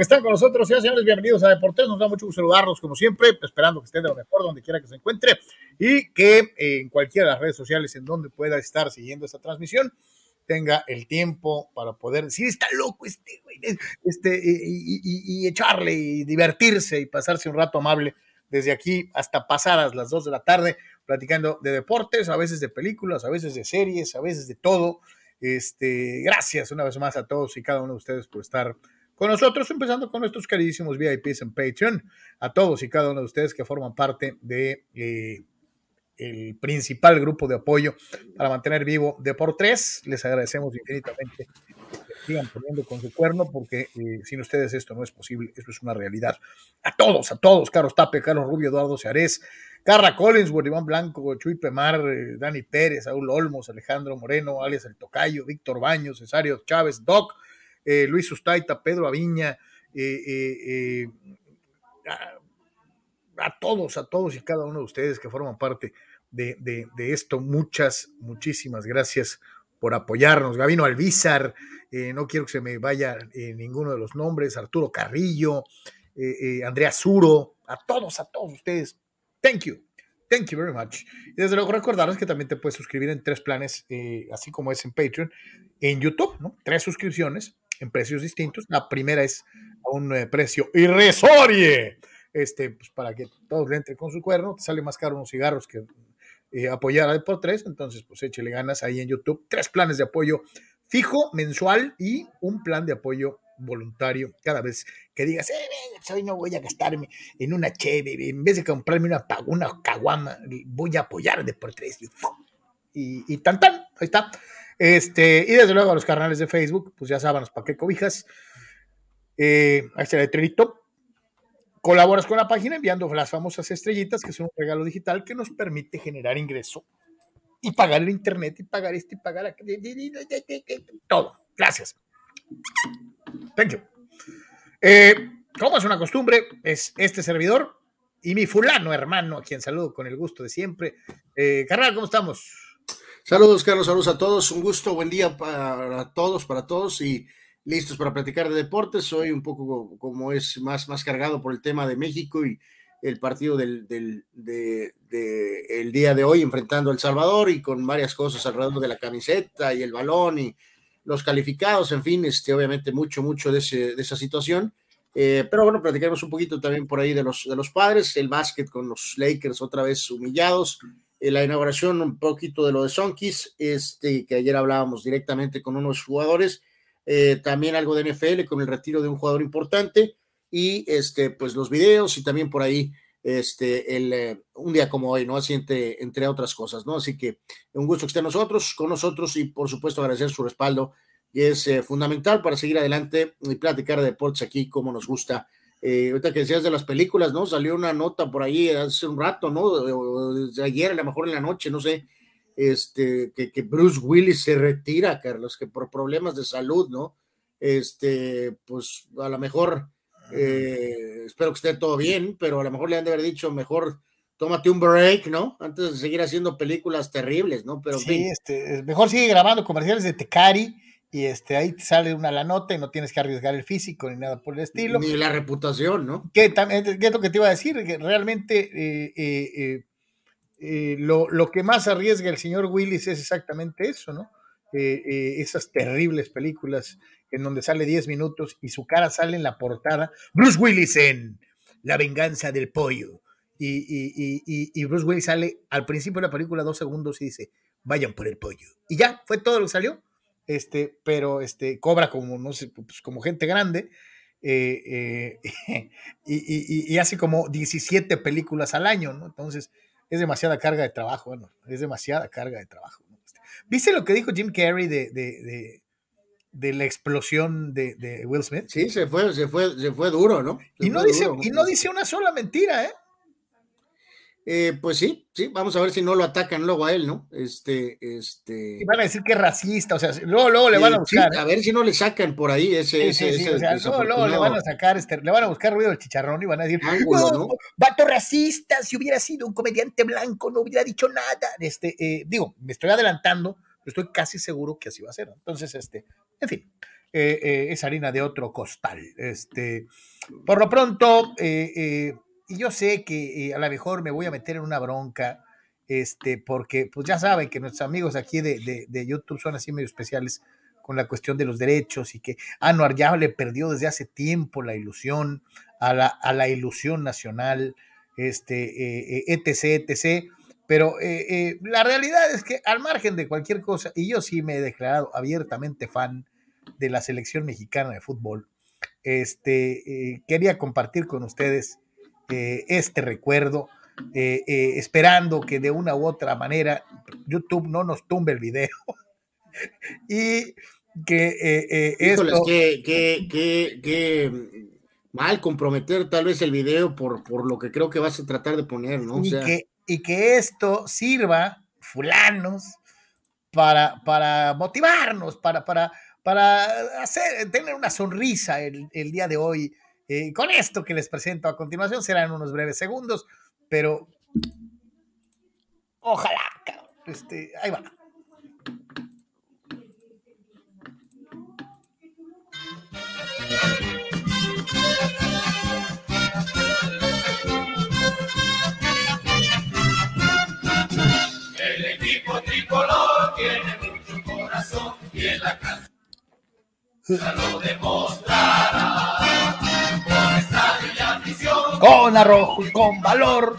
que están con nosotros, señores, señores, bienvenidos a Deportes, nos da mucho gusto saludarlos como siempre, esperando que estén de lo mejor donde quiera que se encuentre y que eh, en cualquiera de las redes sociales en donde pueda estar siguiendo esta transmisión tenga el tiempo para poder decir, está loco este güey, este, y, echarle y divertirse y pasarse un rato amable desde aquí hasta pasadas las dos de la tarde, platicando de deportes, a veces de películas, a veces de series, a veces de todo. Este, gracias una vez más a todos y cada uno de ustedes por estar con nosotros, empezando con nuestros queridísimos VIPs en Patreon, a todos y cada uno de ustedes que forman parte de eh, el principal grupo de apoyo para mantener vivo de por tres. Les agradecemos infinitamente que sigan poniendo con su cuerno, porque eh, sin ustedes esto no es posible, esto es una realidad. A todos, a todos, Carlos Tape, Carlos Rubio, Eduardo Seares, Carra Collins, Iván Blanco, Chuy Pemar, eh, Dani Pérez, Saúl Olmos, Alejandro Moreno, alias El Tocayo, Víctor Baños, Cesario Chávez, Doc, eh, Luis Ustaita, Pedro Aviña, eh, a, a, todos, a todos y cada uno de ustedes que forman parte de, esto, muchas, muchísimas gracias por apoyarnos. Gavino Alvizar, no quiero que se me vaya ninguno de los nombres, Arturo Carrillo, Andrea Zuro, a todos, a todos ustedes Thank you. Thank you very much. Y desde luego recordarles que también te puedes suscribir en tres planes, eh, así como es en Patreon, en YouTube. Tres suscripciones en precios distintos. La primera es a un eh, precio irrisorie, este, pues para que todos le entren con su cuerno. Te sale más caro unos cigarros que eh, apoyar a por tres, entonces pues échale ganas ahí en YouTube. Tres planes de apoyo fijo, mensual y un plan de apoyo voluntario cada vez que digas, eh, hoy no voy a gastarme en una cheve, en vez de comprarme una, una caguama, voy a apoyar de por tres. Y, y tan tan, ahí está. Este, y desde luego a los canales de Facebook, pues ya saben, ¿para qué cobijas? Eh, ahí está el letrerito. Colaboras con la página enviando las famosas estrellitas, que son un regalo digital que nos permite generar ingreso y pagar el internet y pagar esto y pagar todo. Gracias. Thank you. Eh, como es una costumbre, es este servidor y mi fulano hermano, a quien saludo con el gusto de siempre. Eh, carnal, ¿cómo estamos? Saludos, Carlos, saludos a todos. Un gusto, buen día para todos, para todos y listos para platicar de deportes. Soy un poco como es más, más cargado por el tema de México y el partido del, del de, día de hoy enfrentando a El Salvador y con varias cosas alrededor de la camiseta y el balón y los calificados, en fin, este, obviamente mucho, mucho de, esa situación. Eh, pero bueno, platicaremos un poquito también por ahí de los, de los padres, el básquet con los Lakers otra vez humillados, la inauguración un poquito de lo de Sonkis, este, que ayer hablábamos directamente con unos jugadores, eh, también algo de NFL con el retiro de un jugador importante y este, pues los videos y también por ahí este, el, eh, un día como hoy, ¿no? Así entre, otras cosas, ¿no? Así que un gusto que estén nosotros, con nosotros y por supuesto agradecer su respaldo, que es eh, fundamental para seguir adelante y platicar de deportes aquí como nos gusta. Eh, ahorita que decías de las películas, ¿no? Salió una nota por ahí hace un rato, ¿no? Desde ayer, a lo mejor en la noche, no sé, este, que, que Bruce Willis se retira, Carlos, que por problemas de salud, ¿no? Este, pues a lo mejor eh, espero que esté todo bien, pero a lo mejor le han de haber dicho mejor tómate un break, ¿no? Antes de seguir haciendo películas terribles, ¿no? Pero sí, este, mejor sigue grabando comerciales de Tecari y este, ahí sale una la nota y no tienes que arriesgar el físico ni nada por el estilo. Ni la reputación, ¿no? Que también, ¿qué es lo que te iba a decir? Que realmente eh, eh, eh, lo, lo, que más arriesga el señor Willis es exactamente eso, ¿no? esas terribles películas en donde sale 10 minutos y su cara sale en la portada. Bruce Willis en La venganza del pollo. Y, y, y, y, Bruce Willis sale al principio de la película dos segundos y dice, vayan por el pollo. Y ya, fue todo lo que salió. Este, pero este, cobra como, no sé, pues como gente grande. Eh, eh, y, hace como 17 películas al año, ¿no? Entonces, es demasiada carga de trabajo, bueno, es demasiada carga de trabajo. ¿no? ¿Viste lo que dijo Jim Carrey de, de, de de la explosión de, de, Will Smith. Sí, se fue, se fue, se fue duro, ¿no? Se y no, dice, duro. y no dice una sola mentira, ¿eh? Eh, pues sí, sí, vamos a ver si no lo atacan luego a él, ¿no? Este, este. Y van a decir que es racista, o sea, luego, luego le van a buscar. Sí, a ver si no le sacan por ahí ese. Sí, ese, sí, ese o sea, luego, luego le van a sacar, este, le van a buscar ruido del chicharrón y van a decir, Ángulo, ¿no? vato racista, si hubiera sido un comediante blanco, no hubiera dicho nada. Este, eh, digo, me estoy adelantando, pero estoy casi seguro que así va a ser. Entonces, este, en fin. es harina de otro costal. Este, por lo pronto, y yo sé que a lo mejor me voy a meter en una bronca, este, porque pues ya saben que nuestros amigos aquí de, de, YouTube son así medio especiales con la cuestión de los derechos y que Anuar ya le perdió desde hace tiempo la ilusión a la, a la ilusión nacional, este, etc, etc. Pero eh, eh, la realidad es que al margen de cualquier cosa, y yo sí me he declarado abiertamente fan de la selección mexicana de fútbol, este, eh, quería compartir con ustedes este recuerdo, esperando que de una u otra manera YouTube no nos tumbe el video y que esto... que, que, que, mal comprometer tal vez el video por, por lo que creo que vas a tratar de poner, ¿no? O sea, y que esto sirva, fulanos, para, para motivarnos, para, para, para hacer, tener una sonrisa el, día de hoy. Eh, con esto que les presento a continuación serán unos breves segundos, pero ojalá, este, ahí va. tiene mucho corazón y en la cancha lo demostrará. Con arrojo y con valor.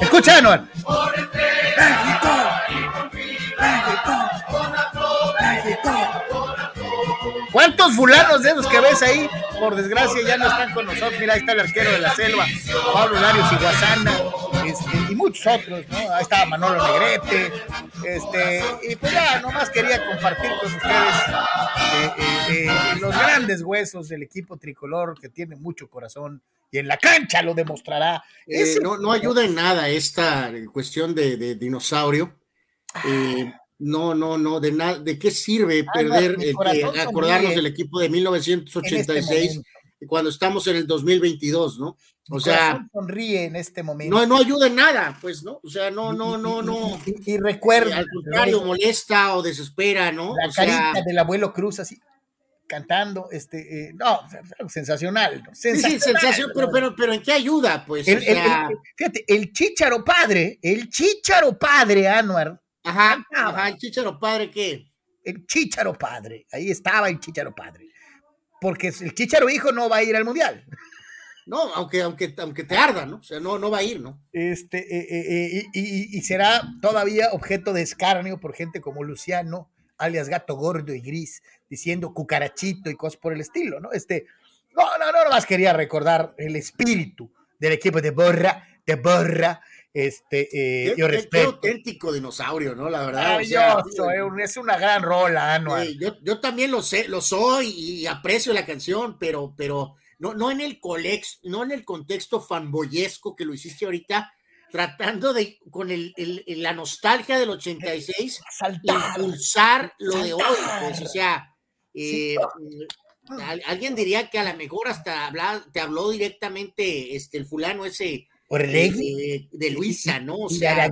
Escucha, Anual. Por México. México. ¿Cuántos fulanos de esos que ves ahí? Por desgracia ya no están con nosotros. Mira, ahí está el arquero de la selva, Pablo Larios Iguazana, este, y muchos otros, ¿no? Ahí estaba Manolo Negrete, este, y pues ya nomás quería compartir con ustedes eh, eh, eh, los grandes huesos del equipo tricolor que tiene mucho corazón y en la cancha lo demostrará. no, no ayuda en nada esta cuestión de, dinosaurio. Ah. No, no, no, de nada, ¿de qué sirve perder, acordarnos del equipo de 1986 este cuando estamos en el 2022, ¿no? O sea, sonríe en este momento. No, no ayuda en nada, pues, ¿no? O sea, no, no, no, no. Y, recuerda. Al contrario, molesta o desespera, ¿no? La carita del abuelo Cruz así cantando, este, eh, no, sensacional. Sí, sí, sensación, pero, pero, pero ¿en qué ayuda? Pues, fíjate, el chicharo padre, el chicharo padre, Anuar, Ajá, ajá, el chicharo padre, ¿qué? El chicharo padre, ahí estaba el chicharo padre. Porque el chicharo hijo no va a ir al mundial. No, aunque, aunque, aunque te arda, ¿no? O sea, no, no va a ir, ¿no? Este, eh, eh, eh, y, será todavía objeto de escarnio por gente como Luciano, alias gato gordo y gris, diciendo cucarachito y cosas por el estilo, ¿no? Este, no, no, no, más quería recordar el espíritu del equipo de Borra, de Borra, este, eh, yo respeto. auténtico dinosaurio, ¿no? La verdad. es una gran rola, anual. yo, yo, también lo sé, lo soy y aprecio la canción, pero, pero no, no en el colex, no en el contexto fanboyesco que lo hiciste ahorita, tratando de, con el, la nostalgia del 86, impulsar lo de hoy, pues, o sea, eh, alguien diría que a lo mejor hasta te habló directamente este, el fulano ese eh, de Luisa, ¿no? O sea,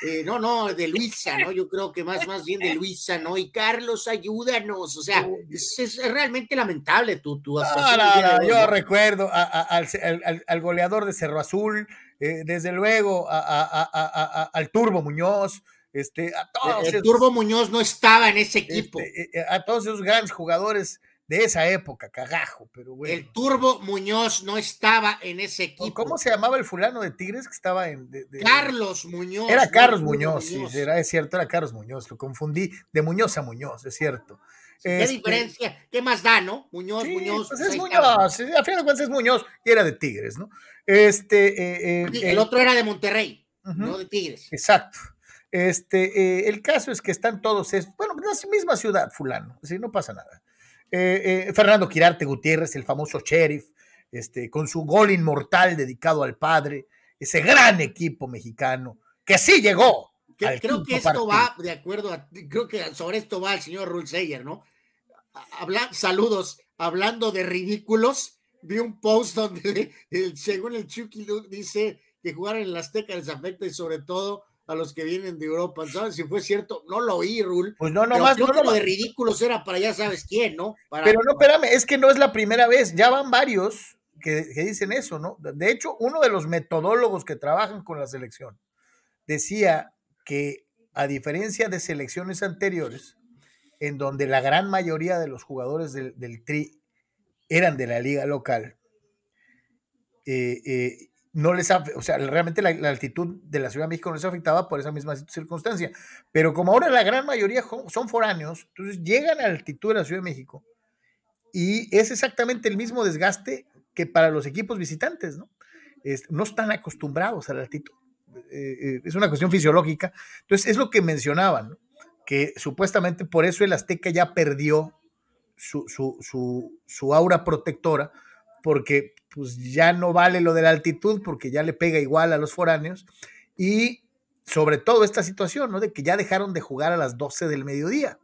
eh, no, no, de Luisa, ¿no? Yo creo que más, más bien de Luisa, ¿no? Y Carlos, ayúdanos, o sea, es, realmente lamentable tu, tu actuación. yo recuerdo al, goleador de Cerro Azul, eh, desde luego al Turbo Muñoz, este, a todos. El, Turbo Muñoz no estaba en ese equipo. Este, a todos esos grandes jugadores de esa época, cagajo, pero bueno. El Turbo Muñoz no estaba en ese equipo. ¿Cómo se llamaba el fulano de Tigres que estaba en... Carlos Muñoz. Era Carlos Muñoz, sí, era, es cierto, era Carlos Muñoz, lo confundí de Muñoz a Muñoz, es cierto. ¿Qué este diferencia? ¿Qué más da, no? Muñoz, Muñoz. Pues es Muñoz, a fin de cuentas es Muñoz y era de Tigres, ¿no? Este, eh, eh, el otro era de Monterrey, no de Tigres. Exacto. Este, eh, el caso es que están todos, es, bueno, la misma ciudad, fulano, así no pasa nada. Eh, eh, Fernando Quirarte Gutiérrez, el famoso sheriff, este, con su gol inmortal dedicado al padre, ese gran equipo mexicano que sí llegó. creo que esto va, de acuerdo, a, creo que sobre esto va el señor Rulseyer, ¿no? Habla, saludos, hablando de ridículos, vi un post donde, según el Chucky dice que jugar en el Azteca les afecta y sobre todo a los que vienen de Europa. ¿Sabes si fue cierto? No lo oí, Rul. Pues no, Pero nomás. creo no, lo de ridículos era para ya sabes quién, ¿no? Para, Pero no, espérame, es que no es la primera vez, ya van varios que, que dicen eso, ¿no? De hecho, uno de los metodólogos que trabajan con la selección decía que a diferencia de selecciones anteriores, en donde la gran mayoría de los jugadores del, del Tri eran de la liga local, eh, eh, no les af- o sea, realmente la, la altitud de la Ciudad de México no les afectaba por esa misma circunstancia. Pero como ahora la gran mayoría son foráneos, entonces llegan a la altitud de la Ciudad de México y es exactamente el mismo desgaste que para los equipos visitantes, ¿no? Es- no están acostumbrados a la altitud. Eh, eh, es una cuestión fisiológica. Entonces, es lo que mencionaban, que supuestamente por eso el Azteca ya perdió su, su, su, su aura protectora, porque pues ya no vale lo de la altitud, porque ya le pega igual a los foráneos, y sobre todo esta situación, ¿no? De que ya dejaron de jugar a las 12 del mediodía,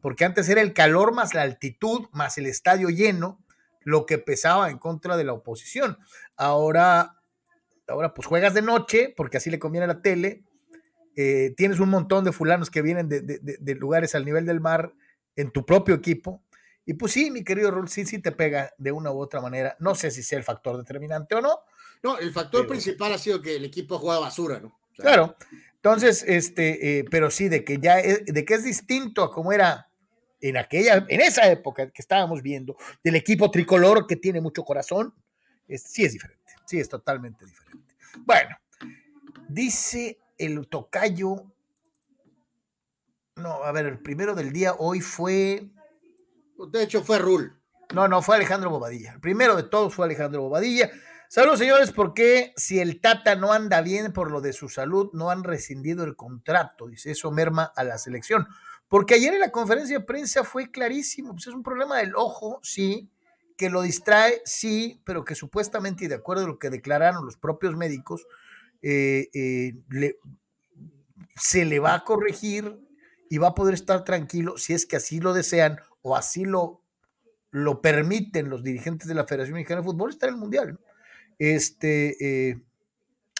porque antes era el calor más la altitud, más el estadio lleno, lo que pesaba en contra de la oposición. Ahora, ahora pues juegas de noche, porque así le conviene a la tele, eh, tienes un montón de fulanos que vienen de, de- lugares al nivel del mar en tu propio equipo. Y pues sí, mi querido Rul, sí, sí te pega de una u otra manera. No sé si sea el factor determinante o no. No, el factor Pero- principal ha sido que el equipo juega basura, ¿no? O sea, Claro. Entonces, este, eh, pero sí, de que ya es, de que es distinto a como era en aquella, en esa época que estábamos viendo, del equipo tricolor que tiene mucho corazón, es- sí es diferente. Sí, es totalmente diferente. Bueno, dice el tocayo. No, a ver, el primero del día hoy fue. De hecho, fue Rul. No, no, fue Alejandro Bobadilla. El primero de todos fue Alejandro Bobadilla. Saludos, señores, porque si el Tata no anda bien por lo de su salud, no han rescindido el contrato. Dice, eso merma a la selección. Porque ayer en la conferencia de prensa fue clarísimo. Pues es un problema del ojo, sí, que lo distrae, sí, pero que supuestamente, y de acuerdo a lo que declararon los propios médicos, eh, eh, se le va a corregir y va a poder estar tranquilo si es que así lo desean o así lo, lo permiten los dirigentes de la Federación Mexicana de Fútbol, está en el Mundial. ¿no? Este, eh,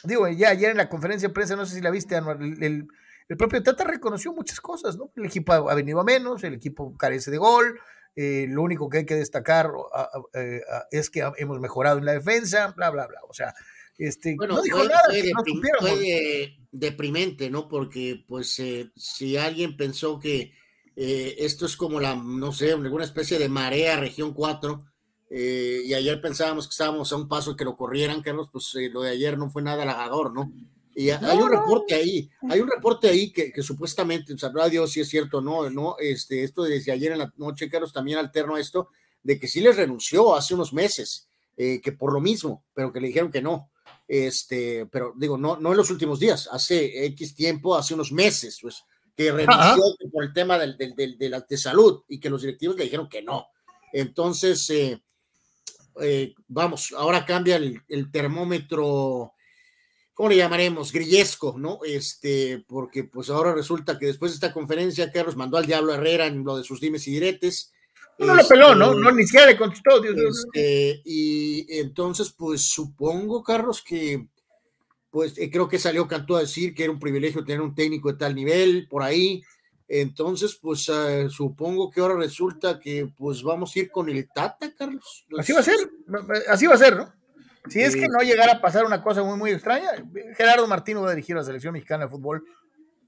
digo, ya ayer en la conferencia de prensa, no sé si la viste, Anuar, el, el- el propio Tata reconoció muchas cosas, ¿no? El equipo ha, venido a menos, el equipo carece de gol, eh, lo único que hay que destacar a- a- eh, a- es que hemos mejorado en la defensa, bla, bla, bla. O sea, este, Bueno, no dijo fue, nada fue que no fue de- deprimente, ¿no? Porque, pues, eh, si alguien pensó que eh, esto es como la, no sé, alguna especie de marea región 4, eh, y ayer pensábamos que estábamos a un paso que lo corrieran, Carlos, pues eh, lo de ayer no fue nada halagador, ¿no? Y a- hay un reporte ahí, hay un reporte ahí que, que supuestamente, sabrá Dios si es cierto o no, no, este, esto desde ayer en la noche, Carlos, también alterno a esto, de que sí les renunció hace unos meses, eh, que por lo mismo, pero que le dijeron que no. Este, pero digo, no, no en los últimos días, hace X tiempo, hace unos meses, pues, que renunció por el tema del, del- del- de la de salud y que los directivos le dijeron que no. Entonces, eh, eh, vamos, ahora cambia el, el termómetro, ¿cómo le llamaremos? Grillesco, ¿no? Este, porque pues ahora resulta que después de esta conferencia, Carlos mandó al Diablo Herrera en lo de sus dimes y diretes. No lo peló, ¿no? Este, No, ni siquiera le contestó. Dios, Dios, este, y entonces, pues supongo, Carlos, que pues eh, creo que salió Cantú a decir que era un privilegio tener un técnico de tal nivel por ahí. Entonces, pues eh, supongo que ahora resulta que pues vamos a ir con el Tata, Carlos. Así va a ser, así va a ser, ¿no? Si es que no llegara a pasar una cosa muy, muy extraña, Gerardo Martino va a dirigir a la selección mexicana de fútbol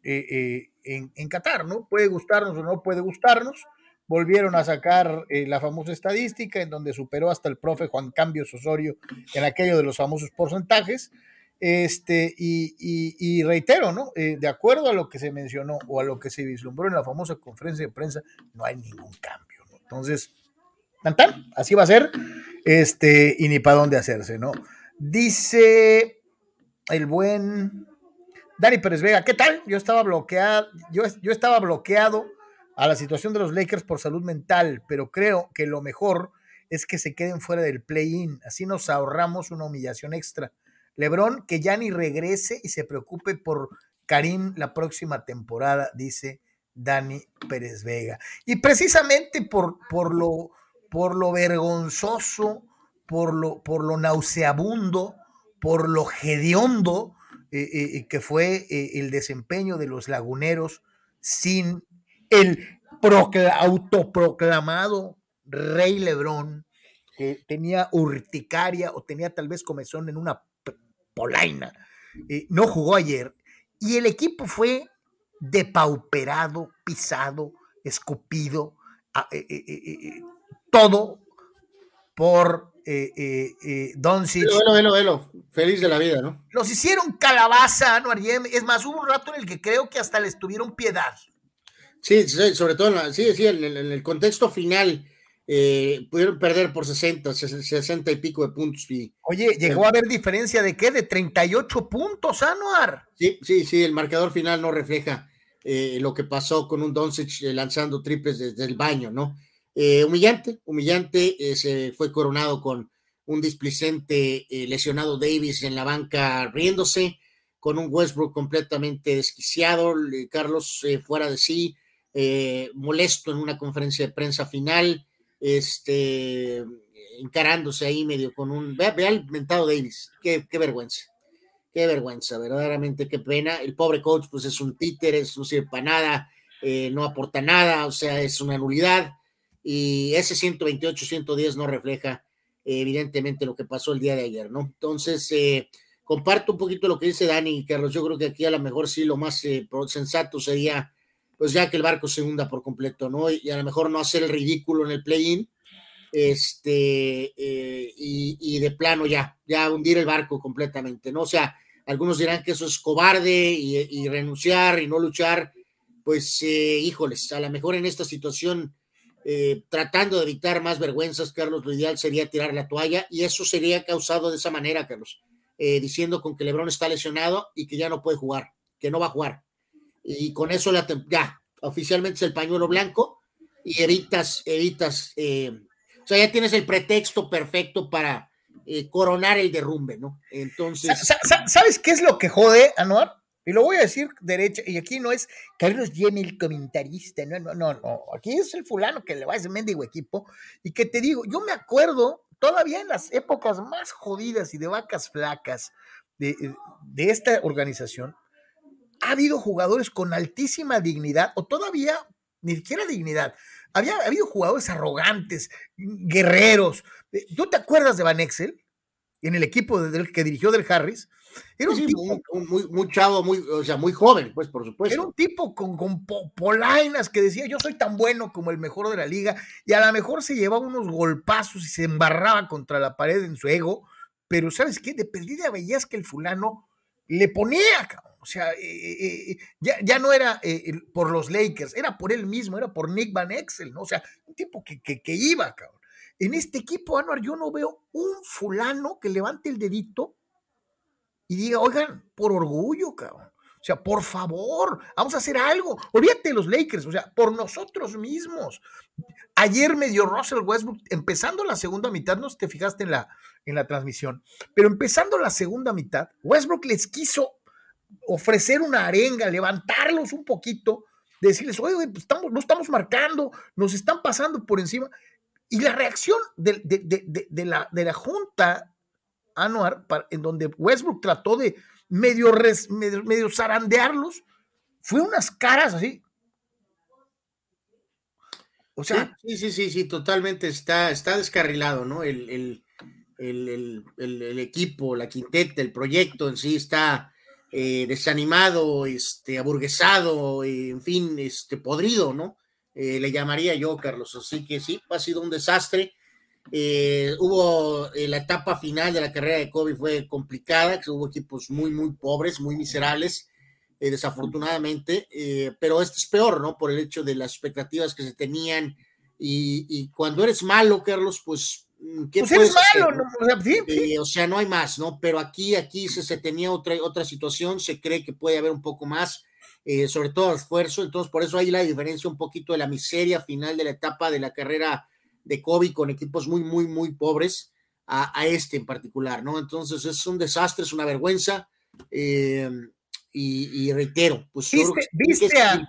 eh, eh, en, en Qatar, ¿no? Puede gustarnos o no puede gustarnos. Volvieron a sacar la famosa estadística en donde superó hasta el profe Juan Cambios Osorio en aquello de los famosos porcentajes. Este, y, y- reitero, ¿no? Eh, de acuerdo a lo que se mencionó o a lo que se vislumbró en la famosa conferencia de prensa, no hay ningún cambio, ¿no? Entonces, tan, tan, así va a ser, este, y ni para dónde hacerse, ¿no? Dice el buen Dani Pérez Vega, ¿qué tal? Yo estaba bloqueado, yo, yo estaba bloqueado a la situación de los Lakers por salud mental, pero creo que lo mejor es que se queden fuera del play-in, así nos ahorramos una humillación extra. Lebron, que ya ni regrese y se preocupe por Karim la próxima temporada, dice Dani Pérez Vega. Y precisamente por, por, lo, por lo vergonzoso, por lo, por lo nauseabundo, por lo hediondo que fue el desempeño de los laguneros sin el autoproclamado Rey Lebrón, que tenía urticaria o tenía tal vez comezón en una polaina. no jugó ayer y el equipo fue depauperado, pisado, escupido, eh, eh, eh, todo por eh, Doncic. Velo, velo, velo, feliz de la vida, ¿no? Los hicieron calabaza, ¿no, Es más, hubo un rato en el que creo que hasta les tuvieron piedad. Sí, sobre todo en, sí, sí, en, el contexto final. Pudieron perder por 60, 60 y pico de puntos. Y, Oye, llegó a haber diferencia de qué? De 38 puntos, Anuar. Sí, sí, sí, el marcador final no refleja eh, lo que pasó con un Doncic eh, lanzando triples desde el baño, ¿no? Eh, humillante, humillante, se fue coronado con un displicente lesionado Davis en la banca riéndose, con un Westbrook completamente desquiciado, Carlos fuera de sí, molesto en una conferencia de prensa final, este, encarándose ahí medio con un, vea, vea el mentado Davis, qué, qué vergüenza. Qué vergüenza, verdaderamente qué pena. El pobre coach, pues es un títere, no sirve para nada, eh, no aporta nada, o sea, es una nulidad. Y ese 128, 110 no refleja evidentemente lo que pasó el día de ayer, ¿no? Entonces, eh, comparto un poquito lo que dice Dani Carlos. Yo creo que aquí a lo mejor sí lo más eh, sensato sería, pues ya que el barco se hunda por completo, ¿no? Y a lo mejor no hacer el ridículo en el play-in, este, y, y, de plano ya, ya hundir el barco completamente, ¿no? O sea, algunos dirán que eso es cobarde y, renunciar y no luchar, pues eh, híjoles, a lo mejor en esta situación, eh, tratando de evitar más vergüenzas, Carlos, lo ideal sería tirar la toalla y eso sería causado de esa manera, Carlos, eh, diciendo con que Lebron está lesionado y que ya no puede jugar, que no va a jugar. Y con eso la, ya, oficialmente es el pañuelo blanco y evitas, evitas, o sea, ya tienes el pretexto perfecto para eh, coronar el derrumbe, ¿no? Entonces. ¿Sabes qué es lo que jode, Anuar? Y lo voy a decir derecha, y aquí no es Carlos Yemi el comentarista, no, no, no, no. Aquí es el fulano que le va a ese mendigo equipo. Y que te digo, yo me acuerdo todavía en las épocas más jodidas y de vacas flacas de, de esta organización, ha habido jugadores con altísima dignidad, o todavía ni siquiera dignidad. Había habido jugadores arrogantes, guerreros. ¿Tú te acuerdas de Van Exel? en el equipo del, que dirigió del Harris. Era un tipo, muy, muy, chavo, muy, o sea, muy joven, pues por supuesto. Era un tipo con, con polainas que decía, yo soy tan bueno como el mejor de la liga, y a lo mejor se llevaba unos golpazos y se embarraba contra la pared en su ego, pero ¿sabes qué? De perdida veías que el fulano le ponía, cabrón. O sea, eh, eh, eh, ya, ya, no era por los Lakers, era por él mismo, era por Nick Van Exel, ¿no? O sea, un tipo que, que, iba, cabrón. En este equipo, Anuar, yo no veo un fulano que levante el dedito y diga, oigan, por orgullo, cabrón. O sea, por favor, vamos a hacer algo. Olvídate de los Lakers, o sea, por nosotros mismos. Ayer me dio Russell Westbrook, empezando la segunda mitad, no sé si te fijaste en la, en la transmisión, pero empezando la segunda mitad, Westbrook les quiso ofrecer una arenga, levantarlos un poquito, decirles, oye, pues estamos, no estamos marcando, nos están pasando por encima. Y la reacción de, la, de la Junta Anuar, en donde Westbrook trató de medio, medio, zarandearlos, fue unas caras así. O sea. Sí, sí, sí, sí, totalmente está, está descarrilado, ¿no? El, el, equipo, la quinteta, el proyecto en sí está eh, desanimado, este, aburguesado, en fin, este, podrido, ¿no? Eh, le llamaría yo, Carlos. Así que sí, ha sido un desastre. Eh, hubo eh, la etapa final de la carrera de Kobe fue complicada, hubo equipos muy, muy pobres, muy miserables, desafortunadamente, pero este es peor, ¿no? Por el hecho de las expectativas que se tenían y, cuando eres malo, Carlos, pues ¿Qué pues eres malo, ¿no? o, sea, no hay más, ¿no? Pero aquí, aquí se, se, tenía otra, otra situación, se cree que puede haber un poco más. Eh, sobre todo esfuerzo, entonces por eso hay la diferencia un poquito de la miseria final de la etapa de la carrera de Kobe con equipos muy, muy, muy pobres a, este en particular, ¿no? Entonces es un desastre, es una vergüenza. Eh, y, reitero, pues ¿Viste, ¿viste, a,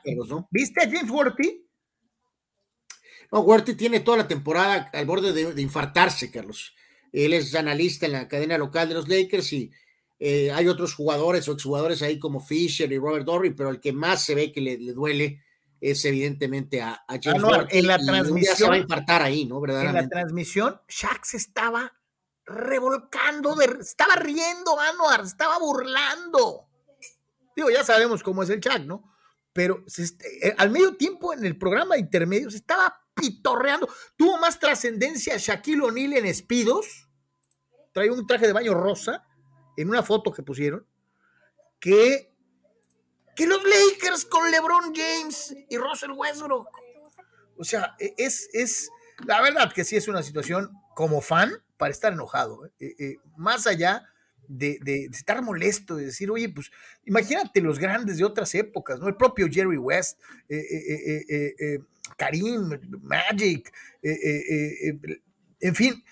¿viste a James Worthy? No, Worthy tiene toda la temporada al borde de, de, infartarse, Carlos. Él es analista en la cadena local de los Lakers y Eh, hay otros jugadores o exjugadores ahí como Fisher y Robert Dorry, pero el que más se ve que le, duele es evidentemente a, a James En la transmisión. Se va a infartar ahí, ¿no? En la transmisión, Shaq se estaba revolcando, estaba riendo, Anuar, estaba burlando. Digo, ya sabemos cómo es el Shaq, ¿no? Pero eh, al medio tiempo en el programa intermedio se estaba pitorreando. Tuvo más trascendencia Shaquille O'Neal en Espidos. Traía un traje de baño rosa en una foto que pusieron. Que, que los Lakers con LeBron James y Russell Westbrook. O sea, e, es, es la verdad que sí es una situación como fan para estar enojado. ¿eh? Eh, más allá de, estar molesto, de decir, oye, pues imagínate los grandes de otras épocas, ¿no? El propio Jerry West, eh, Karim, Magic, en fin,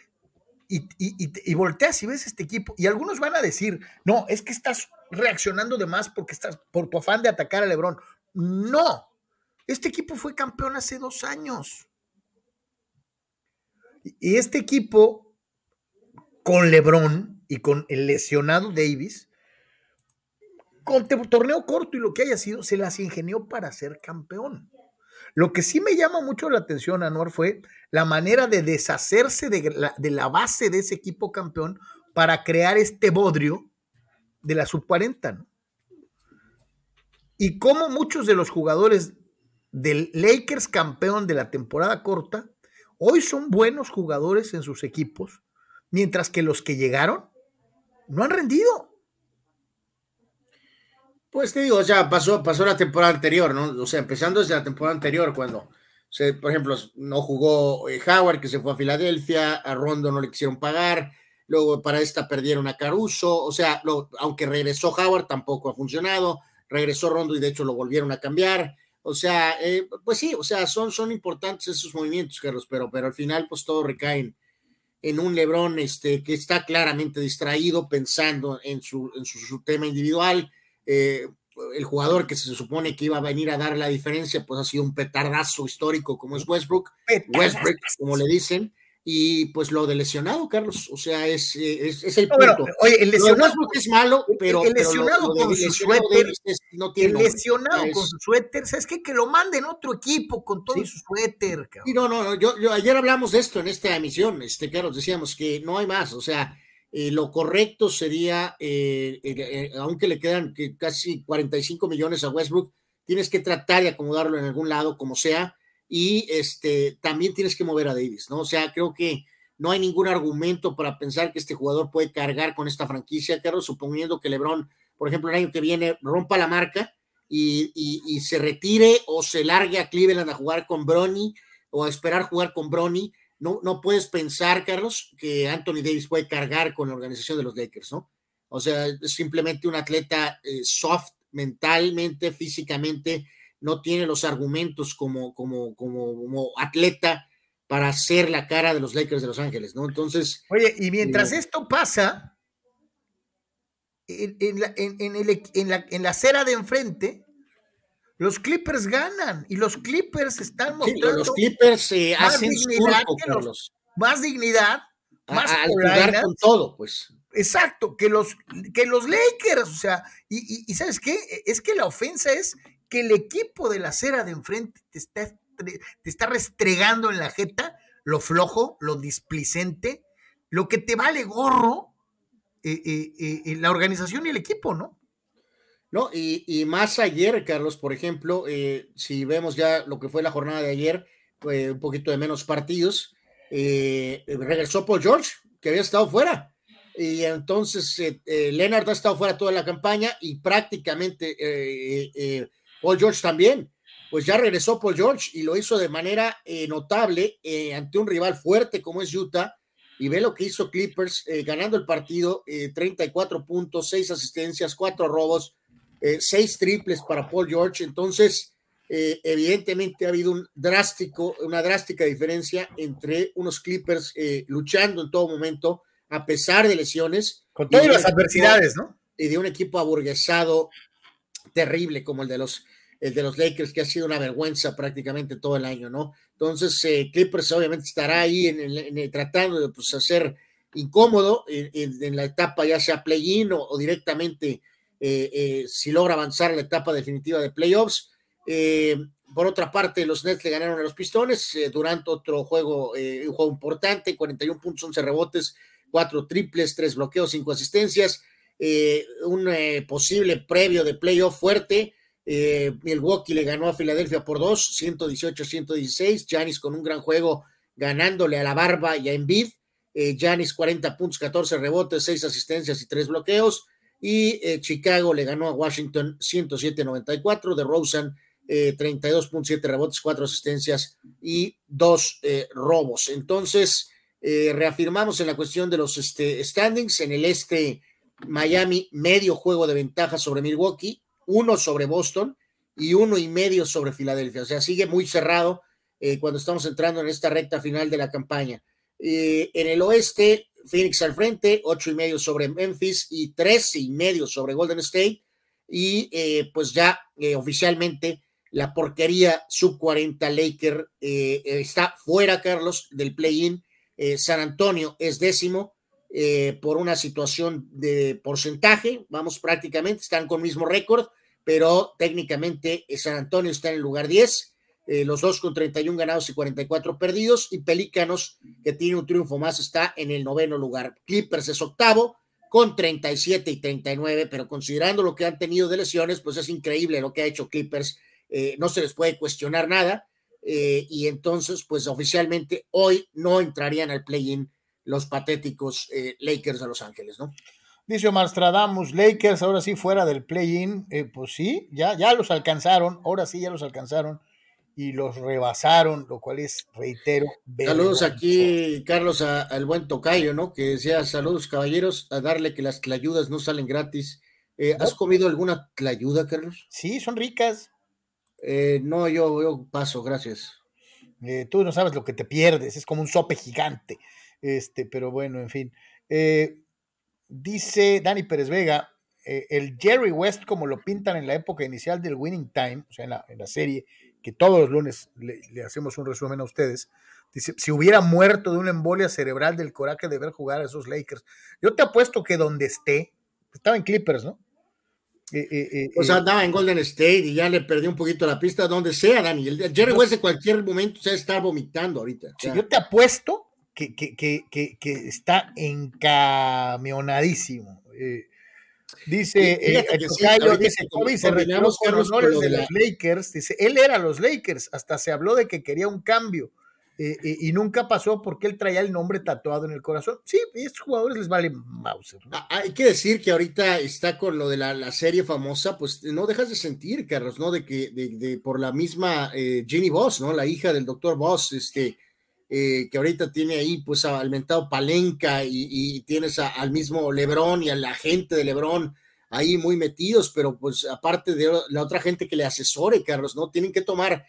y, y, volteas y ves este equipo, y algunos van a decir, no, es que estás reaccionando de más porque estás por tu afán de atacar a Lebron. No, este equipo fue campeón hace dos años. Y este equipo, con Lebron, y con el lesionado Davis, con torneo corto y lo que haya sido, se las ingenió para ser campeón. Lo que sí me llama mucho la atención, Anuar, fue la manera de deshacerse de la, base de ese equipo campeón para crear este bodrio de la sub 40. Y cómo muchos de los jugadores del Lakers campeón de la temporada corta hoy son buenos jugadores en sus equipos, mientras que los que llegaron no han rendido. Pues te digo, o sea, pasó, pasó la temporada anterior, ¿no? O sea, empezando desde la temporada anterior, cuando, por ejemplo, no jugó eh, Howard, que se fue a Filadelfia, a Rondo no le quisieron pagar, luego para esta perdieron a Caruso, o sea, aunque regresó Howard, tampoco ha funcionado, regresó Rondo y de hecho lo volvieron a cambiar, o sea, eh, pues sí, o sea, son, son importantes esos movimientos, Carlos, pero, pero al final, pues todo recae en un Lebron este, que está claramente distraído pensando en su, en su, tema individual. Eh, el jugador que se supone que iba a venir a dar la diferencia, pues ha sido un petardazo histórico como es Westbrook, Westbrook, como le dicen, y pues lo de lesionado, Carlos, o sea, es, es, el punto. oye, el lesionado es malo, pero el lesionado con su suéter, no tiene el lesionado con su suéter, ¿sabes qué? Que lo manden otro equipo con todo su suéter. Sí, no, no, yo, yo, ayer hablamos de esto en esta emisión, este, Carlos, decíamos que no hay más, o sea, eh, lo correcto sería, eh, eh, aunque le quedan casi 45 millones a Westbrook, tienes que tratar de acomodarlo en algún lado, como sea, y este, también tienes que mover a Davis, ¿no? O sea, creo que no hay ningún argumento para pensar que este jugador puede cargar con esta franquicia, Carlos, suponiendo que LeBron, por ejemplo, el año que viene rompa la marca y, se retire o se largue a Cleveland a jugar con Bronny o a esperar jugar con Bronny. No, no puedes pensar, Carlos, que Anthony Davis puede cargar con la organización de los Lakers, ¿no? O sea, es simplemente un atleta eh, soft mentalmente, físicamente, no tiene los argumentos como, como, como, atleta para ser la cara de los Lakers de Los Ángeles, ¿no? Entonces. Oye, y mientras eh, esto pasa, en, la, en, la, acera de enfrente, los Clippers ganan y los Clippers están mostrando. los Clippers eh, hacen dignidad más dignidad, más al con todo, pues. Exacto, que los, que los Lakers, o sea, y, y, ¿sabes qué? Es que la ofensa es que el equipo de la acera de enfrente te está, te está restregando en la jeta lo flojo, lo displicente, lo que te vale gorro eh, eh, eh, la organización y el equipo, ¿no? No, y, más ayer, Carlos, por ejemplo, si vemos ya lo que fue la jornada de ayer, un poquito de menos partidos, regresó Paul George, que había estado fuera. Y entonces Leonard ha estado fuera toda la campaña y prácticamente Paul George también. Pues ya regresó Paul George y lo hizo de manera eh, notable eh, ante un rival fuerte como es Utah. Y ve lo que hizo Clippers eh, ganando el partido, 34 puntos, 6 asistencias, 4 robos, 6 triples para Paul George. Entonces, evidentemente ha habido un drástico, una drástica diferencia entre unos Clippers luchando en todo momento, a pesar de lesiones. Con todas las adversidades, ¿no? Y de un equipo aburguesado terrible como el de los de los Lakers, que ha sido una vergüenza prácticamente todo el año, ¿no? Entonces, eh, Clippers obviamente estará ahí en, tratando de pues, hacer incómodo en, la etapa ya sea play-in o, directamente si logra avanzar a la etapa definitiva de playoffs. por otra parte, los Nets le ganaron a los Pistones durante otro juego, un juego importante, 41 puntos, 11 rebotes, 4 triples, 3 bloqueos, 5 asistencias. Un posible previo de playoff fuerte eh, Milwaukee le ganó a Filadelfia por dos, 118-116. Janis con un gran juego ganándole a la barba y a Embiid. Janis eh, 40 puntos, 14 rebotes, 6 asistencias y 3 bloqueos. Y eh, Chicago le ganó a Washington 107-94. De Rosen 32.7 rebotes, 4 asistencias y 2 robos. Entonces, reafirmamos en la cuestión de los este, standings. En el este, Miami medio juego de ventaja sobre Milwaukee uno sobre Boston y uno y medio sobre Filadelfia. O sea, sigue muy cerrado eh, cuando estamos entrando en esta recta final de la campaña. Eh, en el oeste, Phoenix al frente, ocho y medio sobre Memphis y tres y medio sobre Golden State. Y eh, pues ya oficialmente la porquería sub 40 Laker está fuera, Carlos, del play-in. San Antonio es décimo por una situación de porcentaje, vamos prácticamente, están con mismo récord, pero técnicamente eh, San Antonio está en el lugar 10, eh, los dos con 31 ganados y 44 perdidos, y Pelícanos, que tiene un triunfo más, está en el noveno lugar. Clippers es octavo con 37 y 39, pero considerando lo que han tenido de lesiones, pues es increíble lo que ha hecho Clippers, eh, no se les puede cuestionar nada, y entonces, pues oficialmente hoy no entrarían al play-in los patéticos Lakers de Los Ángeles, ¿no? Dice Omar Stradamus, Lakers ahora sí fuera del play-in. Eh, pues sí, ya, ya los alcanzaron, ahora sí ya los alcanzaron y los rebasaron, lo cual es, reitero. Saludos aquí, Carlos, al buen Tocayo, ¿no? Que decía, saludos caballeros, a darle que las tlayudas no salen gratis. Eh, ¿Has comido alguna tlayuda, Carlos? Sí, son ricas. Eh, no, yo, yo paso, gracias. tú no sabes lo que te pierdes, es como un sope gigante. Este, pero bueno, en fin. Eh, Dice Dani Pérez Vega, eh, el Jerry West, como lo pintan en la época inicial del Winning Time, o sea, en la, serie, que todos los lunes le, hacemos un resumen a ustedes, dice, si hubiera muerto de una embolia cerebral del coraje de ver jugar a esos Lakers, yo te apuesto que donde esté, estaba en Clippers, ¿no? Eh, eh, o sea, andaba en Golden State y ya le perdí un poquito la pista, donde sea, Dani. El Jerry West de cualquier momento se está vomitando ahorita. Si yo te apuesto que, que, está encamionadísimo. Eh, dice, eh, dice, Kobe se retiró con honores de, los Lakers, dice, él era los Lakers, hasta se habló de que quería un cambio. Eh, y nunca pasó porque él traía el nombre tatuado en el corazón. Sí, a estos jugadores les vale Mauser. Ah, hay que decir que ahorita está con lo de la, serie famosa, pues no dejas de sentir, Carlos, ¿no? De que de, por la misma Jenny Voss, ¿no? La hija del doctor Voss, este, eh, que ahorita tiene ahí pues al mentado Palenca y, tienes al mismo Lebrón y a la gente de Lebrón ahí muy metidos, pero pues aparte de la otra gente que le asesore, Carlos, ¿no? Tienen que tomar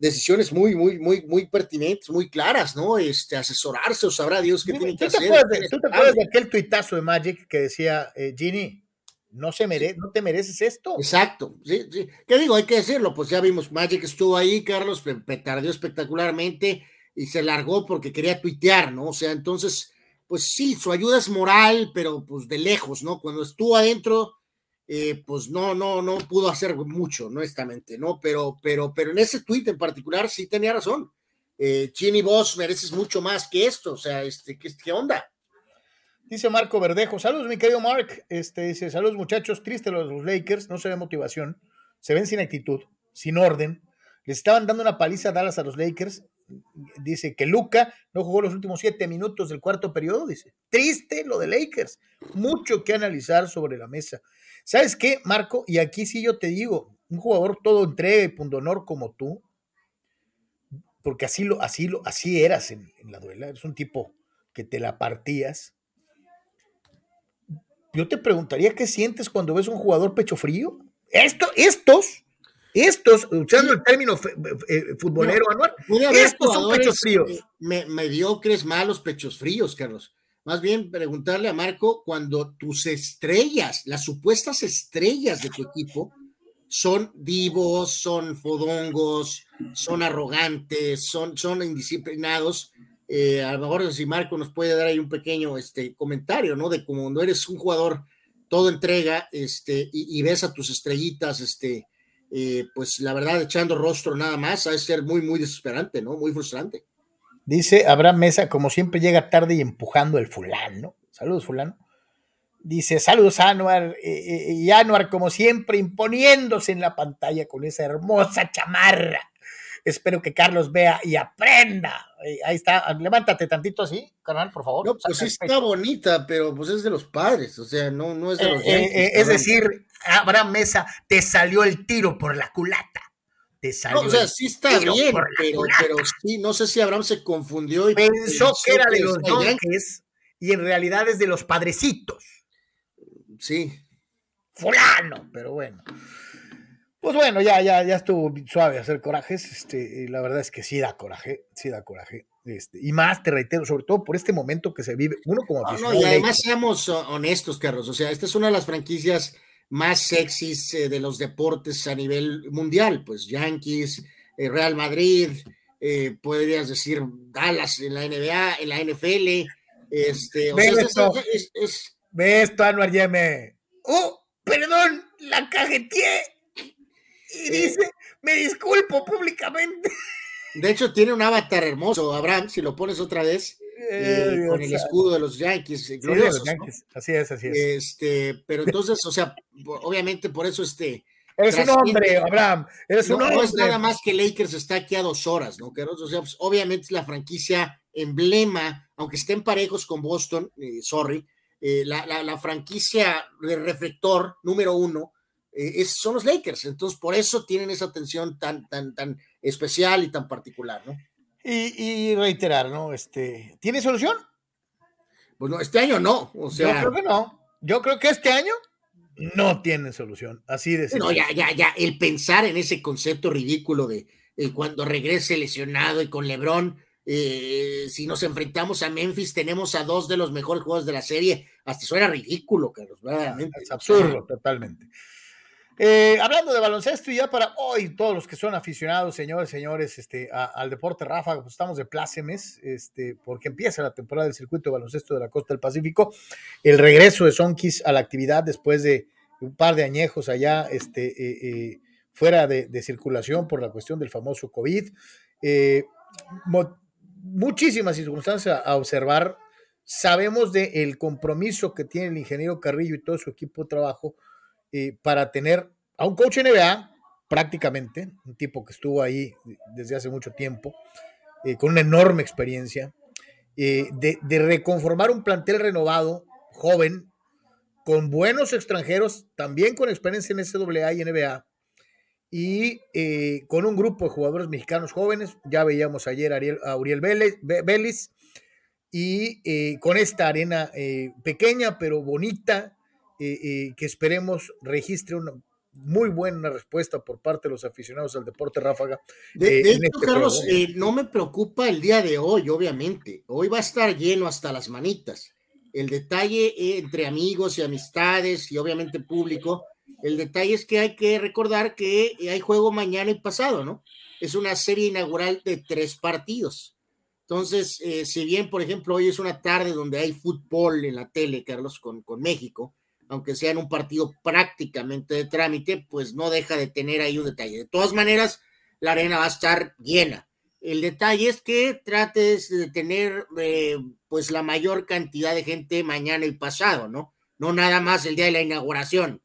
decisiones muy, muy, muy, muy pertinentes, muy claras, ¿no? Este, asesorarse o sabrá Dios qué tienen que hacer. ¿Tú te acuerdas de aquel tuitazo de Magic que decía, eh, Ginny, no, se mere no te mereces esto? Exacto, sí, sí. ¿Qué digo? Hay que decirlo, pues ya vimos, Magic estuvo ahí, Carlos, petardeó espectacularmente, y se largó porque quería tuitear, ¿no? O sea, entonces, pues sí, su ayuda es moral, pero pues de lejos, ¿no? Cuando estuvo adentro, eh, pues no, no, no pudo hacer mucho, honestamente, ¿no? Pero, pero, pero en ese tuit en particular sí tenía razón. Eh, Chini, vos mereces mucho más que esto, o sea, este, ¿qué, qué onda? Dice Marco Verdejo, saludos mi querido Mark, este, dice, saludos muchachos, triste los, los Lakers, no se ve motivación, se ven sin actitud, sin orden, les estaban dando una paliza a Dallas a los Lakers dice que Luca no jugó los últimos siete minutos del cuarto periodo, dice. Triste lo de Lakers. Mucho que analizar sobre la mesa. ¿Sabes qué, Marco? Y aquí sí yo te digo, un jugador todo entrega y punto honor como tú, porque así lo, así lo, así eras en, en la duela, eres un tipo que te la partías. Yo te preguntaría qué sientes cuando ves un jugador pecho frío. Esto, estos estos, usando el término eh, futbolero anual, estos son pechos fríos. Eh, mediocres, malos pechos fríos, Carlos. Más bien preguntarle a Marco cuando tus estrellas, las supuestas estrellas de tu equipo, son divos, son fodongos, son arrogantes, son, son indisciplinados. Eh, a lo mejor si Marco nos puede dar ahí un pequeño este, comentario, ¿no? De cómo cuando eres un jugador todo entrega, este, y, ves a tus estrellitas, este, eh, pues la verdad, echando rostro nada más, ha de ser muy, muy desesperante, ¿no? Muy frustrante. Dice Abraham Mesa, como siempre llega tarde y empujando el fulano. Saludos, fulano. Dice, saludos Anuar, eh, eh, y Anuar como siempre imponiéndose en la pantalla con esa hermosa chamarra. Espero que Carlos vea y aprenda. Eh, ahí está, levántate tantito así, canal, por favor. No, pues sí está bonita, pero pues es de los padres, o sea, no, no es de los Es decir, Abraham Mesa, te salió el tiro por la culata. Te salió no, o sea, sí está bien, pero, pero, sí, no sé si Abraham se confundió y pensó, que era de los Yankees y en realidad es de los padrecitos. Sí. Fulano, pero bueno. Pues bueno, ya, ya, ya estuvo suave hacer corajes. Este, la verdad es que sí da coraje, sí da coraje. Este, y más, te reitero, sobre todo por este momento que se vive, uno como no, y además seamos honestos, Carlos. O sea, esta es una de las franquicias más sexys eh, de los deportes a nivel mundial. Pues Yankees, eh, Real Madrid, eh, podrías decir Dallas en la NBA, en la NFL. Este, o Ve esto, es, es, Ve esto, Anuar Yeme. ¡Oh! Perdón, la cajeteé y dice, me disculpo públicamente. De hecho, tiene un avatar hermoso, Abraham, si lo pones otra vez, eh, eh, con el escudo de los Yankees, gloriosos, Así es, así es. Este, pero entonces, o sea, obviamente por eso este. Eres un hombre, Abraham, eres un hombre. No es nada más que Lakers está aquí a dos horas, ¿no? O sea, pues, obviamente es la franquicia emblema, aunque estén parejos con Boston, eh, sorry, la, la, la, franquicia de reflector número uno eh, son los Lakers. Entonces, por eso tienen esa atención tan, tan, tan especial y tan particular, ¿no? Y, reiterar, ¿no? Este, ¿Tiene solución? Pues no, este año no. O sea, Yo creo que no. Yo creo que este año no tiene solución. Así de No, ya, ya, ya. El pensar en ese concepto ridículo de eh, cuando regrese lesionado y con LeBron. Eh, si nos enfrentamos a Memphis, tenemos a dos de los mejores jugadores de la serie. Hasta suena ridículo, Carlos, verdaderamente. Es absurdo, totalmente. Eh, hablando de baloncesto y ya para hoy, todos los que son aficionados, señores, señores, este, al deporte Rafa, pues estamos de plácemes, este, porque empieza la temporada del circuito de baloncesto de la costa del Pacífico, el regreso de Sonkis a la actividad después de un par de añejos allá, este, eh, eh, fuera de, circulación por la cuestión del famoso COVID. muchísimas circunstancias a observar. Sabemos del compromiso que tiene el ingeniero Carrillo y todo su equipo de trabajo eh, para tener a un coach NBA, prácticamente, un tipo que estuvo ahí desde hace mucho tiempo, eh, con una enorme experiencia, eh, de, de, reconformar un plantel renovado, joven, con buenos extranjeros, también con experiencia en SAA y NBA, y con un grupo de jugadores mexicanos jóvenes, ya veíamos ayer a Uriel Vélez, y con esta arena pequeña pero bonita, que esperemos registre una muy buena respuesta por parte de los aficionados al deporte ráfaga. De, eh, hecho, este Carlos, eh, no me preocupa el día de hoy, obviamente. Hoy va a estar lleno hasta las manitas. El detalle eh, entre amigos y amistades y obviamente público, el detalle es que hay que recordar que hay juego mañana y pasado, ¿no? Es una serie inaugural de tres partidos. Entonces, si bien, por ejemplo, hoy es una tarde donde hay fútbol en la tele, Carlos, con, con México, aunque sea en un partido prácticamente de trámite, pues no deja de tener ahí un detalle. De todas maneras, la arena va a estar llena. El detalle es que trates de tener eh, pues la mayor cantidad de gente mañana y pasado, ¿no? No nada más el día de la inauguración.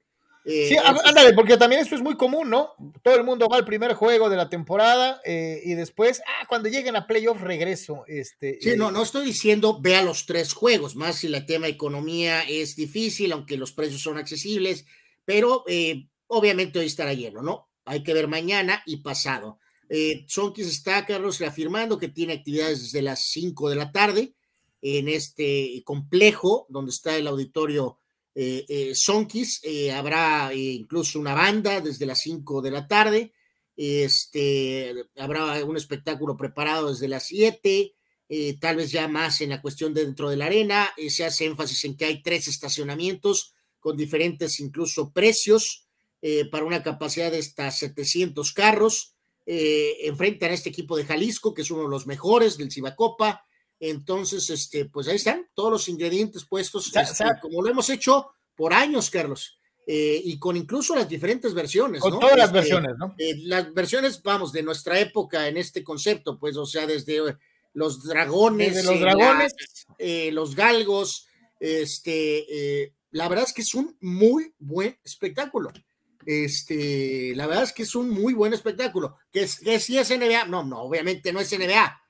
Eh, sí, ándale, porque también esto es muy común, ¿no? Todo el mundo va al primer juego de la temporada eh, y después, ah, cuando lleguen a playoff regreso. Este, sí, no, no estoy diciendo vea los tres juegos, más si el tema economía es difícil, aunque los precios son accesibles, pero eh, obviamente hoy estará lleno, ¿no? Hay que ver mañana y pasado. Eh, Sonkis está, Carlos, reafirmando que tiene actividades desde las 5 de la tarde en este complejo donde está el auditorio eh, eh, Sonkis, eh, habrá incluso una banda desde las 5 de la tarde, este, habrá un espectáculo preparado desde las 7, tal vez ya más en la cuestión dentro de la arena, se hace énfasis en que hay tres estacionamientos con diferentes incluso precios para una capacidad de hasta 700 carros, enfrentan a este equipo de Jalisco, que es uno de los mejores del Cibacopa, Entonces, este, pues ahí están todos los ingredientes puestos, este, como lo hemos hecho por años, Carlos, eh, y con incluso las diferentes versiones. Con ¿no? todas las Este, versiones, ¿no? eh, las versiones, vamos, de nuestra época en este concepto, pues, o sea, desde eh, los dragones, Desde los dragones, la- eh, los galgos, este, la verdad es que es un muy buen espectáculo. Este, la verdad es que es un muy buen espectáculo. Que, es, que si es NBA, no, no, obviamente no es NBA,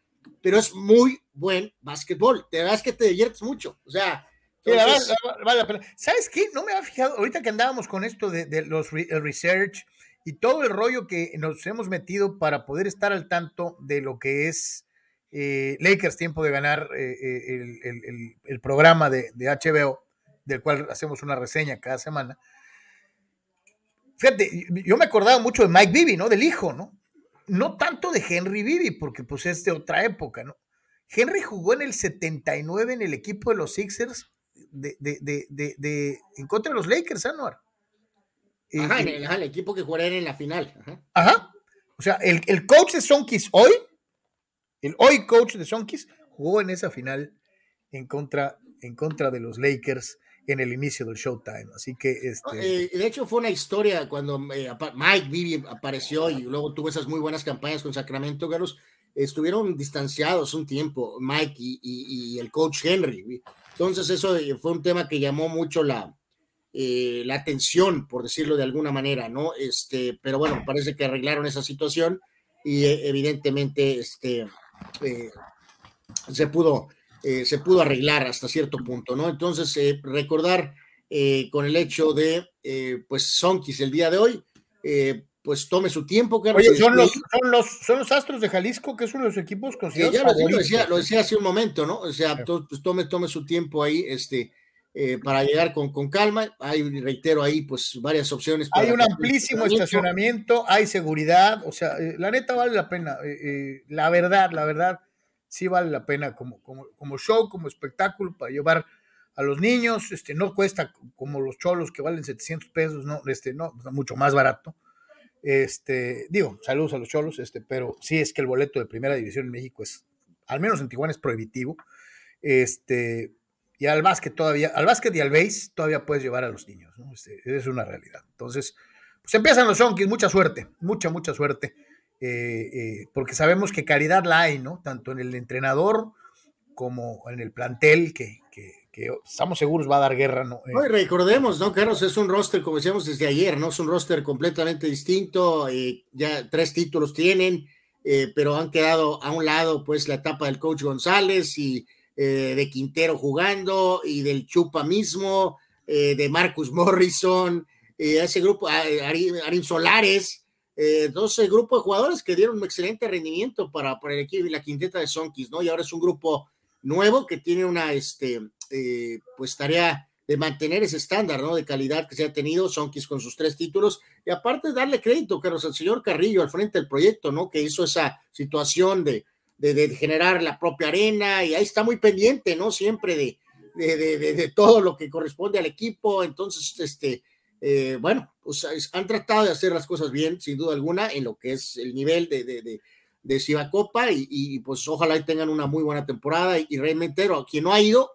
pero es muy buen básquetbol. De verdad es que te diviertes mucho. O sea, entonces, verdad, vale la pena. ¿Sabes qué? No me había fijado, ahorita que andábamos con esto de, de los re- el research y todo el rollo que nos hemos metido para poder estar al tanto de lo que es eh, Lakers Tiempo de Ganar, eh, eh, el, el- el- el programa de, de HBO, del cual hacemos una reseña cada semana. Fíjate, yo me acordaba mucho de Mike Bibby, ¿no? Del hijo, ¿no? No tanto de Henry Bibby, porque pues es de otra época, ¿no? Henry jugó en el 79 en el equipo de los Sixers de, de, de, de, en contra de los Lakers, Anuar. Y- ajá, en el, ajá, el equipo que jugaría en la final. ajá. ajá. O sea, el, el coach de Sonkis hoy, el hoy coach de Sonkis, jugó en esa final en contra, en contra de los Lakers en el inicio del Showtime. Así que este. eh, de hecho, fue una historia cuando eh, Mike Bibby apareció y luego tuvo esas muy buenas campañas con Sacramento, Carlos. Estuvieron distanciados un tiempo, Mike y, y- y el coach Henry. Entonces, eso eh, fue un tema que llamó mucho la, eh, la atención, por decirlo de alguna manera, ¿no? Este, pero bueno, parece que arreglaron esa situación y eh, evidentemente este, eh, se pudo eh, se pudo arreglar hasta cierto punto, ¿no? Entonces, eh, recordar eh, con el hecho de, eh, pues, Sonkis el día de hoy, pues tome su tiempo, Carlos. Oye, son los, son, los, son los Astros de Jalisco, que es uno de los equipos considerados ya lo, decía, lo decía hace un momento, ¿no? O sea, to- pues, tome, tome su tiempo ahí, este, eh, para llegar con, con calma. Hay, reitero, ahí, pues, varias opciones. Hay un amplísimo estacionamiento. hay seguridad, o sea, eh, la neta vale la pena. eh, la verdad, la verdad, sí vale la pena como, como, como show, como espectáculo para llevar a los niños. Este, no cuesta como los cholos que valen 700 pesos, no, este, no, mucho más barato. Este, digo, saludos a los cholos, este, pero sí es que el boleto de primera división en México es, al menos en Tijuana, es prohibitivo. Este, y al básquet todavía, al básquet y al base todavía puedes llevar a los niños, ¿no? Este, es una realidad. Entonces, pues empiezan los Sonkis, mucha suerte, mucha, mucha suerte, eh, eh, porque sabemos que calidad la hay, ¿no? Tanto en el entrenador como en el plantel, que, que, que estamos seguros va a dar guerra, ¿no? Eh, No, y recordemos, ¿no, Carlos? Es un roster, como decíamos desde ayer, ¿no? Es un roster completamente distinto, eh, ya tres títulos tienen, pero han quedado a un lado, pues, la etapa del coach González y de Quintero jugando y del Chupa mismo, de Marcus Morrison, ese grupo, ah, Ari- Arim Solares, eh, 12 grupos de jugadores que dieron un excelente rendimiento para, para el equipo y la quinteta de Sonkis, ¿no? Y ahora es un grupo nuevo que tiene una, este, eh, pues tarea de mantener ese estándar, ¿no? De calidad que se ha tenido Sonkis con sus tres títulos y aparte darle crédito, Carlos, al señor Carrillo al frente del proyecto, ¿no? Que hizo esa situación de, de, de generar la propia arena y ahí está muy pendiente, ¿no? Siempre de, de, de, todo lo que corresponde al equipo, entonces, este, eh, bueno, pues es- han tratado de hacer las cosas bien, sin duda alguna, en lo que es el nivel de, de, de, de Cibacopa y, y, pues ojalá tengan una muy buena temporada y, y realmente, a quien no ha ido,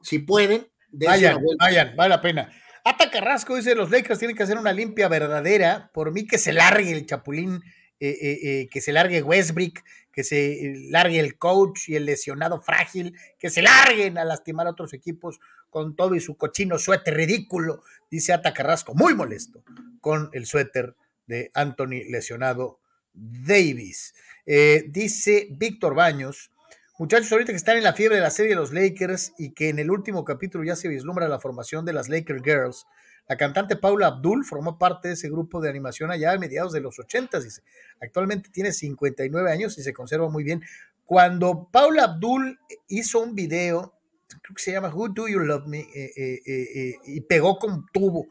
si pueden, Vayan, vayan, vale la pena. Ata Carrasco dice, los Lakers tienen que hacer una limpia verdadera. Por mí que se largue el Chapulín, eh, eh, que se largue Westbrook, que se largue el coach y el lesionado frágil, que se larguen a lastimar a otros equipos con todo y su cochino suéter ridículo, dice Ata Carrasco, muy molesto con el suéter de Anthony lesionado Davis. Eh, dice Víctor Baños, Muchachos, ahorita que están en la fiebre de la serie de los Lakers y que en el último capítulo ya se vislumbra la formación de las Laker Girls, la cantante Paula Abdul formó parte de ese grupo de animación allá a mediados de los 80, dice. Actualmente tiene 59 años y se conserva muy bien. Cuando Paula Abdul hizo un video, creo que se llama Who Do You Love Me, eh, eh, eh, y pegó con tubo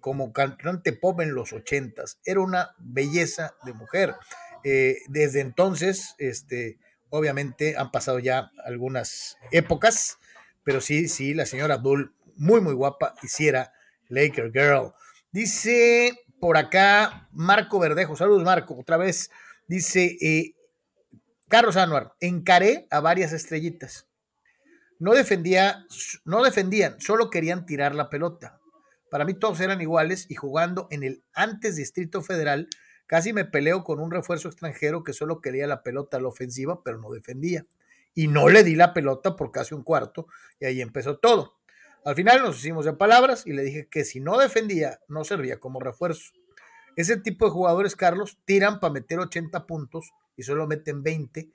como cantante pop en los 80, era una belleza de mujer. Desde entonces, este Obviamente han pasado ya algunas épocas, pero sí, sí, la señora Abdul, muy, muy guapa, hiciera Laker Girl. Dice por acá Marco Verdejo, saludos Marco, otra vez. Dice eh, Carlos Anuar, encaré a varias estrellitas. no defendía, no defendían, solo querían tirar la pelota. Para mí todos eran iguales y jugando en el antes Distrito Federal, casi me peleo con un refuerzo extranjero que solo quería la pelota a la ofensiva, pero no defendía. Y no le di la pelota por casi un cuarto y ahí empezó todo. Al final nos hicimos de palabras y le dije que si no defendía, no servía como refuerzo. Ese tipo de jugadores, Carlos, tiran para meter 80 puntos y solo meten 20,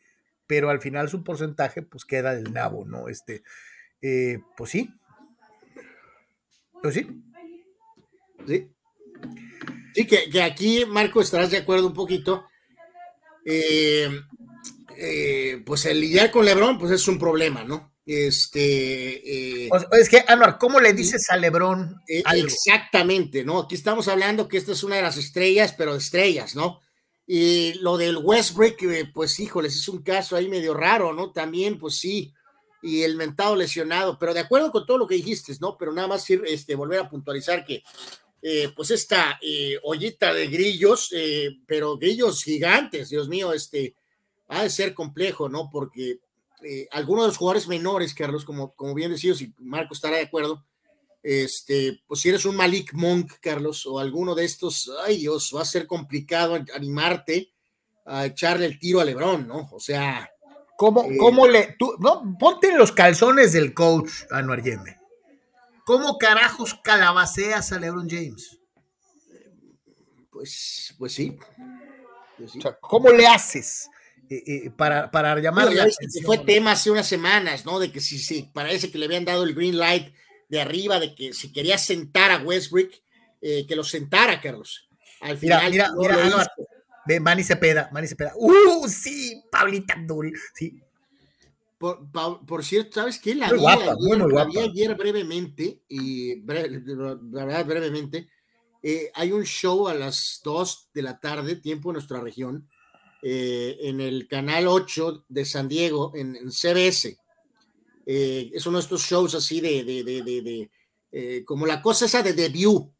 pero al final su porcentaje pues queda del nabo, ¿no? Este, eh, pues sí. Pues sí. Sí. Sí, que, aquí, Marco, estarás de acuerdo un poquito. Eh, eh, pues el lidiar con Lebron, pues es un problema, ¿no? Este. Eh, es que, Anuar, ¿cómo le dices a Lebron? Eh, exactamente, ¿no? Aquí estamos hablando que esta es una de las estrellas, pero estrellas, ¿no? Y lo del Westbrook, eh, pues híjoles, es un caso ahí medio raro, ¿no? También, pues sí, y el mentado lesionado, pero de acuerdo con todo lo que dijiste, ¿no? Pero nada más este, volver a puntualizar que, pues esta ollita de grillos, pero grillos gigantes, Dios mío, este, ha de ser complejo, ¿no? Porque eh, algunos de los jugadores menores, Carlos, como, como bien decías, y Marco estará de acuerdo, este, pues si eres un Malik Monk, Carlos, o alguno de estos, ay Dios, va a ser complicado animarte a echarle el tiro a Lebron, ¿no? O sea. ¿Cómo, eh, cómo le. Tú, no, ponte en los calzones del coach, Anuar Yeme. ¿Cómo carajos calabaceas a LeBron James? Pues, pues sí. Pues sí. O sea, ¿cómo le haces? Eh, eh, para, para llamar Fue tema hace unas semanas, ¿no? De que si, si parece que le habían dado el green light de arriba, de que si quería sentar a Westbrook, eh, que lo sentara, Carlos. Al final, mira, mira, mira ve, Manny Cepeda, Manny Cepeda. ¡Uh, sí! Pablita Abdul, sí. Por, por, cierto, ¿sabes qué? La muy vi guapa, ayer, muy, la vi ayer brevemente, y la verdad, brevemente. hay un show a las 2 de la tarde, tiempo en nuestra región, eh, en el canal 8 de San Diego, en, CBS. Eh, es uno de estos shows así de, de, de, eh, como la cosa esa de debut.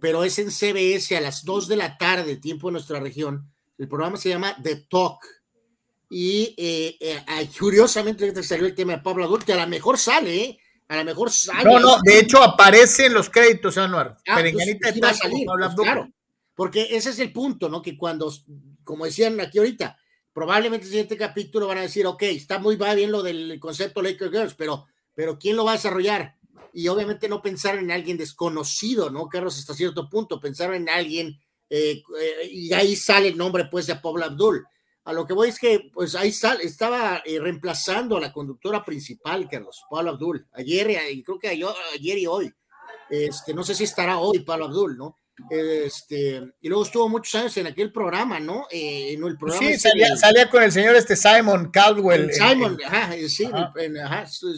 pero es en CBS a las 2 de la tarde, tiempo de nuestra región. El programa se llama The Talk. Y curiosamente salió el tema de Pablo Adul, que a lo mejor sale, A lo mejor sale. No, no, de hecho aparece en los créditos, Anuar. Ah, pues, de salir, pues, claro. Porque ese es el punto, ¿no? Que cuando, como decían aquí ahorita, probablemente el siguiente capítulo van a decir, ok, está muy bien lo del concepto Lakers Girls, pero, pero ¿quién lo va a desarrollar? Y obviamente no pensar en alguien desconocido, ¿no, Carlos? Hasta cierto punto, pensar en alguien, eh, eh, y ahí sale el nombre, pues, de Pablo Abdul. A lo que voy es que, pues, ahí sale, estaba eh, reemplazando a la conductora principal, Carlos, Pablo Abdul, ayer, y creo que ayer y hoy. Este, no sé si estará hoy Pablo Abdul, ¿no? Este, y luego estuvo muchos años en aquel programa, ¿no? Eh, en el programa sí, salía, con el señor este Simon Caldwell. Simon, ajá, sí,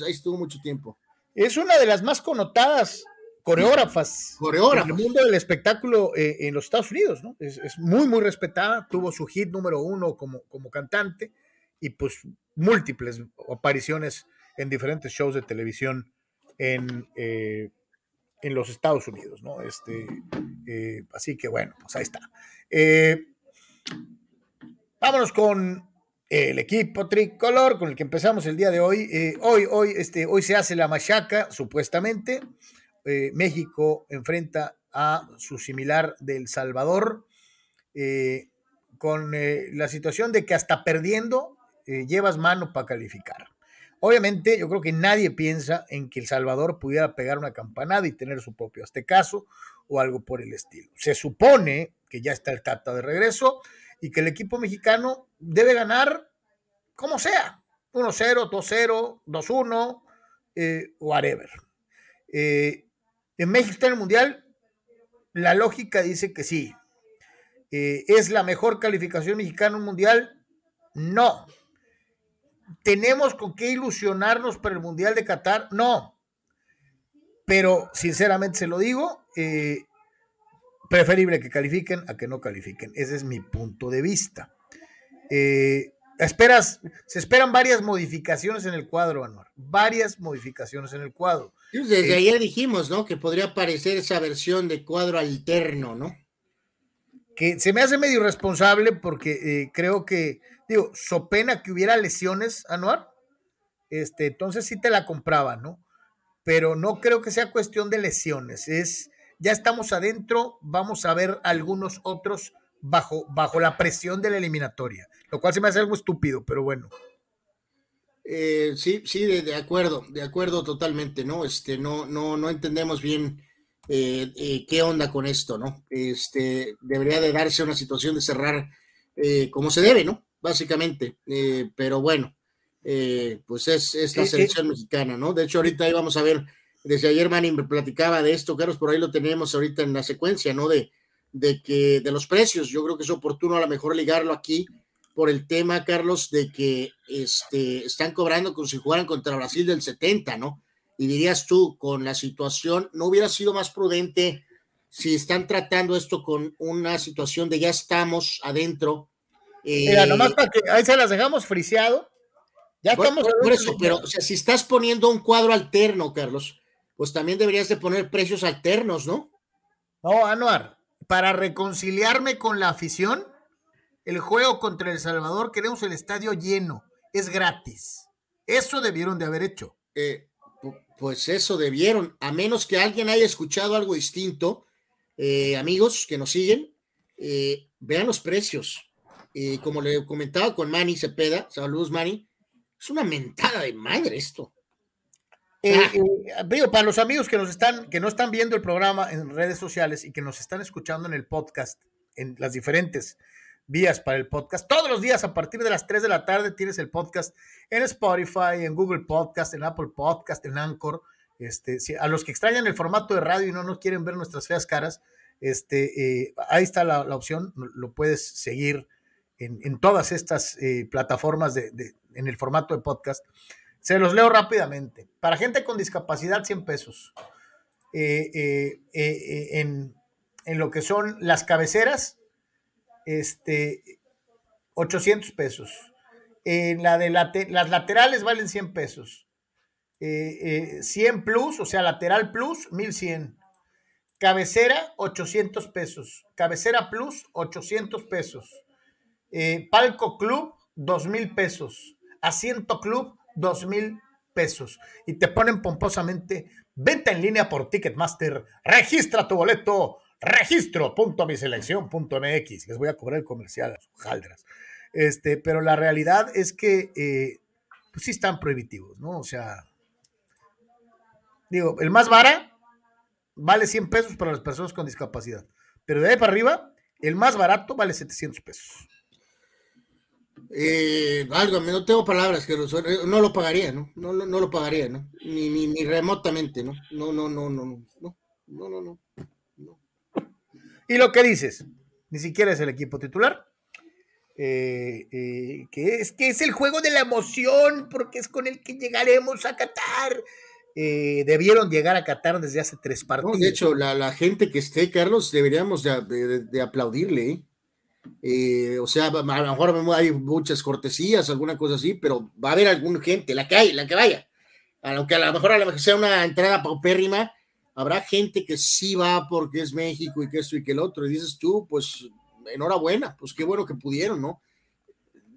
ahí estuvo mucho tiempo. Es una de las más connotadas coreógrafas, coreógrafas. en el mundo del espectáculo eh, en los Estados Unidos, ¿no? Es, muy, muy respetada, tuvo su hit número uno como, como cantante y pues múltiples apariciones en diferentes shows de televisión en... Eh, en los Estados Unidos, ¿no? Este, eh, así que bueno, pues ahí está. Eh, vámonos con el equipo tricolor con el que empezamos el día de hoy. Eh, hoy, hoy, este, hoy se hace la machaca, supuestamente. México enfrenta a su similar del Salvador, con la situación de que hasta perdiendo llevas mano para calificar. Obviamente, yo creo que nadie piensa en que El Salvador pudiera pegar una campanada y tener su propio Aztecaso o algo por el estilo. Se supone que ya está el Tata de regreso y que el equipo mexicano debe ganar como sea, 1-0, 2-0, 2-1, eh, whatever. Eh, en México está en el Mundial, la lógica dice que sí. Eh, ¿Es la mejor calificación mexicana en un Mundial? No tenemos con qué ilusionarnos para el Mundial de Qatar, no. Pero sinceramente se lo digo, eh, preferible que califiquen a que no califiquen. Ese es mi punto de vista. Eh, esperas, se esperan varias modificaciones en el cuadro, Anuar. Varias modificaciones en el cuadro. Desde eh, ayer dijimos, ¿no? Que podría aparecer esa versión de cuadro alterno, ¿no? Que se me hace medio irresponsable porque creo que digo, so pena que hubiera lesiones, Anuar, este, entonces sí te la compraba, ¿no? Pero no creo que sea cuestión de lesiones, es, ya estamos adentro, vamos a ver algunos otros bajo, bajo la presión de la eliminatoria, lo cual se me hace algo estúpido, pero bueno. Eh, sí, sí, de, acuerdo, de acuerdo totalmente, ¿no? Este, no, no, no entendemos bien eh, eh, qué onda con esto, ¿no? Este, debería de darse una situación de cerrar como se debe, ¿no? Básicamente, pero bueno, pues es, es la selección mexicana, ¿no? De hecho, ahorita íbamos a ver, desde ayer Manny me platicaba de esto, Carlos, por ahí lo tenemos ahorita en la secuencia, ¿no? De, de que de los precios, yo creo que es oportuno a lo mejor ligarlo aquí por el tema, Carlos, de que este, están cobrando como si jugaran contra Brasil del 70, ¿no? Y dirías tú, con la situación, ¿no hubiera sido más prudente si están tratando esto con una situación de ya estamos adentro? Eh, Mira, nomás para que ahí se las dejamos friseado. Ya estamos. Por, eso, pero o sea, si estás poniendo un cuadro alterno, Carlos, pues también deberías de poner precios alternos, ¿no? No, Anuar, para reconciliarme con la afición, el juego contra El Salvador, queremos el estadio lleno, es gratis. Eso debieron de haber hecho. Eh, pues eso debieron, a menos que alguien haya escuchado algo distinto. Eh, amigos que nos siguen, eh, vean los precios. Como le comentaba con Manny Cepeda, saludos Manny, es una mentada de madre esto. digo, para los amigos que nos están, que no están viendo el programa en redes sociales y que nos están escuchando en el podcast, en las diferentes vías para el podcast. Todos los días a partir de las 3 de la tarde tienes el podcast en Spotify, en Google Podcast, en Apple Podcast, en Anchor. Este, a los que extrañan el formato de radio y no nos quieren ver nuestras feas caras, este, eh, ahí está la, opción, lo puedes seguir en, todas estas eh, plataformas en el formato de podcast. Se los leo rápidamente. Para gente con discapacidad, 100 pesos. Eh, en, en, lo que son las cabeceras, este, 800 pesos. En la de las laterales valen 100 pesos. 100 eh, eh, plus, o sea, lateral plus, 1100. Cabecera, 800 pesos. Cabecera plus, 800 pesos. Eh, palco club, 2000 pesos. Asiento club, 2000 pesos. Y te ponen pomposamente venta en línea por Ticketmaster. Registra tu boleto registro.miselección.mx. Les voy a cobrar el comercial a sus jaldras. Este, pero la realidad es que eh, pues sí están prohibitivos, ¿no? O sea, digo, el más vara vale 100 pesos para las personas con discapacidad, pero de ahí para arriba, el más barato vale 700 pesos. Eh, algo, no tengo palabras, que no lo pagaría, ¿no? No, no, no lo pagaría, ¿no? Ni, ni, ni remotamente, ¿no? No, no, no, no, no, no, no, no, no. Y lo que dices, ni siquiera es el equipo titular. Eh, eh, que es que es el juego de la emoción, porque es con el que llegaremos a Qatar. Eh, debieron llegar a Qatar desde hace tres partidos. de hecho, la, gente que esté, Carlos, deberíamos de, aplaudirle. O sea, a lo mejor hay muchas cortesías, alguna cosa así, pero va a haber alguna gente, la que hay, la que vaya. Aunque a lo mejor a lo mejor sea una entrada paupérrima, habrá gente que sí va porque es México y que esto y que el otro, y dices tú, pues enhorabuena, pues qué bueno que pudieron, ¿no?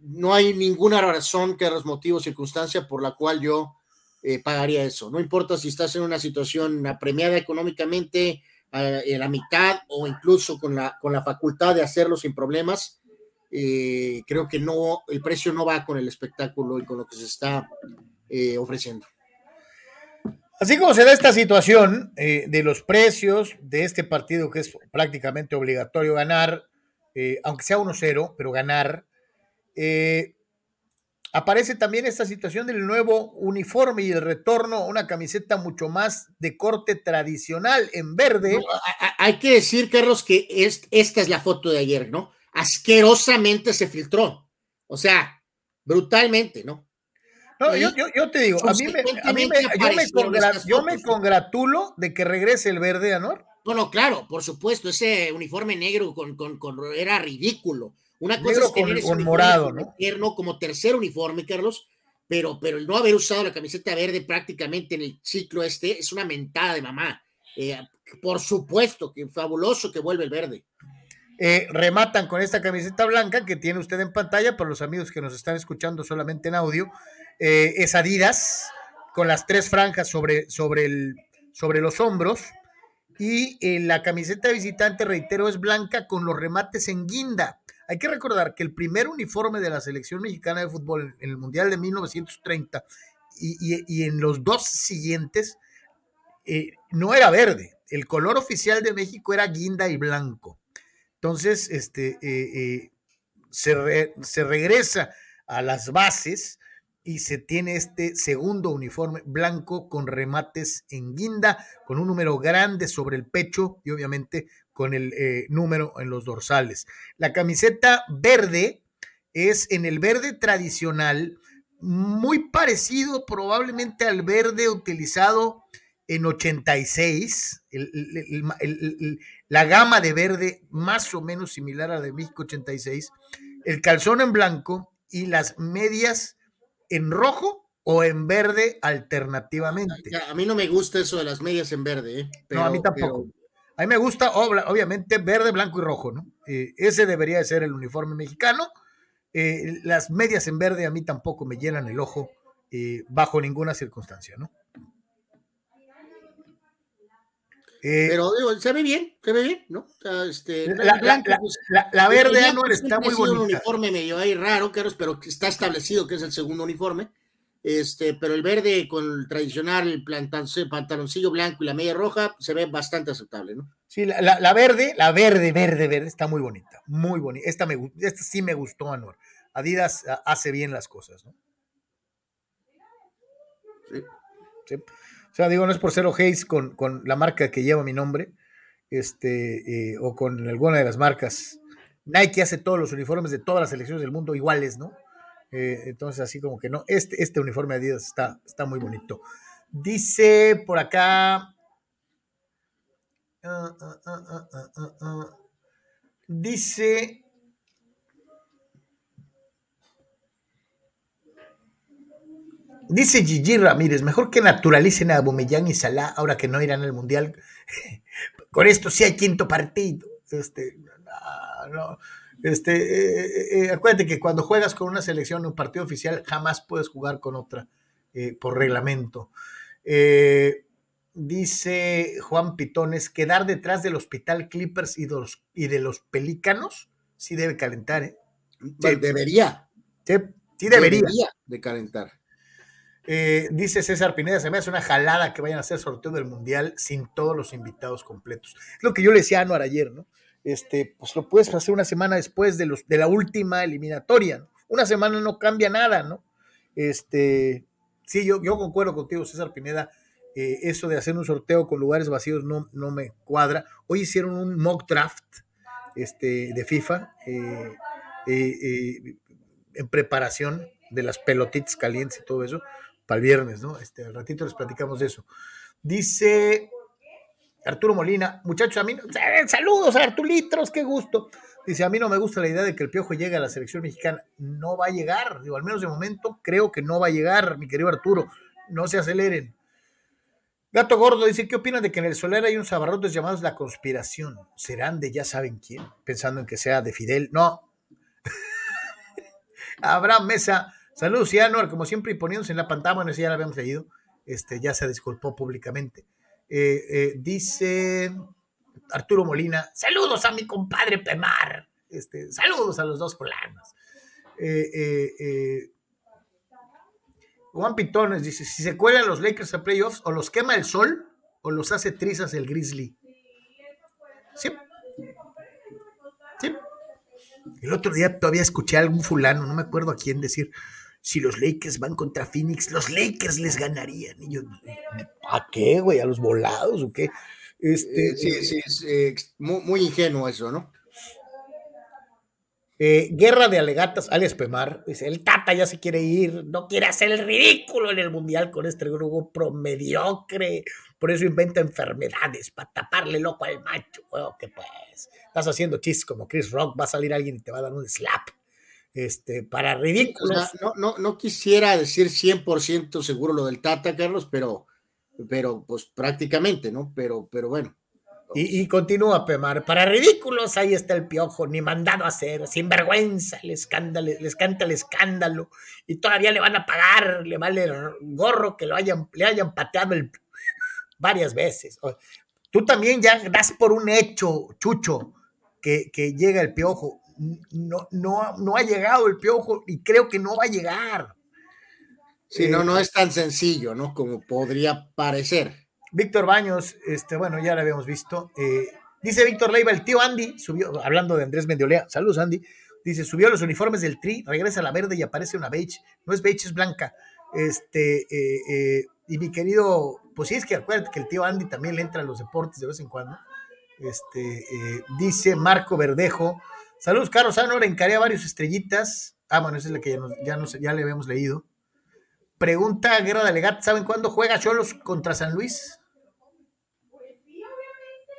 No hay ninguna razón que los motivos, circunstancia por la cual yo eh, pagaría eso. No importa si estás en una situación apremiada económicamente, en la mitad o incluso con la, con la facultad de hacerlo sin problemas, eh, creo que no, el precio no va con el espectáculo y con lo que se está eh, ofreciendo. Así como se da esta situación eh, de los precios de este partido que es prácticamente obligatorio ganar, eh, aunque sea 1-0, pero ganar, eh, aparece también esta situación del nuevo uniforme y el retorno a una camiseta mucho más de corte tradicional en verde. hay que decir, Carlos, que esta es la foto de ayer, ¿no? Asquerosamente se filtró. O sea, brutalmente, ¿no? No, yo, yo, te digo, a mí me, a mí me, yo, me congratulo de que regrese el verde, Anor. Bueno, claro, por supuesto, ese uniforme negro con, con, con era ridículo. Una cosa es tener ese morado, ¿no? como tercer uniforme, Carlos, pero, pero el no haber usado la camiseta verde prácticamente en el ciclo este es una mentada de mamá. Eh, por supuesto que fabuloso que vuelve el verde. Eh, rematan con esta camiseta blanca que tiene usted en pantalla para los amigos que nos están escuchando solamente en audio. eh, es Adidas, con las tres franjas sobre, sobre, el, sobre los hombros. Y eh, la camiseta de visitante, reitero, es blanca con los remates en guinda. Hay que recordar que el primer uniforme de la selección mexicana de fútbol en el Mundial de 1930 y, en los dos siguientes eh, no era verde. El color oficial de México era guinda y blanco. Entonces, este, eh, se, se regresa a las bases y se tiene este segundo uniforme blanco con remates en guinda, con un número grande sobre el pecho y obviamente con el eh, número en los dorsales. La camiseta verde es en el verde tradicional, muy parecido probablemente al verde utilizado en 86, la gama de verde más o menos similar a la de México 86, el calzón en blanco y las medias en rojo o en verde alternativamente. A mí no me gusta eso de las medias en verde. ¿eh? no, a mí tampoco. A mí me gusta, obviamente, verde, blanco y rojo, ¿no? Eh, ese debería de ser el uniforme mexicano. Eh, las medias en verde a mí tampoco me llenan el ojo bajo ninguna circunstancia, ¿no? Pero se ve bien, se ve bien, ¿no? este, la, pues, verde Anuar está muy bonita. un uniforme medio ahí raro, pero está establecido que es el segundo uniforme. Este, pero el verde con el tradicional pantaloncillo blanco y la media roja se ve bastante aceptable, ¿no? Sí, la, verde, la verde, verde, verde, está muy bonita, muy bonita. Esta, me, esta sí me gustó, Anuar. Adidas hace bien las cosas, ¿no? Sí. sí. O sea, digo, no es por ser Hayes con, con la marca que lleva mi nombre, este, eh, o con alguna de las marcas. Nike hace todos los uniformes de todas las selecciones del mundo iguales, ¿no? Eh, entonces, así como que no, este, este uniforme de Adidas está, está muy bonito. Dice por acá. Ah, ah, ah, dice Dice Gigi Ramírez, mejor que naturalicen a Bumellán y Salah ahora que no irán al Mundial. Con esto sí hay quinto partido. Este, no, este, eh, eh, eh, acuérdate que cuando juegas con una selección en un partido oficial, jamás puedes jugar con otra por reglamento. dice Juan Pitones, quedar detrás del Hospital Clippers y de los, y de los Pelícanos, sí debe calentar, ¿eh? Debería. Sí, sí debería. debería de calentar. Eh, dice César Pineda, se me hace una jalada que vayan a hacer sorteo del Mundial sin todos los invitados completos. Es lo que yo le decía a Anuar ayer, ¿no? Este, pues lo puedes hacer una semana después de, los, de la última eliminatoria, ¿no? Una semana no cambia nada, ¿no? Este, sí, yo, yo concuerdo contigo, César Pineda, eh, eso de hacer un sorteo con lugares vacíos no, no me cuadra. Hoy hicieron un mock draft este, de FIFA eh, en preparación de las pelotitas calientes y todo eso para el viernes, ¿no? Este, al ratito les platicamos de eso. Dice Arturo Molina, muchachos, a mí, eh, saludos a Artulitros, qué gusto. Dice, a mí no me gusta la idea de que el Piojo llegue a la selección mexicana. No va a llegar, digo, al menos de momento creo que no va a llegar, mi querido Arturo. No se aceleren. Gato Gordo dice, ¿qué opinan de que en el Soler hay unos abarrotes llamados La Conspiración? ¿Serán de ya saben quién? Pensando en que sea de Fidel. No. Abraham Mesa Saludos, Anuar, como siempre, y poniéndose en la pantalla, bueno, si ya la habíamos leído, este, ya se disculpó públicamente. Eh, eh, dice Arturo Molina, saludos a mi compadre Pemar, este, saludos a los dos fulanos. Eh, Juan Pitones dice, si se cuelan los Lakers a playoffs, o los quema el sol, o los hace trizas el Grizzly. Sí. Sí. El otro día todavía escuché a algún fulano, no me acuerdo a quién decir, si los Lakers van contra Phoenix, los Lakers les ganarían. Y yo, ¿a qué, güey? ¿A los volados o qué? Este, eh, sí, sí, es eh, muy, ingenuo eso, ¿no? Eh, guerra de alegatas, alias Pemar, dice, el Tata ya se quiere ir, no quiere hacer el ridículo en el Mundial con este grupo promediocre, por eso inventa enfermedades, para taparle loco al macho, oh, que pues, estás haciendo chistes como Chris Rock, va a salir alguien y te va a dar un slap este, para ridículos. no, no, no quisiera decir 100% seguro lo del Tata, Carlos, pero, pero pues prácticamente, ¿no? Pero, pero bueno. Y, y, continúa Pemar. Para ridículos, ahí está el piojo, ni mandado a hacer, sin vergüenza, les, escándalo, les canta el escándalo. Y todavía le van a pagar, le vale el gorro que lo hayan, le hayan pateado el, varias veces. Tú también ya das por un hecho, Chucho, que, que llega el piojo. No, no, no ha llegado el piojo y creo que no va a llegar. Sí, no, no es tan sencillo, ¿no? Como podría parecer. Víctor Baños, este, bueno, ya lo habíamos visto. Eh, dice Víctor Leiva, el tío Andy subió, hablando de Andrés Mendiolea, saludos Andy, dice, subió los uniformes del Tri, regresa a la verde y aparece una beige, no es beige, es blanca. Este, eh, eh, y mi querido, pues sí, es que acuérdate que el tío Andy también le entra a los deportes de vez en cuando. Este, dice Marco Verdejo, saludos Carlos Anor, encaré a varios estrellitas. Ah, bueno, esa es la que ya, nos, ya, nos, ya le habíamos leído. Pregunta Guerra de Legat, ¿saben cuándo juega Cholos contra San Luis?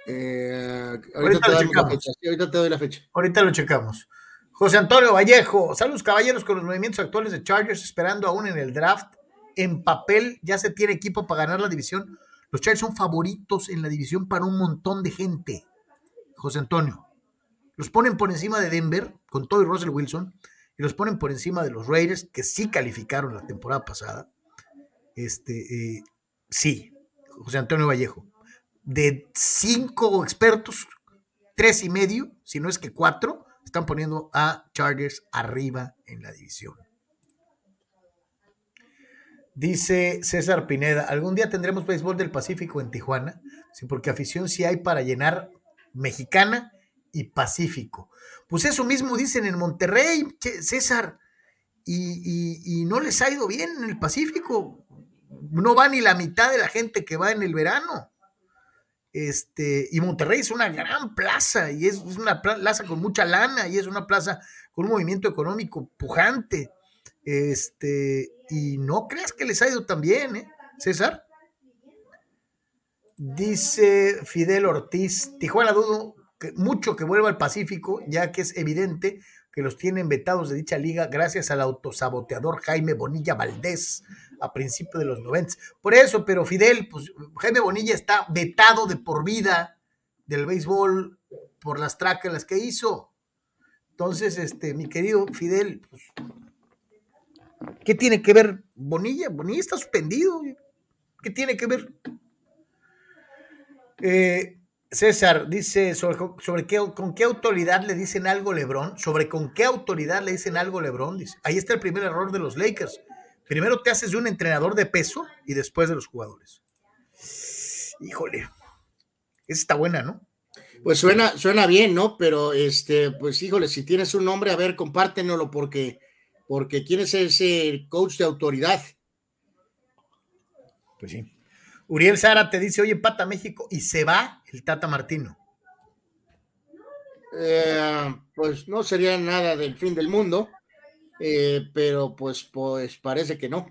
Eh, ahorita, ahorita, te fecha, sí, ahorita, te doy la fecha. Ahorita lo checamos. José Antonio Vallejo, saludos caballeros con los movimientos actuales de Chargers, esperando aún en el draft. En papel ya se tiene equipo para ganar la división. Los Chargers son favoritos en la división para un montón de gente. José Antonio. Los ponen por encima de Denver con todo y Russell Wilson y los ponen por encima de los Raiders, que sí calificaron la temporada pasada. Este, eh, sí, José Antonio Vallejo. De cinco expertos, tres y medio, si no es que cuatro, están poniendo a Chargers arriba en la división. Dice César Pineda, algún día tendremos béisbol del Pacífico en Tijuana, sí, porque afición sí hay para llenar mexicana y Pacífico. Pues eso mismo dicen en Monterrey, César, y, y, no les ha ido bien en el Pacífico. No va ni la mitad de la gente que va en el verano. Este, y Monterrey es una gran plaza, y es, es una plaza con mucha lana, y es una plaza con un movimiento económico pujante. Este, y no creas que les ha ido tan bien, ¿eh, César? Dice Fidel Ortiz, Tijuana dudo mucho que vuelva al Pacífico, ya que es evidente que los tienen vetados de dicha liga gracias al autosaboteador Jaime Bonilla Valdés a principios de los 90. Por eso, pero Fidel, pues Jaime Bonilla está vetado de por vida del béisbol por las las que hizo. Entonces, este, mi querido Fidel, pues, ¿qué tiene que ver Bonilla? Bonilla está suspendido. ¿Qué tiene que ver? Eh, César dice sobre, qué, con qué autoridad le dicen algo Lebron, sobre con qué autoridad le dicen algo Lebron. Dice, ahí está el primer error de los Lakers. Primero te haces de un entrenador de peso y después de los jugadores. Híjole, esa está buena, ¿no? Pues suena, suena bien, ¿no? Pero este, pues híjole, si tienes un nombre, a ver, compártenlo porque, porque quién es ese coach de autoridad. Pues sí. Uriel Sara te dice, oye, empata México y se va el Tata Martino. Eh, pues no sería nada del fin del mundo, eh, pero pues, pues parece que no.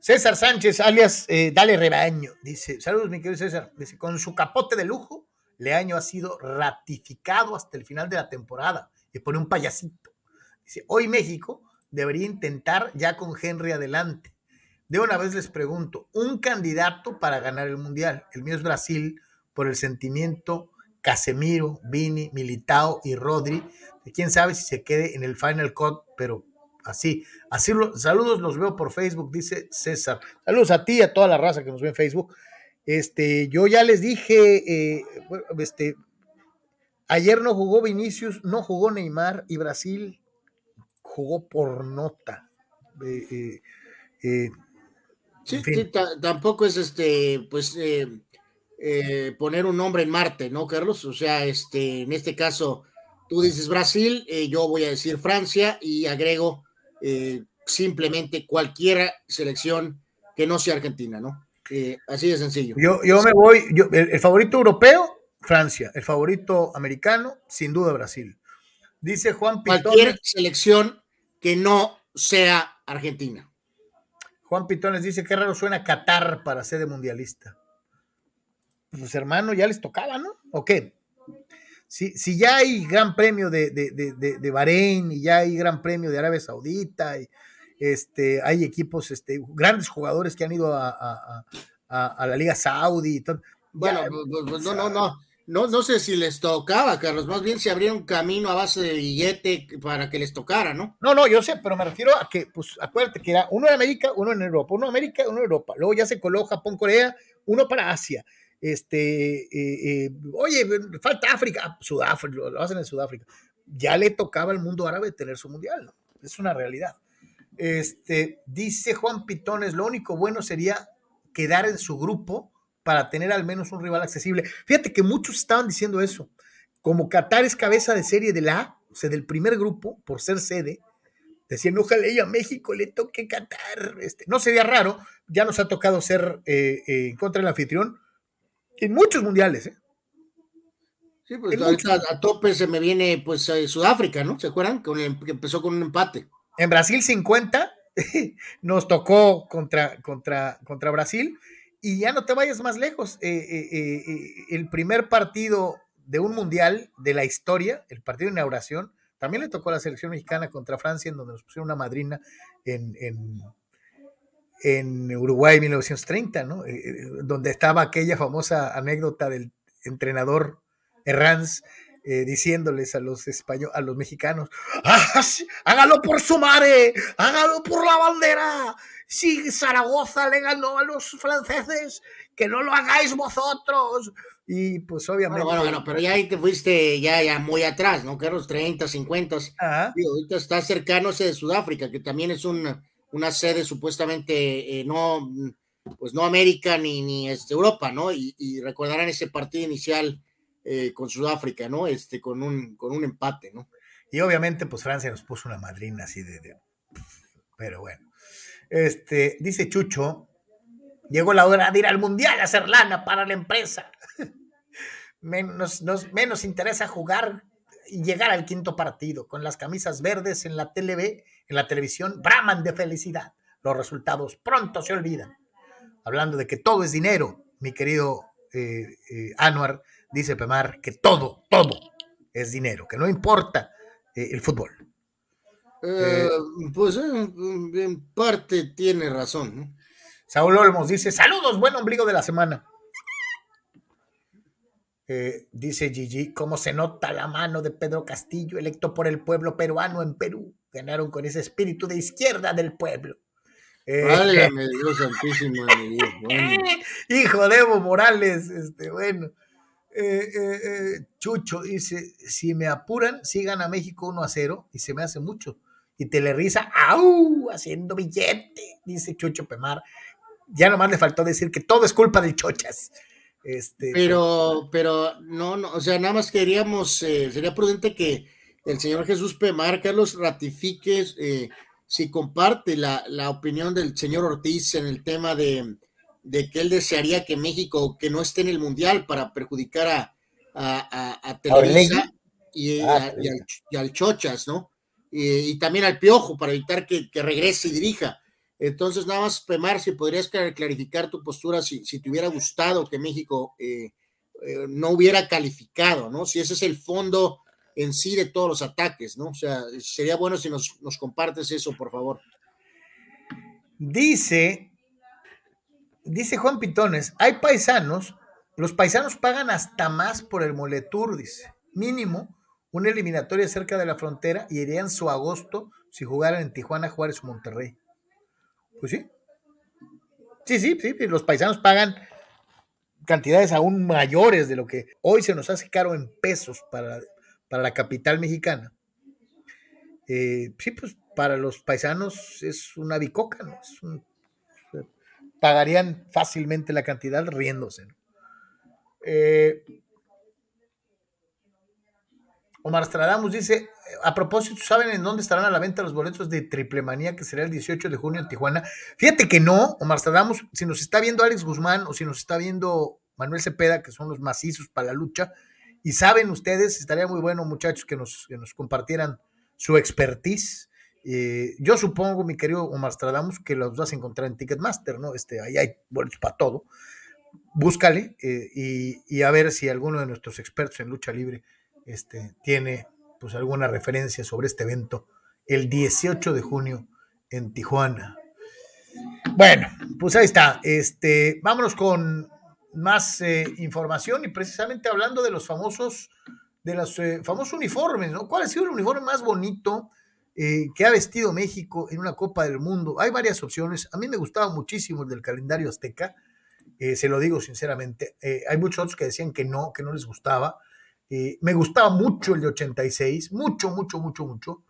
César Sánchez, alias eh, Dale Rebaño, dice, saludos mi querido César, dice, con su capote de lujo, Leaño ha sido ratificado hasta el final de la temporada y pone un payasito. Dice, hoy México debería intentar ya con Henry adelante de una vez les pregunto, un candidato para ganar el Mundial. El mío es Brasil por el sentimiento Casemiro, Vini, Militao y Rodri. Quién sabe si se quede en el Final Cut, pero así. así saludos, los veo por Facebook, dice César. Saludos a ti y a toda la raza que nos ve en Facebook. Este, yo ya les dije, eh, este, ayer no jugó Vinicius, no jugó Neymar y Brasil jugó por nota. Eh, eh, eh Sí, tampoco es este, pues, eh, eh, poner un nombre en Marte, ¿no, Carlos? O sea, este, en este caso, tú dices Brasil, eh, yo voy a decir Francia y agrego simplemente cualquier selección que no sea Argentina, ¿no? así de sencillo. Yo, yo me voy, yo, el, favorito europeo, Francia, el favorito americano, sin duda Brasil. Dice Juan Pitón. Cualquier selección que no sea Argentina. Juan Pitón les dice, qué raro suena Qatar para ser de mundialista. Pues hermano, ya les tocaba, ¿no? ¿O qué? Si, si ya hay gran premio de, de, Bahrein y ya hay gran premio de Arabia Saudita, y este, hay equipos, este, grandes jugadores que han ido a, la Liga Saudí y todo. Bueno, pues, pues, no, no, no. No, no sé si les tocaba, Carlos, más bien se abría un camino a base de billete para que les tocara, ¿no? No, no, yo sé, pero me refiero a que, pues acuérdate que era uno en América, uno en Europa, uno en América, uno en Europa. Luego ya se coló Japón, Corea, uno para Asia. Este, eh, eh, oye, falta África, ah, Sudáfrica, lo hacen en Sudáfrica. Ya le tocaba al mundo árabe tener su mundial, ¿no? Es una realidad. Este, dice Juan Pitones, lo único bueno sería quedar en su grupo para tener al menos un rival accesible. Fíjate que muchos estaban diciendo eso. Como Qatar es cabeza de serie de la A, o sea, del primer grupo, por ser sede, decían, ojalá y a México le toque Qatar. Este, no sería raro, ya nos ha tocado ser eh, eh, en contra del anfitrión en muchos mundiales. ¿eh? Sí, pues ahorita a tope se me viene pues Sudáfrica, ¿no? ¿Se acuerdan? Con que empezó con un empate. En Brasil 50 nos tocó contra, contra, contra Brasil y ya no te vayas más lejos. Eh, eh, eh, el primer partido de un mundial de la historia, el partido de inauguración, también le tocó a la selección mexicana contra Francia, en donde nos pusieron una madrina en, en, en Uruguay 1930, ¿no? donde estaba aquella famosa anécdota del entrenador Herranz diciéndoles a los españoles, a los mexicanos, ¡Ah, hágalo por su madre, hágalo por la bandera, si Zaragoza le ganó a los franceses, que no lo hagáis vosotros. Y pues obviamente. Bueno, bueno, pero ya ahí te fuiste ya, ya muy atrás, ¿no? Que los 30, 50. Y ahorita está cercano ese de Sudáfrica, que también es una, una sede supuestamente eh, no, pues no América ni, ni este, Europa, ¿no? Y, recordarán ese partido inicial eh, con Sudáfrica, ¿no? Este, con un, con un empate, ¿no? Y obviamente, pues Francia nos puso una madrina así de pero bueno. Este, dice Chucho, llegó la hora de ir al mundial a hacer lana para la empresa. menos, nos, menos interesa jugar y llegar al quinto partido con las camisas verdes en la TV, en la televisión, braman de felicidad. Los resultados pronto se olvidan. Hablando de que todo es dinero, mi querido eh, eh, Anuar, dice Pemar que todo, todo es dinero, que no importa eh, el fútbol. Eh, pues en parte tiene razón. Saúl Olmos dice: Saludos, buen ombligo de la semana. Eh, dice Gigi, ¿cómo se nota la mano de Pedro Castillo, electo por el pueblo peruano en Perú? Ganaron con ese espíritu de izquierda del pueblo. Eh, Válgame Dios santísimo Hijo de Evo Morales, este, bueno. Chucho dice, si me apuran, sigan a México 1 a 0 y se me hace mucho y Telerisa, ¡au! Haciendo billete, dice Chucho Pemar. Ya nomás le faltó decir que todo es culpa de Chochas. Este, pero, pero no, no, o sea, nada más queríamos, eh, sería prudente que el señor Jesús Pemar, Carlos, ratifique eh, si comparte la, opinión del señor Ortiz en el tema de, que él desearía que México, que no esté en el Mundial para perjudicar a, a, Televisa y, ah, y al Chochas, ¿no? y también al Piojo para evitar que, regrese y dirija. Entonces, nada más, Pemar, si podrías clarificar tu postura, si, si te hubiera gustado que México eh, eh, no hubiera calificado, ¿no? Si ese es el fondo en sí de todos los ataques, ¿no? O sea, sería bueno si nos, nos compartes eso, por favor. Dice, dice Juan Pitones, hay paisanos, los paisanos pagan hasta más por el moletur, dice, mínimo una eliminatoria cerca de la frontera y irían su agosto si jugaran en Tijuana, Juárez o Monterrey. Pues sí. Sí, sí, sí, los paisanos pagan cantidades aún mayores de lo que hoy se nos hace caro en pesos para, para la capital mexicana. Eh, sí, pues para los paisanos es una bicoca, ¿no? Pagarían fácilmente la cantidad riéndose. Eh, Omar Stradamus dice, a propósito, ¿saben en dónde estarán a la venta los boletos de Triple Manía que será el 18 de junio en Tijuana? Fíjate que no, Omar Stradamus, si nos está viendo Alex Guzmán o si nos está viendo Manuel Cepeda, que son los macizos para la lucha, y saben ustedes, estaría muy bueno, muchachos, que nos, nos compartieran su expertise. Eh, yo supongo, mi querido Omar Stradamus, que los vas a encontrar en Ticketmaster, ¿no? Este, ahí hay boletos para todo. Búscale eh, y, y a ver si alguno de nuestros expertos en lucha libre este, tiene pues alguna referencia sobre este evento el 18 de junio en Tijuana. Bueno, pues ahí está. Este, vámonos con más eh, información y precisamente hablando de los famosos, de los famosos uniformes, ¿no? ¿Cuál ha sido el uniforme más bonito eh, que ha vestido México en una Copa del Mundo? Hay varias opciones. A mí me gustaba muchísimo el del calendario azteca, se lo digo sinceramente. hay muchos otros que decían que no, que no les gustaba. me gustaba mucho el de 86, mucho, mucho, mucho, mucho.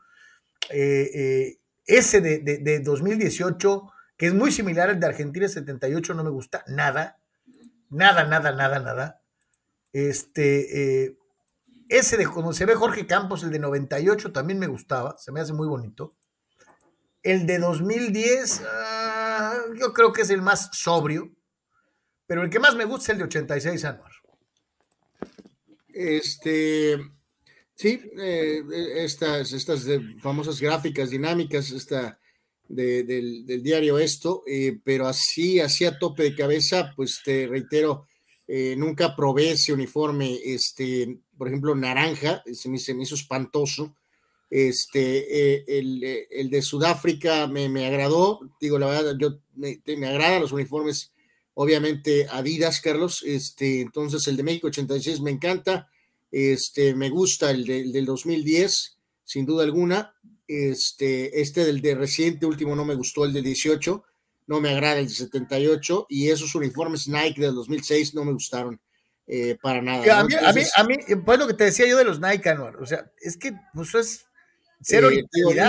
ese de, de, de 2018 que es muy similar al de Argentina 78, no me gusta nada. Nada, nada, nada, nada. Este, eh, ese de como se ve Jorge Campos, el de 98, también me gustaba, se me hace muy bonito. El de 2010, ah, yo creo que es el más sobrio, pero el que más me gusta es el de 86 Anuar. Este, sí, eh, estas, estas famosas gráficas dinámicas, esta del, diario esto, eh, pero así, así a tope de cabeza, pues te reitero, eh, nunca probé ese uniforme, este, por ejemplo, naranja, se me, hizo espantoso. Este, eh, el, de Sudáfrica me, me, agradó, digo la verdad, yo me, me agradan los uniformes, obviamente Adidas, Carlos, este, entonces el de México 86 me encanta, este, me gusta el, de, el del 2010, sin duda alguna, este, este del de reciente último no me gustó, el de 18, no me agrada el de 78 y esos uniformes Nike del 2006 no me gustaron eh, para nada. A, mí, a, mí, pues lo que te decía yo de los Nike, Anuar, o sea, es que pues es cero eh,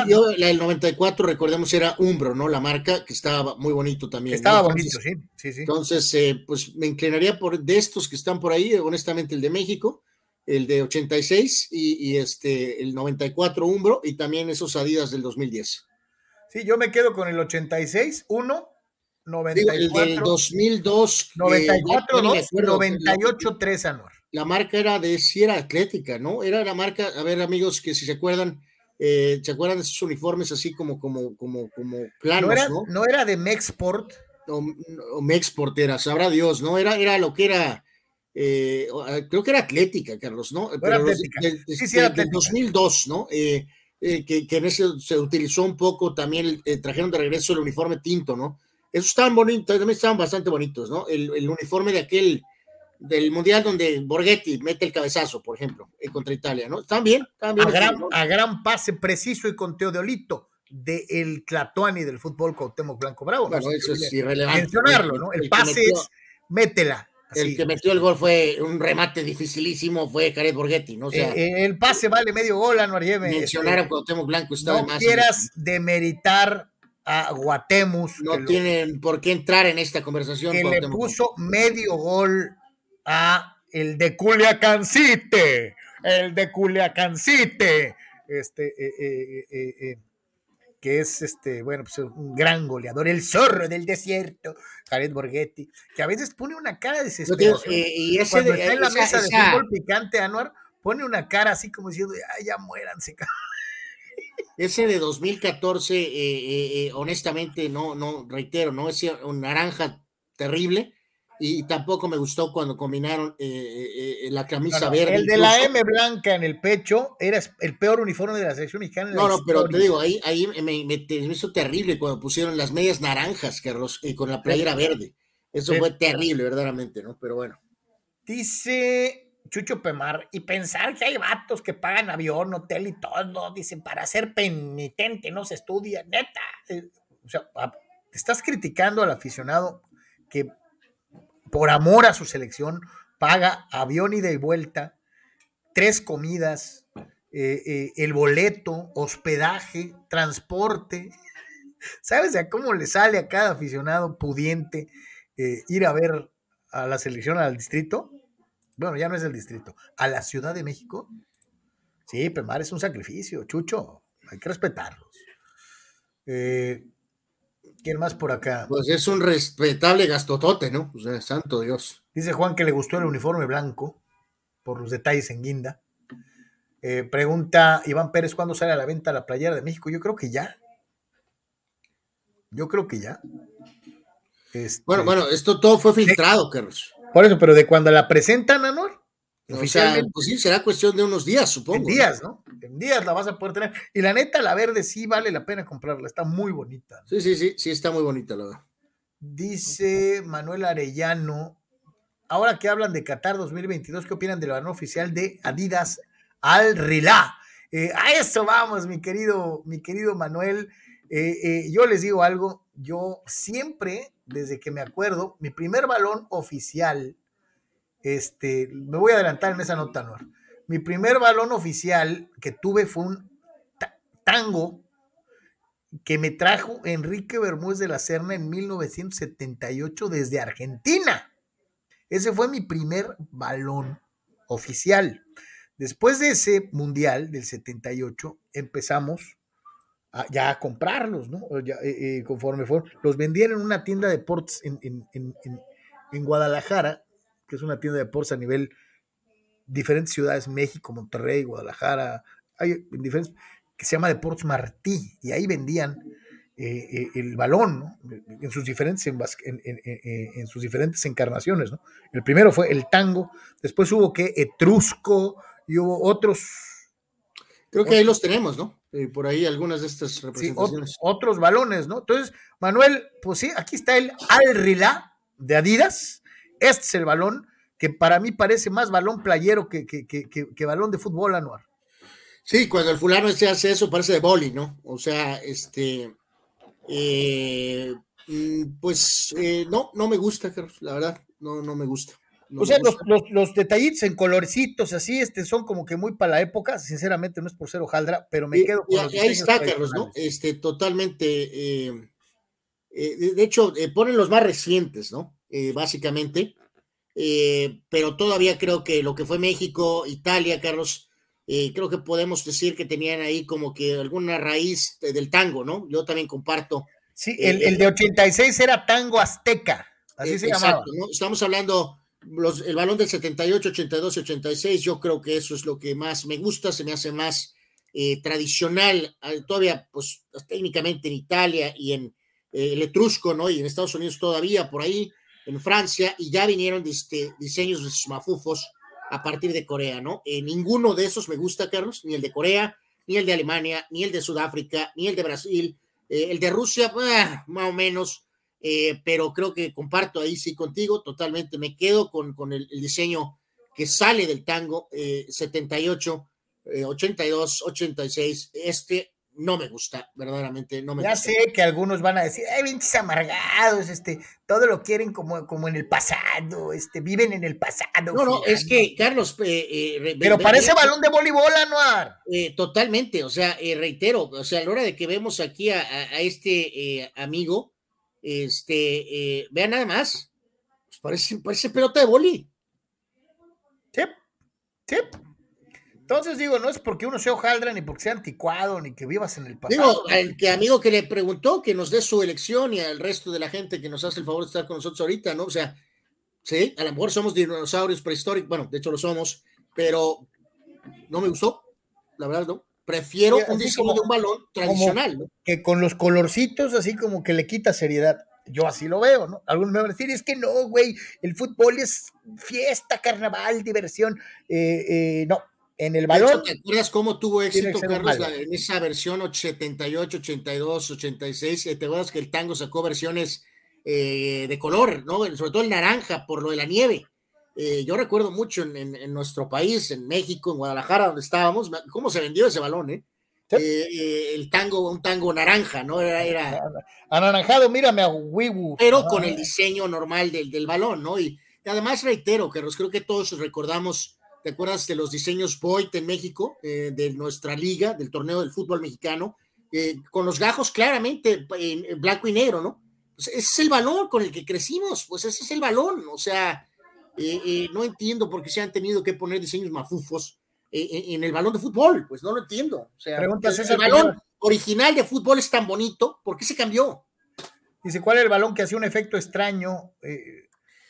yo, la del 94, recordemos, era Umbro, ¿no? La marca que estaba muy bonito también. Estaba bonito, sí, sí, sí. Entonces, eh, pues me inclinaría por de estos que están por ahí, honestamente el de México, el de 86 y, y, este, el 94 Umbro y también esos Adidas del 2010. Sí, yo me quedo con el 86, 1, 94. el del 2002. 94, 2, 98, 3, Anuar. La marca era de, si era atlética, ¿no? Era la marca, a ver amigos, que si se acuerdan, eh, ¿se acuerdan de esos uniformes así como, como, como, como planos, no? Era, ¿no? no era de Mexport. O, o Mexport era, sabrá Dios, ¿no? Era, era lo que era eh, creo que era Atlética, Carlos, ¿no? Pero atlética. sí, sí, era 2002, ¿no? Eh, eh, que, que, en ese se utilizó un poco también, eh, trajeron de regreso el uniforme tinto, ¿no? Esos estaban bonitos, también estaban bastante bonitos, ¿no? El, el uniforme de aquel, del Mundial donde Borghetti mete el cabezazo, por ejemplo, contra Italia, ¿no? Están bien, están bien. A gran, a gran pase preciso y con Teodolito de el Clatuani del fútbol Cuauhtémoc Blanco Bravo. Bueno, eso es irrelevante. Mencionarlo, ¿no? El, el pase metió, es métela, el que metió el gol fue un remate dificilísimo, fue Jared Borghetti, ¿no? O sea, eh, el pase vale medio gol, Anuar Yeme. Mencionar a Cuauhtémoc Blanco está no más. quieras demeritar a Guatemus. No tienen por qué entrar en esta conversación. Que le puso medio gol a el de Culiacancite, el de Culiacancite, este, eh, eh, eh, eh que es este, bueno, pues un gran goleador, el zorro del desierto, Jared Borghetti, que a veces pone una cara de desesperación. Eh, y ese Cuando de, está en la esa, mesa de fútbol picante, Anuar, pone una cara así como diciendo, ay, ya muéranse. Ese de 2014, eh, eh, honestamente, no, no, reitero, no es un naranja terrible, y tampoco me gustó cuando combinaron eh, eh, la camisa no, verde. El de la M blanca en el pecho era el peor uniforme de la selección mexicana. no, no, pero te digo, ahí, ahí me, me, me, hizo terrible cuando pusieron las medias naranjas, Carlos, y con la playera verde. Eso sí. fue terrible, verdaderamente, ¿no? Pero bueno. Dice Chucho Pemar, y pensar que hay vatos que pagan avión, hotel y todo, dicen, para ser penitente no se estudia, neta. Eh, o sea, te estás criticando al aficionado que por amor a su selección, paga avión ida y vuelta, tres comidas, eh, eh, el boleto, hospedaje, transporte. ¿Sabes a cómo le sale a cada aficionado pudiente eh, ir a ver a la selección al distrito? Bueno, ya no es el distrito, a la Ciudad de México. Sí, Pemar es un sacrificio, Chucho, hay que respetarlos. Eh, ¿Quién más por acá? Pues es un respetable gastotote, ¿no? O sea, santo Dios. Dice Juan que le gustó el uniforme blanco por los detalles en guinda. Eh, pregunta Iván Pérez, ¿cuándo sale a la venta la playera de México? Yo creo que ya. Yo creo que ya. Este... Bueno, bueno, esto todo fue filtrado, Carlos. Por eso, pero de cuando la presentan, Anor, o sea, pues sí, será cuestión de unos días, supongo. En días, ¿no? En días la vas a poder tener. Y la neta, la verde sí vale la pena comprarla, está muy bonita. Sí, sí, sí, sí, está muy bonita, la verdad. Dice Manuel Arellano, ahora que hablan de Qatar 2022, ¿qué opinan del balón oficial de Adidas al Rilá? Eh, a eso vamos, mi querido, mi querido Manuel. Eh, eh, yo les digo algo, yo siempre, desde que me acuerdo, mi primer balón oficial, este, me voy a adelantar en esa nota, ¿no? Mi primer balón oficial que tuve fue un tango que me trajo Enrique Bermúdez de la Serna en 1978 desde Argentina. Ese fue mi primer balón oficial. Después de ese mundial del 78, empezamos ya a comprarlos, ¿no? Ya, eh, eh, conforme fueron. Los vendían en una tienda de ports en, en, en, en, Guadalajara, que es una tienda de ports a nivel diferentes ciudades, México, Monterrey, Guadalajara, hay diferentes, que se llama Deportes Martí, y ahí vendían eh, eh, el balón ¿no? en, sus diferentes, en, en, sus diferentes encarnaciones. ¿no? El primero fue el tango, después hubo que etrusco y hubo otros. Creo que ahí los tenemos, ¿no? Eh, por ahí algunas de estas representaciones. Sí, otros balones, ¿no? Entonces, Manuel, pues sí, aquí está el Al de Adidas. Este es el balón que para mí parece más balón playero que, que, que, que balón de fútbol anual. Sí, cuando el fulano se hace eso parece de boli, ¿no? O sea, este, eh, pues eh, no, no me gusta, Carlos, la verdad, no, no me gusta. o sea, Los, los, detallitos en colorcitos así, este, son como que muy para la época, sinceramente no es por ser hojaldra, pero me quedo con y, Ahí está, Carlos, ¿no? Este, totalmente, eh, de hecho, ponen los más recientes, ¿no? Básicamente, pero todavía creo que lo que fue México, Italia, Carlos, eh, creo que podemos decir que tenían ahí como que alguna raíz del tango, ¿no? Yo también comparto. Sí, el, el de 86 era tango azteca, así eh, se llamaba. ¿no? Estamos hablando, los, el balón del 78, 82, 86, yo creo que eso es lo que más me gusta, se me hace más eh, tradicional, todavía pues técnicamente en Italia y en el etrusco, ¿no? Y en Estados Unidos todavía por ahí, en Francia, y ya vinieron este, diseños de sus mafufos a partir de Corea, ¿no? Eh, ninguno de esos me gusta, Carlos, ni el de Corea, ni el de Alemania, ni el de Sudáfrica, ni el de Brasil, eh, el de Rusia, ah, más o menos, eh, pero creo que comparto ahí sí contigo, totalmente me quedo con, con el, el, diseño que sale del tango 78, 82, 86, este no me gusta, verdaderamente no me ya gusta. sé que algunos van a decir, ay, pinches amargados, este, todo lo quieren como, como en el pasado, este, viven en el pasado. No, no, es que, Carlos, eh, eh, pero parece balón de voleibol, Anuar. Eh, totalmente, o sea, eh, reitero, o sea, a la hora de que vemos aquí a, a, a este amigo, este, vean nada más, pues parece, parece pelota de boli. Sí, sí. Entonces digo, no es porque uno sea hojaldra, ni porque sea anticuado, ni que vivas en el pasado. Digo, al que amigo que le preguntó que nos dé su elección y al resto de la gente que nos hace el favor de estar con nosotros ahorita, ¿no? O sea, sí, a lo mejor somos dinosaurios prehistóricos, bueno, de hecho lo somos, pero no me gustó, la verdad, ¿no? Prefiero sí, un diseño de un balón tradicional, ¿no? Que con los colorcitos así como que le quita seriedad. Yo así lo veo, ¿no? Algunos me van a decir, es que no, güey, el fútbol es fiesta, carnaval, diversión. Eh, eh, no, en el balón. ¿Te acuerdas cómo tuvo éxito, Carlos, la, en esa versión 78, 82, 86? ¿Te acuerdas que el tango sacó versiones eh, de color, ¿no? Sobre todo el naranja, por lo de la nieve. Eh, yo recuerdo mucho en, en, en, nuestro país, en México, en Guadalajara, donde estábamos, cómo se vendió ese balón, ¿eh? ¿Sí? eh el tango, un tango naranja, ¿no? Era, era... anaranjado, mírame a Wiwu. Pero ah. con el diseño normal del, del balón, ¿no? Y, y además reitero, Carlos, creo que todos recordamos ¿Te acuerdas de los diseños Voigt en México, eh, de nuestra liga, del torneo del fútbol mexicano? Eh, con los gajos claramente en, en, blanco y negro, ¿no? Pues ese es el balón con el que crecimos, pues ese es el balón, o sea, eh, no entiendo por qué se han tenido que poner diseños mafufos en el balón de fútbol, pues no lo entiendo. O sea, Preguntas el, balón original de fútbol es tan bonito, ¿por qué se cambió? Dice, ¿cuál es el balón que hacía un efecto extraño? Eh,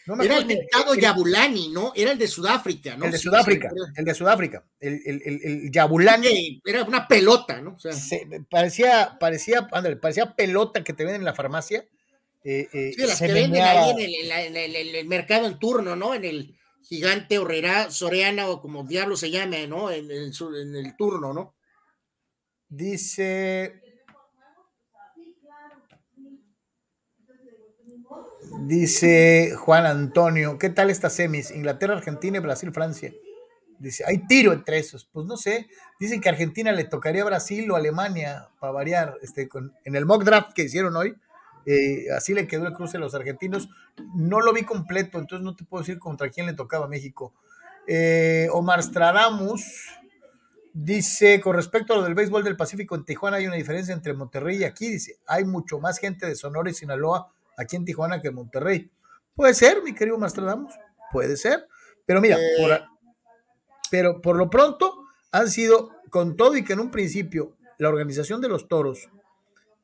no era el mercado el, Yabulani, ¿no? Era el de Sudáfrica, ¿no? El de Sudáfrica, sí, el de Sudáfrica. El, el, el, Yabulani. Era una pelota, ¿no? O sea, se, parecía, parecía, ándale, parecía pelota que te venden en la farmacia. Eh, eh, sí, las que venden ahí en el, en, el, en el, mercado en turno, ¿no? En el gigante Horrera, Soriana o como diablo se llame, ¿no? En en el turno, ¿no? Dice Dice Juan Antonio, ¿qué tal estas semis? Inglaterra, Argentina y Brasil, Francia. Dice, hay tiro entre esos. Pues no sé. Dicen que Argentina le tocaría a Brasil o Alemania para variar. Este, con, en el mock draft que hicieron hoy, eh, así le quedó el cruce a los argentinos. No lo vi completo, entonces no te puedo decir contra quién le tocaba a México. Eh, Omar Stradamus dice, con respecto a lo del béisbol del Pacífico, en Tijuana hay una diferencia entre Monterrey y aquí. Dice, hay mucho más gente de Sonora y Sinaloa aquí en Tijuana que en Monterrey. Puede ser, mi querido Omar Stradamus, puede ser. Pero mira, Eh. por, pero por lo pronto han sido, con todo y que en un principio la organización de los toros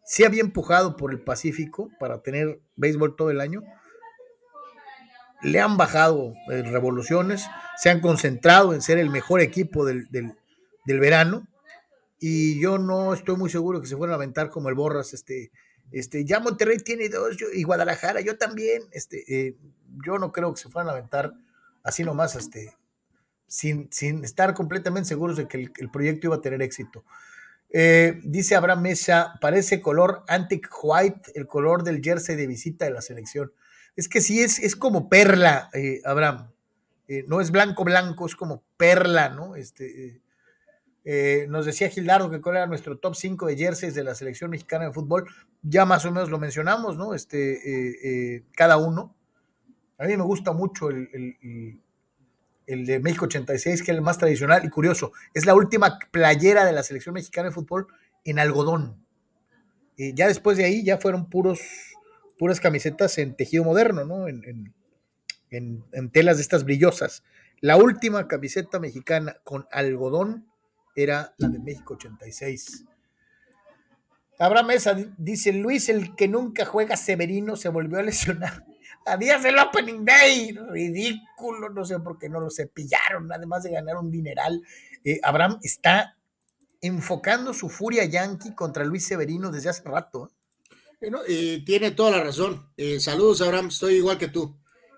se había empujado por el Pacífico para tener béisbol todo el año, le han bajado eh, revoluciones, se han concentrado en ser el mejor equipo del, del- del verano y yo no estoy muy seguro que se fueran a aventar como el Borras, este, este, ya Monterrey tiene dos y Guadalajara, yo también, este, eh, yo no creo que se fueran a aventar así nomás, este, sin, sin estar completamente seguros de que el, el proyecto iba a tener éxito. Eh, dice Abraham Mesa, parece color antique white, el color del jersey de visita de la selección. Es que sí, es, es como perla, eh, Abraham. No es blanco blanco, es como perla, ¿no? Este, eh, nos decía Gildardo que cuál era nuestro top 5 de jerseys de la selección mexicana de fútbol. Ya más o menos lo mencionamos, ¿no? Este, eh, eh, cada uno. A mí me gusta mucho el, el- el- de México 86, que es el más tradicional y curioso. Es la última playera de la selección mexicana de fútbol en algodón. Eh, ya después de ahí ya fueron puros, puras camisetas en tejido moderno, ¿no? En, en- en- en telas de estas brillosas. La última camiseta mexicana con algodón era la de México 86. Abraham Mesa di- dice, Luis, el que nunca juega Severino, se volvió a lesionar. A días del Opening Day, ridículo, no sé por qué no lo cepillaron, además de ganar un dineral. Eh, Abraham está enfocando su furia yankee contra Luis Severino desde hace rato. Bueno, tiene toda la razón. Eh, saludos, Abraham. Estoy igual que tú.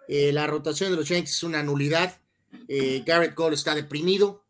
Eh, la rotación de los Yankees es una nulidad. Garrett Cole está deprimido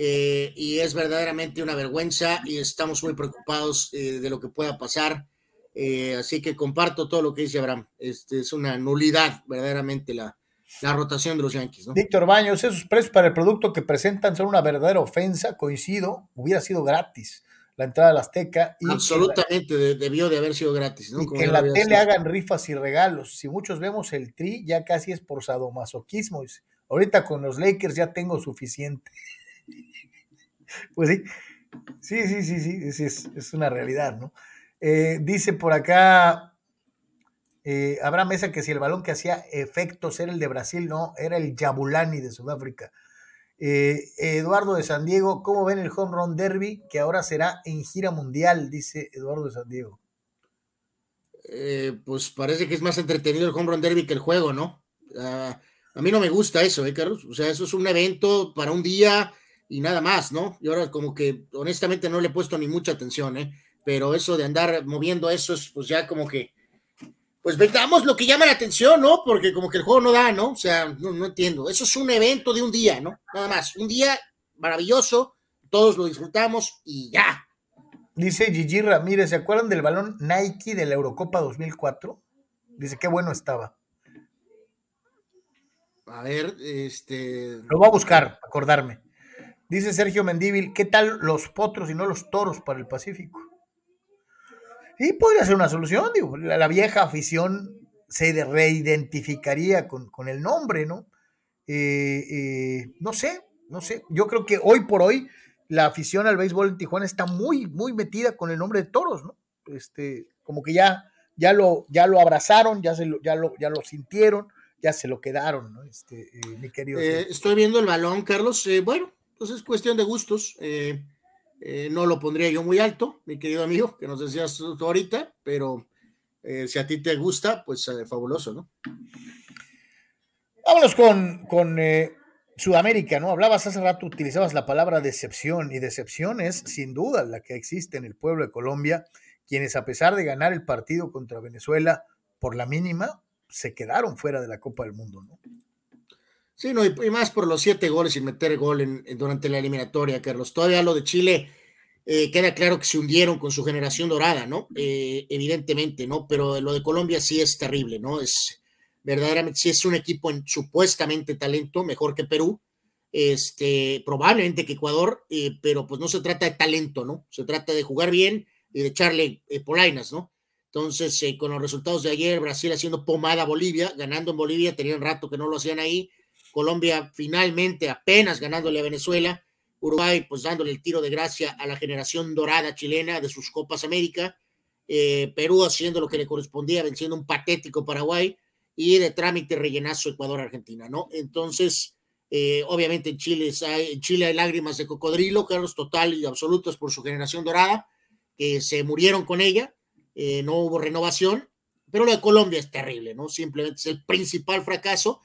eh, y es verdaderamente una vergüenza y estamos muy preocupados eh, de lo que pueda pasar. Eh, así que comparto todo lo que dice Abraham. Este es una nulidad verdaderamente la, la rotación de los Yankees. ¿no? Víctor Baños, esos precios para el producto que presentan son una verdadera ofensa, coincido, hubiera sido gratis la entrada a la Azteca y Absolutamente de- debió de haber sido gratis. ¿no? y Como que en la tele dicho. hagan rifas y regalos. Si muchos vemos el tri, ya casi es por sadomasoquismo. Ahorita con los Lakers ya tengo suficiente. Pues sí, sí, sí, sí, sí, es, es una realidad, ¿no? Eh, dice por acá eh, Abraham Mesa que si el balón que hacía efectos era el de Brasil, no, era el Yabulani de Sudáfrica. Eh, Eduardo de San Diego, ¿cómo ven el Home Run Derby que ahora será en gira mundial? Dice Eduardo de San Diego. Eh, pues parece que es más entretenido el home run derby que el juego, ¿no? Ah, a mí no me gusta eso, ¿eh, Carlos? O sea, eso es un evento para un día y nada más, ¿no? Y ahora como que honestamente no le he puesto ni mucha atención, ¿eh? Pero eso de andar moviendo eso es pues ya como que, pues veamos lo que llama la atención, ¿no? Porque como que el juego no da, ¿no? O sea, no, no entiendo. Eso es un evento de un día, ¿no? Nada más. Un día maravilloso, todos lo disfrutamos y ya. Dice Gigi Ramírez, ¿se acuerdan del balón Nike de la Eurocopa 2004? Dice, qué bueno estaba. A ver, este... Lo voy a buscar, acordarme. Dice Sergio Mendíbil, ¿qué tal los potros y no los toros para el Pacífico? Y podría ser una solución, digo, la, la vieja afición se de- reidentificaría con, con el nombre, ¿no? Eh, eh, no sé, no sé. Yo creo que hoy por hoy la afición al béisbol en Tijuana está muy, muy metida con el nombre de toros, ¿no? Este, como que ya, ya lo, ya lo abrazaron, ya se lo, ya lo, ya lo sintieron, ya se lo quedaron, ¿no? Este, eh, mi querido. Estoy viendo el balón, Carlos. Bueno, pues es cuestión de gustos. Eh, eh, no lo pondría yo muy alto, mi querido amigo, que nos decías ahorita, pero eh, si a ti te gusta, pues fabuloso, ¿no? Vámonos con, con Sudamérica, ¿no? Hablabas hace rato, utilizabas la palabra decepción, y decepción es sin duda la que existe en el pueblo de Colombia, quienes a pesar de ganar el partido contra Venezuela por la mínima, se quedaron fuera de la Copa del Mundo, ¿no? Sí, no, y, y más por los siete goles sin meter gol en, en- durante la eliminatoria, Carlos. Todavía lo de Chile eh, queda claro que se hundieron con su generación dorada, ¿no? Eh, evidentemente, ¿no? Pero lo de Colombia sí es terrible, ¿no? Es verdaderamente, sí es un equipo en supuestamente talento, mejor que Perú, este, probablemente que Ecuador, eh, pero pues no se trata de talento, ¿no? Se trata de jugar bien y de echarle polainas, ¿no? Entonces, con los resultados de ayer, Brasil haciendo pomada a Bolivia, ganando en Bolivia, tenían rato que no lo hacían ahí, Colombia finalmente apenas ganándole a Venezuela, Uruguay pues dándole el tiro de gracia a la generación dorada chilena de sus Copas América, eh, Perú haciendo lo que le correspondía, venciendo un patético Paraguay y de trámite rellenazo Ecuador-Argentina, ¿no? Entonces, eh, obviamente en Chile, hay, lágrimas de cocodrilo, Carlos, total y absolutas por su generación dorada, que se murieron con ella, eh, no hubo renovación, pero lo de Colombia es terrible, ¿no? Simplemente es el principal fracaso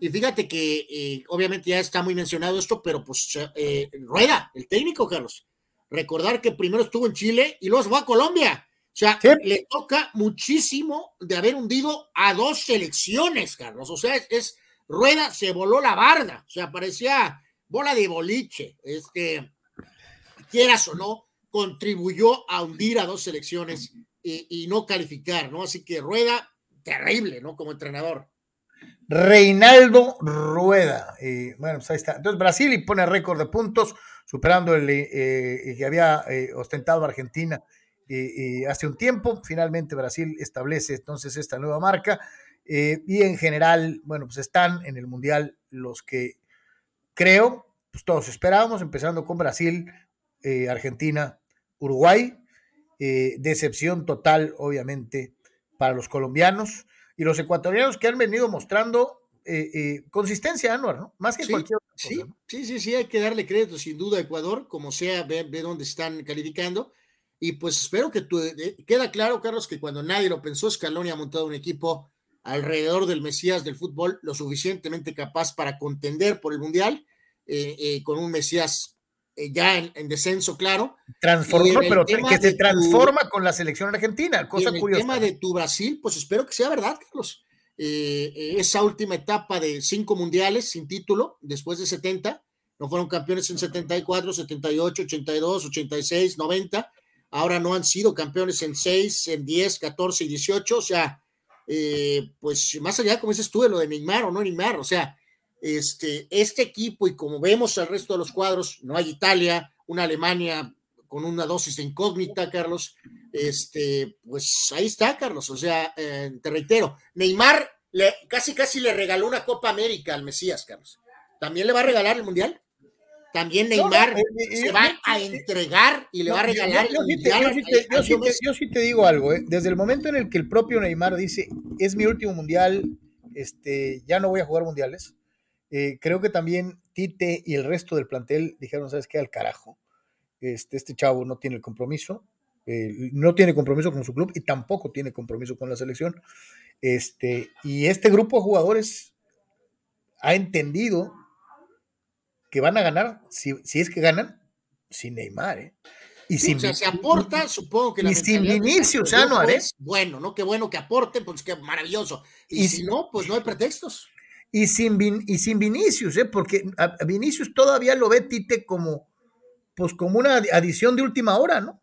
y fíjate que eh, obviamente ya está muy mencionado esto, pero pues eh, Rueda, el técnico, Carlos. Recordar que primero estuvo en Chile y luego se fue a Colombia. O sea, le toca muchísimo de haber hundido a dos selecciones, Carlos. O sea, es, Rueda se voló la barda. O sea, parecía bola de boliche. Este, quieras o no, contribuyó a hundir a dos selecciones y, y no calificar, ¿no? Así que Rueda, terrible, ¿no? Como entrenador. Reinaldo Rueda. bueno, pues ahí está. Entonces Brasil y pone récord de puntos, superando el eh, que había eh, ostentado Argentina eh, hace un tiempo. Finalmente Brasil establece entonces esta nueva marca. y en general, bueno, pues están en el Mundial los que creo, pues todos esperábamos, empezando con Brasil, Argentina, Uruguay. decepción total, obviamente, para los colombianos y los ecuatorianos que han venido mostrando eh, eh, consistencia, Anuar, ¿no? Más que cualquier otra cosa, sí, sí, sí, hay que darle crédito sin duda a Ecuador, como sea, ve, dónde están calificando. Y pues espero que tú, eh, queda claro, Carlos, que cuando nadie lo pensó, Scaloni ha montado un equipo alrededor del Mesías del fútbol lo suficientemente capaz para contender por el Mundial, con un Mesías ya en, descenso, claro. Transformó, pero que se transforma con la selección argentina, cosa en el curiosa. tema de tu Brasil, pues espero que sea verdad, Carlos. Eh, eh, esa última etapa de cinco mundiales sin título, después de 70, no fueron campeones en 74, 78, 82, 86, 90, ahora no han sido campeones en 6, en 10, 14 y 18, o sea, eh, pues más allá, como dices tú, de lo de Neymar o no Neymar, o sea, este, este equipo y como vemos el resto de los cuadros, no hay Italia, una Alemania con una dosis de incógnita, Carlos, este, pues ahí está, Carlos, o sea, eh, te reitero, Neymar le, casi casi le regaló una Copa América al Mesías, Carlos. ¿También le va a regalar el Mundial? También Neymar se va a entregar y le va a regalar yo, yo, sí te digo algo, ¿eh? desde el momento en el que el propio Neymar dice, es mi último Mundial, este, ya no voy a jugar Mundiales, eh, creo que también Tite y el resto del plantel dijeron, ¿sabes qué? Al carajo. Este, este chavo no tiene el compromiso, eh, no tiene compromiso con su club y tampoco tiene compromiso con la selección. Este, y este grupo de jugadores ha entendido que van a ganar, si, es que ganan, sin Neymar. ¿eh? Y sin, se aporta, supongo que la y sin Vinicius, ya no haré. Bueno, ¿no? Qué bueno que aporte, pues qué maravilloso. Y, si no, pues no hay pretextos y sin, y sin Vinicius, ¿eh? porque a, Vinicius todavía lo ve Tite como, pues como una adición de última hora, ¿no?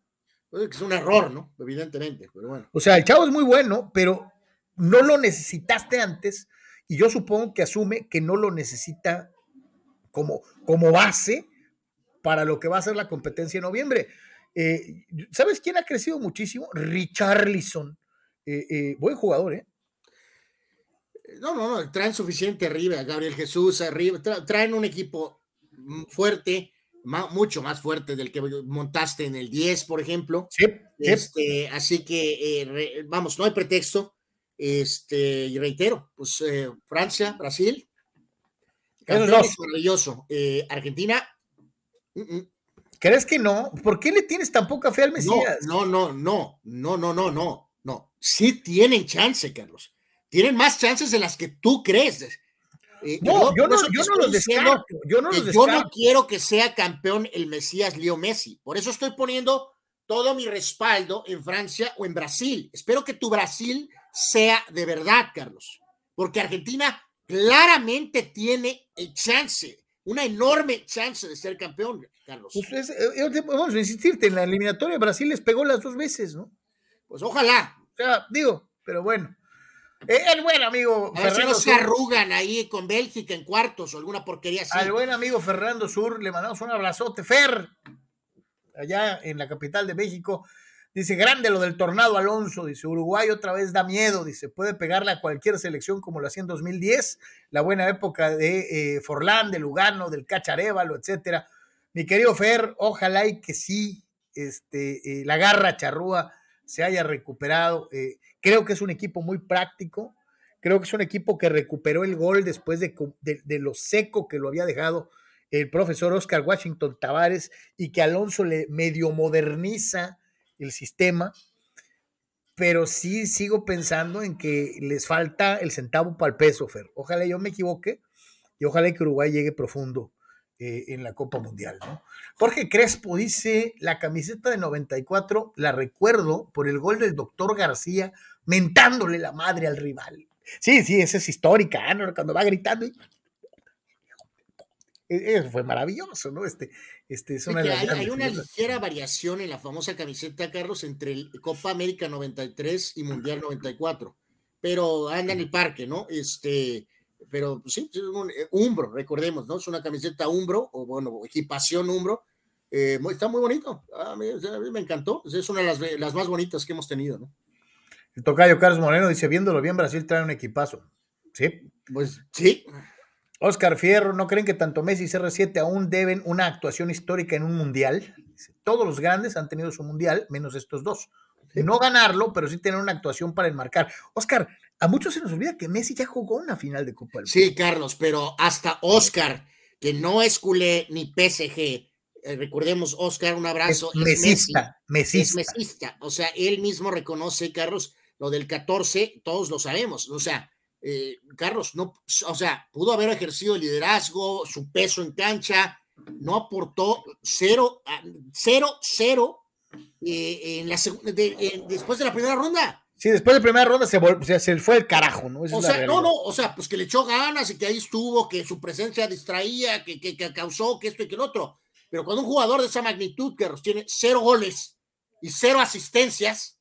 Pues es un error, ¿no? Evidentemente, pero bueno. O sea, el chavo es muy bueno, pero no lo necesitaste antes y yo supongo que asume que no lo necesita como, como base para lo que va a ser la competencia en noviembre. Eh, ¿Sabes quién ha crecido muchísimo? Richarlison. Eh, eh, buen jugador, ¿eh? No, no, no, traen suficiente arriba, Gabriel Jesús arriba, traen un equipo fuerte, mucho más fuerte del que montaste en el 10, por ejemplo. Sí. Este, así que, eh, vamos, no hay pretexto. Este, y reitero, pues eh, Francia, Brasil, es maravilloso. Eh, Argentina. ¿Crees que no? ¿Por qué le tienes tan poca fe al Mesías? No, no, no, no, no, no, no, no. Sí tienen chance, Carlos tienen más chances de las que tú crees. Eh, no, yo, no, yo no los descarto. Yo no, yo no quiero que sea campeón el Mesías Leo Messi. Por eso estoy poniendo todo mi respaldo en Francia o en Brasil. Espero que tu Brasil sea de verdad, Carlos. Porque Argentina claramente tiene el chance. una enorme chance de ser campeón, Carlos. Pues eh, vamos a insistirte, en la eliminatoria Brasil les pegó las dos veces, ¿no? Pues ojalá. O sea, digo, pero bueno. Eh, el buen amigo a Fernando no se arrugan ahí con Bélgica en cuartos o alguna porquería así. Al buen amigo Fernando Sur le mandamos un abrazote. Fer, allá en la capital de México. Dice, grande lo del tornado Alonso. Dice, Uruguay otra vez da miedo. Dice, puede pegarle a cualquier selección como lo hacía en 2010. La buena época de eh, Forlán, de Lugano, del Cacharévalo, etcétera. Mi querido Fer, ojalá y que sí, este, eh, la garra charrúa se haya recuperado. Eh, creo que es un equipo muy práctico. Creo que es un equipo que recuperó el gol después de, de, lo seco que lo había dejado el profesor Oscar Washington Tavares y que Alonso le medio moderniza el sistema. Pero sí sigo pensando en que les falta el centavo para el peso, Fer. Ojalá yo me equivoque y ojalá que Uruguay llegue profundo eh, en la Copa Mundial. ¿no? Jorge Crespo dice, la camiseta de 94 la recuerdo por el gol del doctor García mentándole la madre al rival. Sí, sí, esa es histórica, ¿no? cuando va gritando. E, eso fue maravilloso, ¿no? Este, este es hay, una ligera variación en la famosa camiseta, Carlos, entre el Copa América 93 y Mundial 94, pero anda en el parque, ¿no? Este, pero sí, es un eh, Umbro, recordemos, ¿no? Es una camiseta Umbro, o bueno, equipación Umbro. Eh, está muy bonito. A mí, me encantó. Es una de las, más bonitas que hemos tenido, ¿no? El tocayo Carlos Moreno dice: Viéndolo bien, Brasil trae un equipazo. Sí. Pues sí. Oscar Fierro, ¿no creen que tanto Messi y CR7 aún deben una actuación histórica en un mundial? Todos los grandes han tenido su mundial, menos estos dos. No ganarlo, pero sí tener una actuación para enmarcar. Oscar, a muchos se nos olvida que Messi ya jugó una final de Copa del Mundo. Sí, Carlos, pero hasta Oscar, que no es culé ni PSG, eh, recordemos, Oscar, un abrazo. Es, mesista, mesista. Es mesista. O sea, él mismo reconoce, Carlos, lo del 14, todos lo sabemos. O sea, eh, Carlos, no, o sea, pudo haber ejercido liderazgo, su peso en cancha, no aportó cero, cero, cero eh, en la después de la primera ronda. Sí, después de la primera ronda se, se fue el carajo, ¿no? o sea, no, no, o sea, pues que le echó ganas y que ahí estuvo, que su presencia distraía, que, que, causó que esto y que el otro. Pero cuando un jugador de esa magnitud, que tiene cero goles y cero asistencias,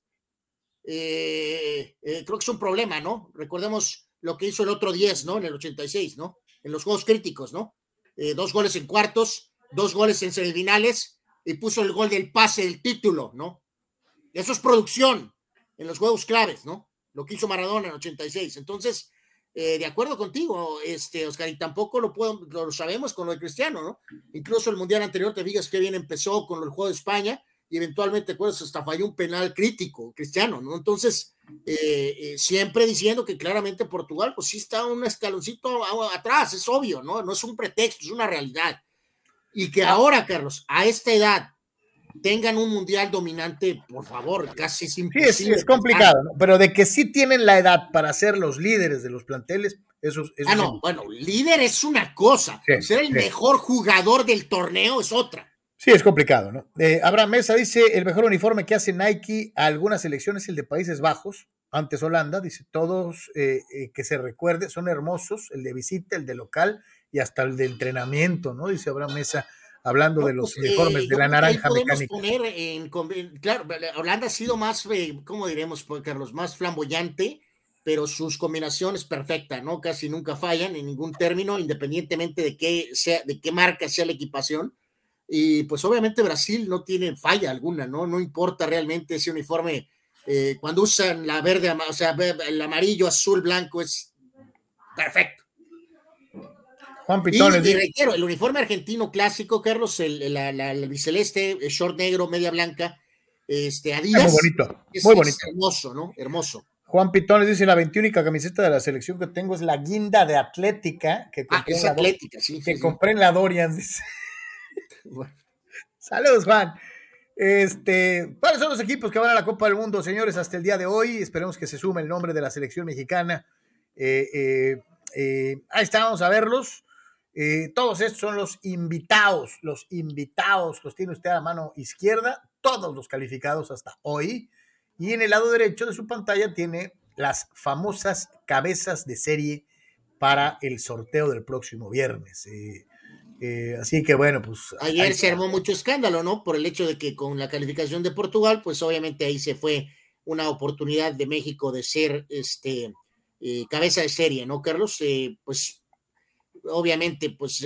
eh, eh, creo que es un problema, ¿no? Recordemos lo que hizo el otro 10, ¿no? En el 86, ¿no? En los juegos críticos, ¿no? Eh, dos goles en cuartos, dos goles en semifinales y puso el gol del pase del título, ¿no? Eso es producción en los juegos claves, ¿no? Lo que hizo Maradona en 86. Entonces, eh, de acuerdo contigo, este, Oscar, y tampoco lo, puedo, lo sabemos con lo de Cristiano, ¿no? Incluso el Mundial anterior, te digas que bien empezó con el juego de España y eventualmente, acuerdas, hasta falló un penal crítico, Cristiano, ¿no? Entonces, eh, eh, siempre diciendo que claramente Portugal, pues sí está un escaloncito atrás, es obvio, ¿no? No es un pretexto, es una realidad. Y que ahora, Carlos, a esta edad, tengan un mundial dominante, por favor, casi es imposible. Sí, es, complicado, ¿no? pero de que sí tienen la edad para ser los líderes de los planteles, eso, es. ah, no, bueno, líder es una cosa, ser el mejor jugador del torneo es otra. Sí, es complicado, ¿no? Eh, Abraham Mesa dice, el mejor uniforme que hace Nike a algunas selecciones es el de Países Bajos, antes Holanda, dice, todos eh, eh, que se recuerde, son hermosos, el de visita, el de local y hasta el de entrenamiento, ¿no? Dice Abraham Mesa hablando de los pues, uniformes de la naranja mecánica. Poner en, claro, Holanda ha sido más, eh, ¿cómo diremos, pues, Carlos? Más flamboyante, pero sus combinaciones perfectas, ¿no? Casi nunca fallan en ningún término, independientemente de qué, sea, de qué marca sea la equipación. Y pues obviamente Brasil no tiene falla alguna, ¿no? No importa realmente ese uniforme. Eh, cuando usan la verde, o sea, el amarillo, azul, blanco, es perfecto. Juan Pitones. Y, requiero, el uniforme argentino clásico, Carlos, el, la, el biceleste, el short negro, media blanca, este, Adidas. Muy bonito, muy bonito. hermoso, ¿no? Hermoso. Juan Pitones dice, la 21 camiseta de la selección que tengo es la guinda de Atlética. Que ah, es Atlética, sí. Que compré en la Dorian, dice. Saludos, Juan. Este, ¿cuáles son los equipos que van a la Copa del Mundo, señores, hasta el día de hoy? Esperemos que se sume el nombre de la selección mexicana. Eh, eh, eh, ahí está, vamos a verlos. Eh, todos estos son los invitados, los invitados, los tiene usted a la mano izquierda, todos los calificados hasta hoy. Y en el lado derecho de su pantalla tiene las famosas cabezas de serie para el sorteo del próximo viernes. Eh, Eh, así que bueno, pues. Ayer se armó mucho escándalo, ¿no? Por el hecho de que con la calificación de Portugal, pues obviamente ahí se fue una oportunidad de México de ser este cabeza de serie, ¿no, Carlos? Pues obviamente, pues,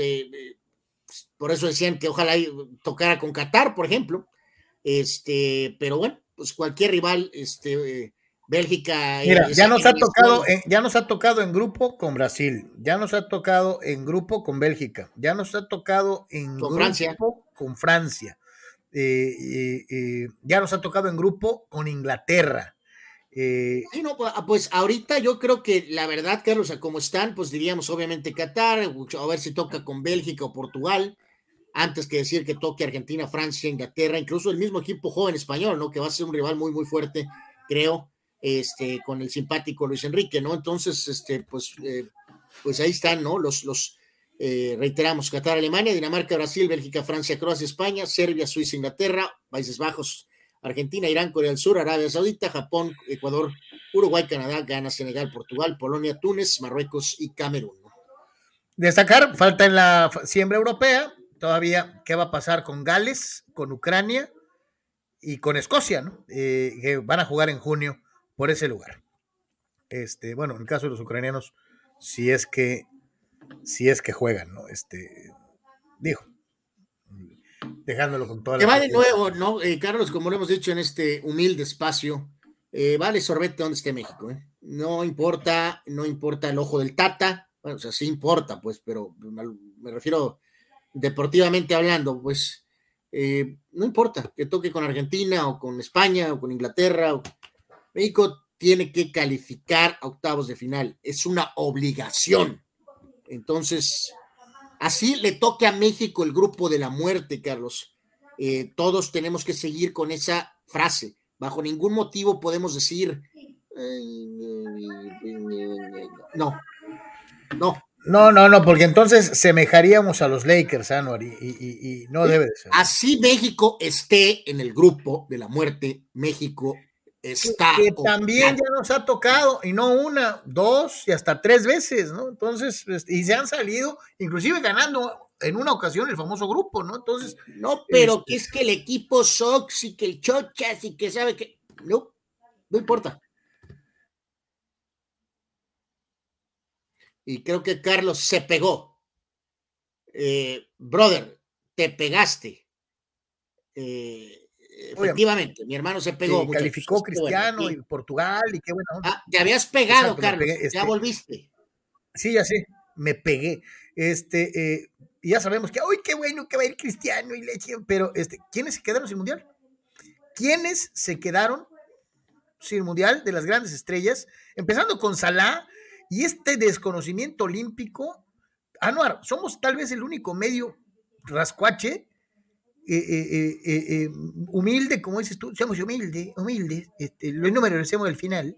pues por eso decían que ojalá tocara con Qatar, por ejemplo. Este, pero bueno, pues cualquier rival, este, Bélgica. Mira, ya nos ha tocado, ya nos ha tocado en grupo con Brasil, ya nos ha tocado en grupo con Bélgica, ya nos ha tocado en con grupo Francia. con Francia, eh, eh, eh, ya nos ha tocado en grupo con Inglaterra. Sí, no, pues ahorita yo creo que la verdad, Carlos, a como están, pues diríamos obviamente Qatar, a ver si toca con Bélgica o Portugal, antes que decir que toque Argentina, Francia, Inglaterra, incluso el mismo equipo joven español, ¿no? Que va a ser un rival muy, muy fuerte, creo este, con el simpático Luis Enrique, ¿no? Entonces, este, pues, eh, pues ahí están, ¿no? Los, los eh, reiteramos, Qatar, Alemania, Dinamarca, Brasil, Bélgica, Francia, Croacia, España, Serbia, Suiza, Inglaterra, Países Bajos, Argentina, Irán, Corea del Sur, Arabia Saudita, Japón, Ecuador, Uruguay, Canadá, Ghana, Senegal, Portugal, Polonia, Túnez, Marruecos y Camerún. Destacar, falta en la siembra europea, todavía, ¿qué va a pasar con Gales, con Ucrania y con Escocia, ¿no? Eh, que van a jugar en junio por ese lugar. Este, bueno, en el caso de los ucranianos, si es que, si es que juegan, ¿no? Este, dijo, dejándolo con toda que va de nuevo, ¿no? Eh, Carlos, como lo hemos dicho en este humilde espacio, eh, vale sorbete donde esté México, ¿eh? No importa, no importa el ojo del Tata, bueno, o sea, sí importa, pues, pero me refiero deportivamente hablando, pues, no importa que toque con Argentina o con España o con Inglaterra o México tiene que calificar a octavos de final. Es una obligación. Entonces, así le toque a México el grupo de la muerte, Carlos. Eh, todos tenemos que seguir con esa frase. Bajo ningún motivo podemos decir, no, no. No, no, no, porque entonces semejaríamos a los Lakers, Anuar, y, y, no debe de ser. Así México esté en el grupo de la muerte, México está. Que también ya nos ha tocado, y no una, dos y hasta tres veces, ¿no? Entonces, este, y se han salido, inclusive ganando en una ocasión el famoso grupo, ¿no? Entonces. No, pero que este es que el equipo Sox y que el Chochas y que sabe que. No, no importa. Y creo que Carlos se pegó. Eh, brother, te pegaste. Eh, Efectivamente, mi hermano se pegó. calificó Cristiano y Portugal y qué bueno. Ah, te habías pegado, Carlos. ya este volviste. Sí, ya sé, me pegué. Este, eh, ya sabemos que, uy, qué bueno que va a ir Cristiano y Leche, pero este, ¿quiénes se quedaron sin mundial? ¿Quiénes se quedaron sin mundial de las grandes estrellas? Empezando con Salah y este desconocimiento olímpico. Anuar, somos tal vez el único medio rascuache eh, eh, eh, humilde, como dices tú, seamos humildes, humildes, este, los números al final,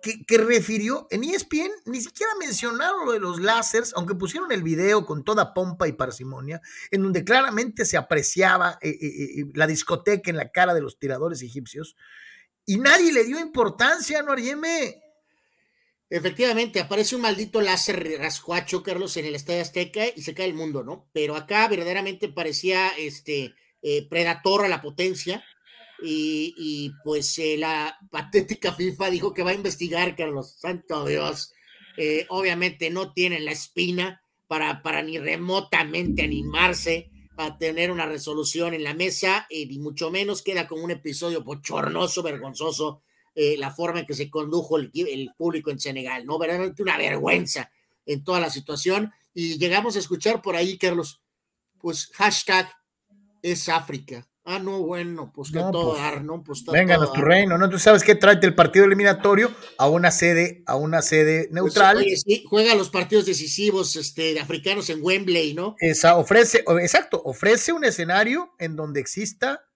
que, refirió en ESPN, ni siquiera mencionaron lo de los láseres, aunque pusieron el video con toda pompa y parsimonia, en donde claramente se apreciaba la discoteca en la cara de los tiradores egipcios, y nadie le dio importancia, ¿no, Arieme? Efectivamente, aparece un maldito láser rascuacho, Carlos, en el Estadio Azteca y se cae el mundo, ¿no? Pero acá verdaderamente parecía este eh, predator a la potencia y, pues eh, la patética FIFA dijo que va a investigar, Carlos, santo Dios. Eh, obviamente no tienen la espina para, para ni remotamente animarse a tener una resolución en la mesa, y ni mucho menos queda como un episodio bochornoso, vergonzoso eh, la forma en que se condujo el, público en Senegal, ¿no? Verdaderamente una vergüenza en toda la situación. Y llegamos a escuchar por ahí, Carlos, pues hashtag es África. Ah, no, bueno, pues que todo pues, dar, ¿no? Pues venga a tu reino, ¿no? Tú sabes que trae el partido eliminatorio a una sede, a una sede pues, neutral. sí, juega los partidos decisivos este, de africanos en Wembley, ¿no? Esa, ofrece, exacto, ofrece un escenario en donde exista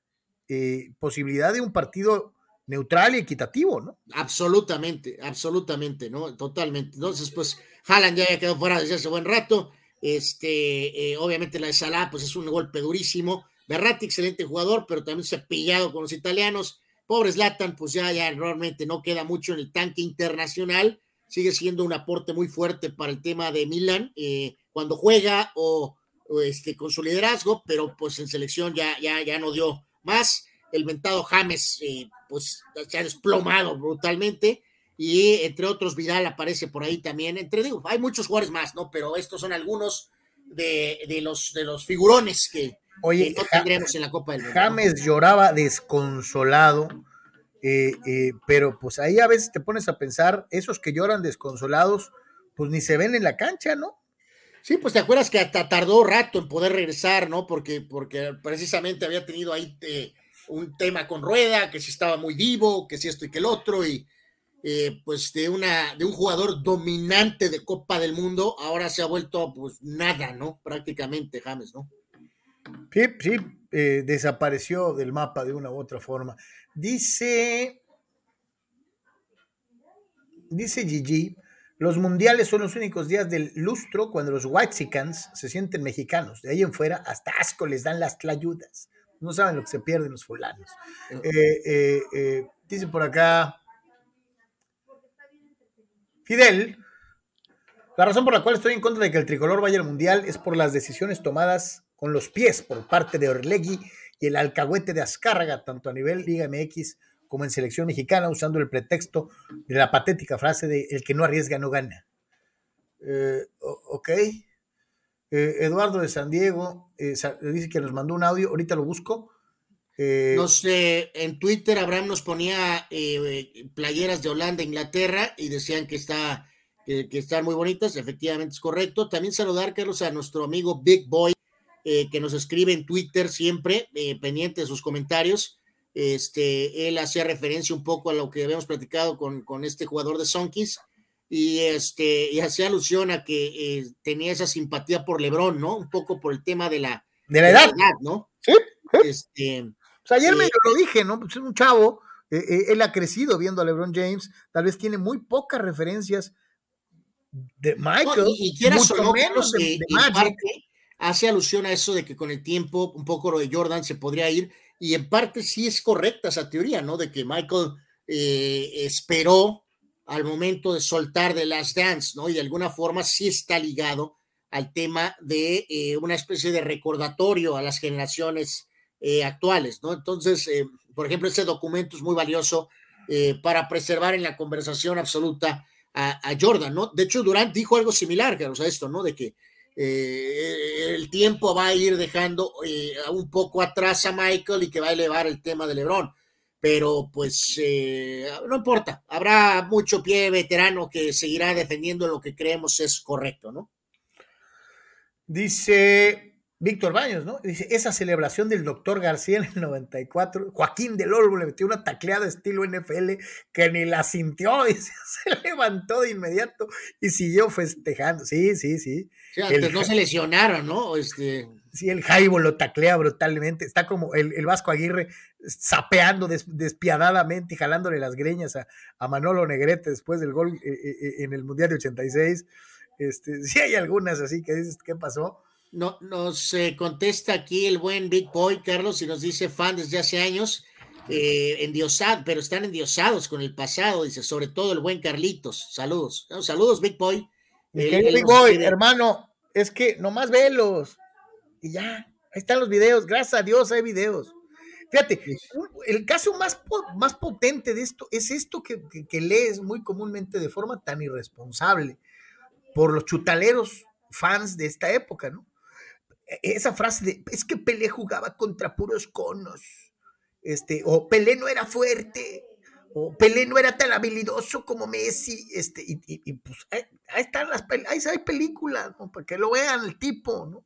eh, posibilidad de un partido neutral y equitativo, ¿no? Absolutamente, absolutamente, ¿no? Totalmente. Entonces, pues, Haaland ya había quedado fuera desde hace buen rato. Este, eh, obviamente la de Salah, pues es un golpe durísimo. Berratti, excelente jugador, pero también se ha pillado con los italianos. Pobre Zlatan, pues ya, ya realmente no queda mucho en el tanque internacional. Sigue siendo un aporte muy fuerte para el tema de Milan. Eh, cuando juega o este, con su liderazgo, pero pues en selección ya, ya, ya no dio más. El mentado James, eh, pues se ha desplomado brutalmente. Y entre otros, Vidal aparece por ahí también. Entre digo, hay muchos jugadores más, ¿no? Pero estos son algunos de, de los, de los figurones que, Oye, que no tendremos en la Copa del Mundo. James lloraba desconsolado, eh, eh, pero pues ahí a veces te pones a pensar, esos que lloran desconsolados, pues ni se ven en la cancha, ¿no? Sí, pues te acuerdas que hasta tardó rato en poder regresar, ¿no? Porque, porque precisamente había tenido ahí eh, un tema con Rueda, que si estaba muy vivo, que si esto y que el otro, y eh, pues de, una, de un jugador dominante de Copa del Mundo, ahora se ha vuelto pues nada, ¿no? Prácticamente, James, ¿no? Sí, sí, eh, desapareció del mapa de una u otra forma. Dice, dice Gigi, los mundiales son los únicos días del lustro cuando los Whitexicans se sienten mexicanos. De ahí en fuera, hasta asco les dan las tlayudas. No saben lo que se pierden los fulanos. Eh, eh, eh, dice por acá Fidel, la razón por la cual estoy en contra de que el tricolor vaya al mundial es por las decisiones tomadas con los pies por parte de Orlegui y el alcahuete de Azcárraga, tanto a nivel Liga MX como en selección mexicana, usando el pretexto de la patética frase de el que no arriesga no gana. Eh, ok. Eh, Eduardo de San Diego eh, dice que nos mandó un audio, ahorita lo busco. Eh, no sé, en Twitter Abraham nos ponía playeras de Holanda, Inglaterra, y decían que está que, están muy bonitas, efectivamente es correcto. También saludar, Carlos, a nuestro amigo Big Boy, que nos escribe en Twitter siempre, pendiente de sus comentarios. Este, él hacía referencia un poco a lo que habíamos platicado con, con este jugador de Sonkis y, este, y hacía alusión a que eh, tenía esa simpatía por Lebron, ¿no? Un poco por el tema de la, de la, edad. De la edad, ¿no? Sí. sí. Este, ayer eh, me lo dije, ¿no? Pues es un chavo, eh, él ha crecido viendo a LeBron James, tal vez tiene muy pocas referencias de Michael, no, y, y quieras mucho no, menos de, Magic. parte hace alusión a eso de que con el tiempo un poco lo de Jordan se podría ir y en parte sí es correcta esa teoría, ¿no? De que Michael esperó al momento de soltar de Last Dance, ¿no? Y de alguna forma sí está ligado al tema de eh, una especie de recordatorio a las generaciones eh, actuales, ¿no? Entonces, eh, por ejemplo, ese documento es muy valioso para preservar en la conversación absoluta a, a, Jordan, ¿no? De hecho, Durant dijo algo similar, Carlos, a esto, ¿no? De que el tiempo va a ir dejando un poco atrás a Michael y que va a elevar el tema de Lebron. Pero pues eh, no importa, habrá mucho pie veterano que seguirá defendiendo lo que creemos es correcto, ¿no? Dice Víctor Baños, ¿no? Dice, esa celebración del doctor García en el 94, Joaquín del Olmo le metió una tacleada estilo NFL que ni la sintió y se, levantó de inmediato y siguió festejando. Sí, sí, sí. Sí, antes el, no se lesionaron, ¿no? Este... Sí, el Jaibo lo taclea brutalmente. Está como el, el Vasco Aguirre sapeando des, despiadadamente y jalándole las greñas a, a, Manolo Negrete después del gol eh, eh, en el Mundial de 86. Este, sí hay algunas así que dices, ¿qué pasó? No, nos eh, contesta aquí el buen Big Boy, Carlos, y nos dice fan desde hace años, eh, endiosad, pero están endiosados con el pasado, dice, sobre todo el buen Carlitos. Saludos. No, saludos, Big Boy. Big Boy, quiere... hermano, es que nomás velos y ya, ahí están los videos, gracias a Dios hay videos. Fíjate, el caso más, más potente de esto es esto que, que, que lees muy comúnmente de forma tan irresponsable por los chutaleros fans de esta época, ¿no? Esa frase de, es que Pelé jugaba contra puros conos, este, o Pelé no era fuerte, o Pelé no era tan habilidoso como Messi, este, y, y, y pues ahí, ahí, están las, ahí hay películas, ¿no? Para que lo vean el tipo, ¿no?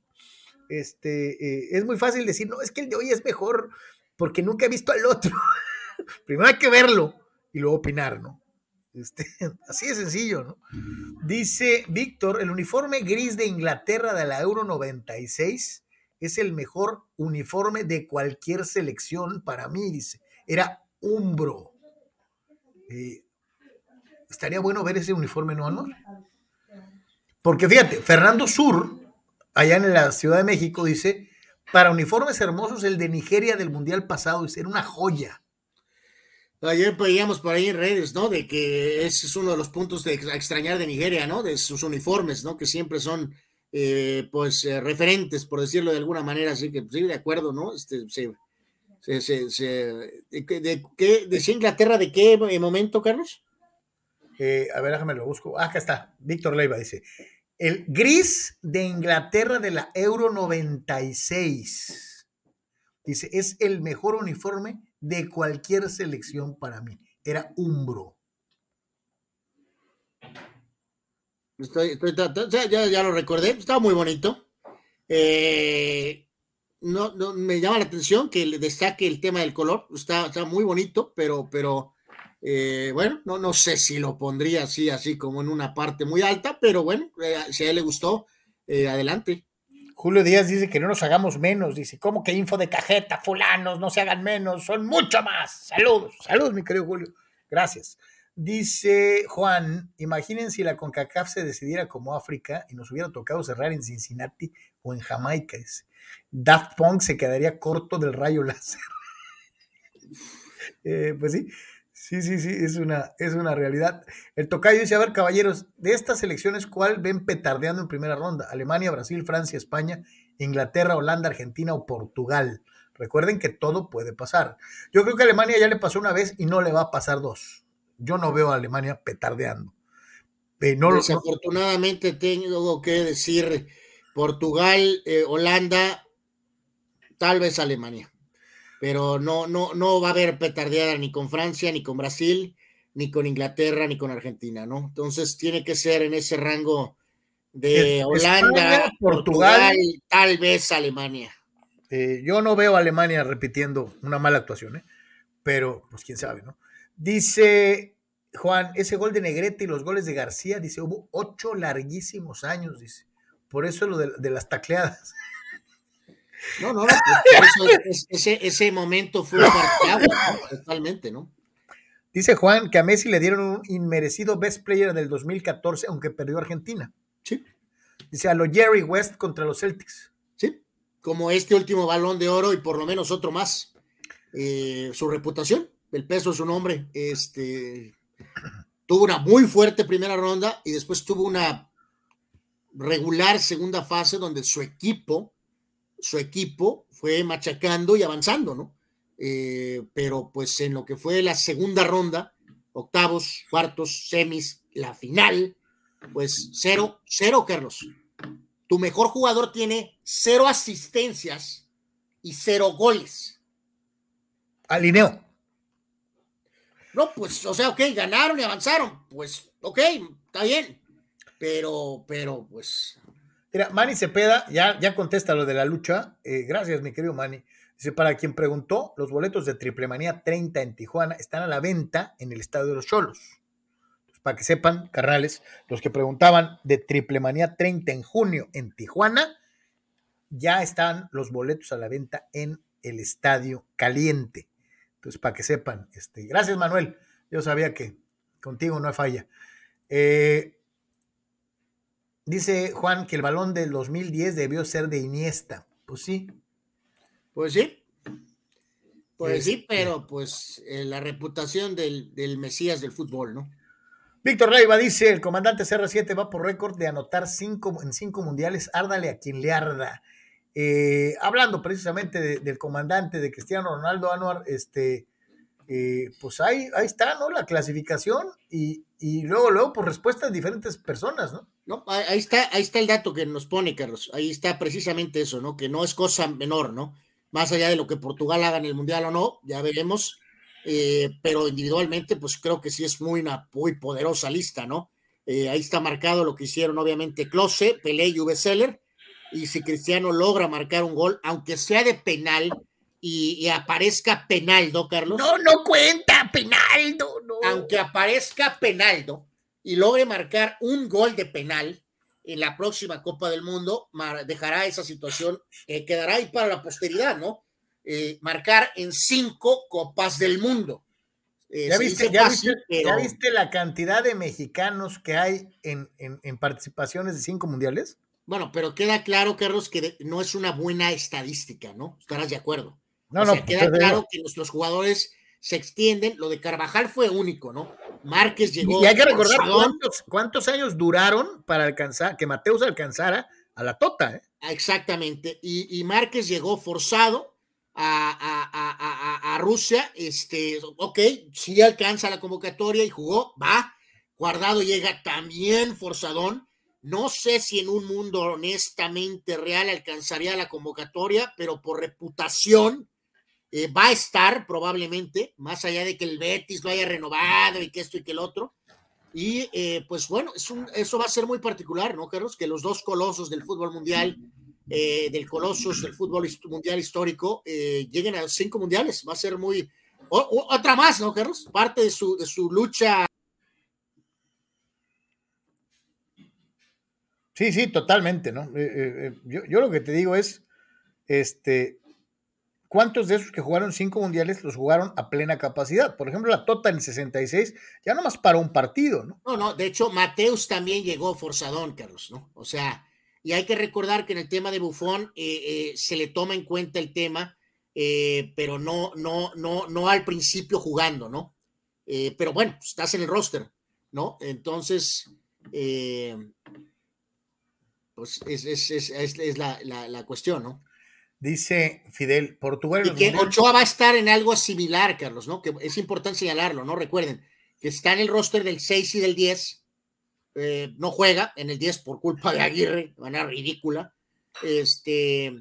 Este, eh, es muy fácil decir, no, es que el de hoy es mejor porque nunca he visto al otro. Primero hay que verlo y luego opinar, ¿no? Este, así de sencillo, ¿no? Dice Víctor, el uniforme gris de Inglaterra de la Euro 96 es el mejor uniforme de cualquier selección para mí, dice. Era Umbro. Eh, estaría bueno ver ese uniforme, ¿no, Honor? Porque fíjate, Fernando Sur, allá en la Ciudad de México, dice, para uniformes hermosos, el de Nigeria del Mundial pasado, dice, era una joya. Ayer veíamos por ahí en redes, ¿no? De que ese es uno de los puntos de extrañar de Nigeria, ¿no? De sus uniformes, ¿no? Que siempre son eh, pues eh, referentes, por decirlo de alguna manera, así que sí, de acuerdo, ¿no? Este, se, se, se, se de, de, qué, ¿Decía Inglaterra de qué momento, Carlos? Eh, a ver, déjame lo busco. Ah, acá está. Víctor Leiva dice: El gris de Inglaterra de la Euro 96. Dice: Es el mejor uniforme de cualquier selección para mí. Era Umbro. Estoy, estoy, ya, ya, lo recordé, estaba muy bonito. Eh, no, no, me llama la atención que le destaque el tema del color, está, está muy bonito, pero, pero eh, bueno, no, no sé si lo pondría así, así como en una parte muy alta, pero bueno, eh, si a él le gustó, eh, adelante. Julio Díaz dice que no nos hagamos menos, dice, ¿cómo que info de cajeta, fulanos, no se hagan menos, son mucho más. Saludos, saludos, mi querido Julio, gracias. Dice Juan, imaginen si la CONCACAF se decidiera como África y nos hubiera tocado cerrar en Cincinnati o en Jamaica. Daft Punk se quedaría corto del rayo láser. pues sí, sí, sí, sí, es una, es una realidad. El tocayo dice, a ver, caballeros, de estas elecciones, ¿cuál ven petardeando en primera ronda? Alemania, Brasil, Francia, España, Inglaterra, Holanda, Argentina o Portugal. Recuerden que todo puede pasar. Yo creo que Alemania ya le pasó una vez y no le va a pasar dos yo no veo a Alemania petardeando. Eh, Desafortunadamente tengo que decir Portugal, eh, Holanda, tal vez Alemania, pero no, no, no va a haber petardeada ni con Francia, ni con Brasil, ni con Inglaterra, ni con Argentina, ¿no? Entonces tiene que ser en ese rango de Holanda, Portugal, tal vez Alemania. Eh, yo no veo a Alemania repitiendo una mala actuación, ¿eh? pero pues quién sabe, ¿no? Dice Juan, ese gol de Negrete y los goles de García, dice, hubo ocho larguísimos años, dice. Por eso lo de, las tacleadas. No, no, no pues, ese, ese, momento fue marcado totalmente, ¿no? Dice Juan que a Messi le dieron un inmerecido Best Player del 2014, aunque perdió Argentina. Sí. Dice a lo Jerry West contra los Celtics. Sí, como este último balón de oro y por lo menos otro más. Eh, su reputación el peso de su nombre, este, tuvo una muy fuerte primera ronda y después tuvo una regular segunda fase donde su equipo, su equipo fue machacando y avanzando, ¿no? Eh, pero pues en lo que fue la segunda ronda, octavos, cuartos, semis, la final, pues cero, cero, Carlos. Tu mejor jugador tiene cero asistencias y cero goles. Alineó. No, pues, o sea, ok, ganaron y avanzaron. Pues, ok, está bien. Pero, pero, pues. Mira, Manny Cepeda ya, ya contesta lo de la lucha. Eh, gracias, mi querido Manny. Dice, para quien preguntó, los boletos de Triple Manía 30 en Tijuana están a la venta en el Estadio de los Cholos. para que sepan, carnales, los que preguntaban de Triple Manía 30 en junio en Tijuana, ya están los boletos a la venta en el Estadio Caliente. Entonces, para que sepan, este, gracias Manuel, yo sabía que contigo no hay falla. Eh, dice Juan que el balón del 2010 debió ser de Iniesta. Pues sí. Pues sí. Pues sí, pero pues eh, la reputación del, Mesías del fútbol, ¿no? Víctor Leiva dice, el comandante CR7 va por récord de anotar cinco, en cinco mundiales, árdale a quien le arda. Eh, hablando precisamente del comandante de Cristiano Ronaldo Anuar, este, eh, pues ahí, ahí está, ¿no? La clasificación y, luego, luego, por respuestas de diferentes personas, ¿no? No, ahí está, ahí está el dato que nos pone, Carlos. Ahí está precisamente eso, ¿no? Que no es cosa menor, ¿no? Más allá de lo que Portugal haga en el Mundial o no, ya veremos. Eh, pero individualmente, pues creo que sí es muy una muy poderosa lista, ¿no? ahí está marcado lo que hicieron, obviamente, Klose, Pelé y Uwe Seller y si Cristiano logra marcar un gol, aunque sea de penal y, aparezca Penaldo, Carlos. No, no cuenta Penaldo, no. Aunque aparezca Penaldo y logre marcar un gol de penal en la próxima Copa del Mundo, dejará esa situación, que quedará ahí para la posteridad, ¿no? Eh, marcar en cinco Copas del Mundo. Eh, ¿Ya, viste, ya, viste, la cantidad de mexicanos que hay en, en participaciones de cinco mundiales? Bueno, pero queda claro, Carlos, que no es una buena estadística, ¿no? Estarás de acuerdo. No, o sea, no. Queda claro que nuestros jugadores se extienden. Lo de Carvajal fue único, ¿no? Márquez llegó. Y hay que recordar cuántos, cuántos años duraron para alcanzar, que Mateus alcanzara a la Tota. ¿eh? Exactamente. Y, y Márquez llegó forzado a, a, a, a, Rusia. Este, ok, sí alcanza la convocatoria y jugó, va. Guardado llega también forzadón. No sé si en un mundo honestamente real alcanzaría la convocatoria, pero por reputación eh, va a estar probablemente, más allá de que el Betis lo haya renovado y que esto y que el otro. Y eh, pues bueno, eso va a ser muy particular, ¿no, Carlos? Que los dos colosos del fútbol mundial, eh, del colosos del fútbol mundial histórico, lleguen a cinco mundiales. Va a ser muy. otra más, ¿no, Carlos? Parte de su, de su lucha. Sí, sí, totalmente, ¿no? yo, yo lo que te digo es, este, ¿Cuántos de esos que jugaron cinco mundiales los jugaron a plena capacidad? Por ejemplo, la Tota en el 66 ya nomás paró un partido, ¿no? No, no, de hecho, Mateus también llegó forzadón, Carlos, ¿no? O sea, y hay que recordar que en el tema de Bufón eh, eh, se le toma en cuenta el tema, eh, pero no, no, no, no al principio jugando, ¿no? pero bueno, pues, estás en el roster, ¿no? Entonces, pues es, la, la cuestión, ¿no? Dice Fidel, Portugal. Y que Ochoa va a estar en algo similar, Carlos, ¿no? Que es importante señalarlo, ¿no? Recuerden que está en el roster del 6 y del 10. Eh, no juega en el 10 por culpa de Aguirre, de manera ridícula. Este,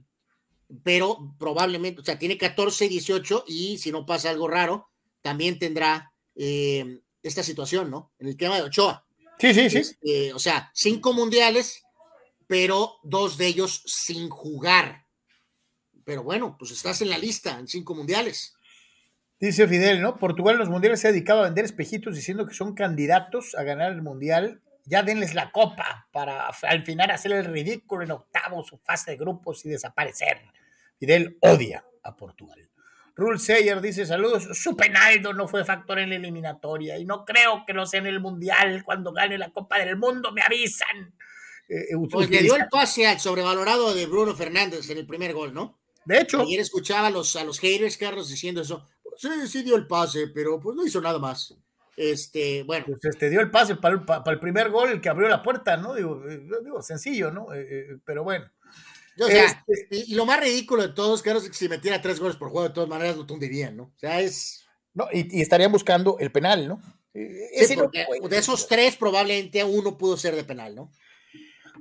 pero probablemente, o sea, tiene 14 y 18 y si no pasa algo raro, también tendrá eh, esta situación, ¿no? En el tema de Ochoa. Sí, sí, sí. Este, o sea, cinco mundiales, pero dos de ellos sin jugar pero bueno, pues estás en la lista en cinco mundiales. Dice Fidel, ¿no? Portugal en los mundiales se ha dedicado a vender espejitos diciendo que son candidatos a ganar el mundial. Ya denles la copa para al final hacer el ridículo en octavos o fase de grupos y desaparecer. Fidel odia a Portugal. Rule Sayer dice: Saludos, su penaldo no fue factor en la eliminatoria y no creo que lo sea en el mundial. Cuando gane la Copa del Mundo, me avisan. Eh, eh pues le dio el pase al sobrevalorado de Bruno Fernández en el primer gol, ¿no? De hecho. Ayer escuchaba a los, a los haters, Carlos, diciendo eso. Sí, sí dio el pase, pero pues no hizo nada más. Este, bueno. Pues este dio el pase para el, para el primer gol, el que abrió la puerta, ¿no? Digo, eh, digo sencillo, ¿no? Eh, eh, pero bueno. O sea, este y, lo más ridículo de todos, Carlos, es que si metiera tres goles por juego, de todas maneras lo tundirían, ¿no? O sea, es. No, y, estarían buscando el penal, ¿no? Sí, de esos tres, probablemente uno pudo ser de penal, ¿no?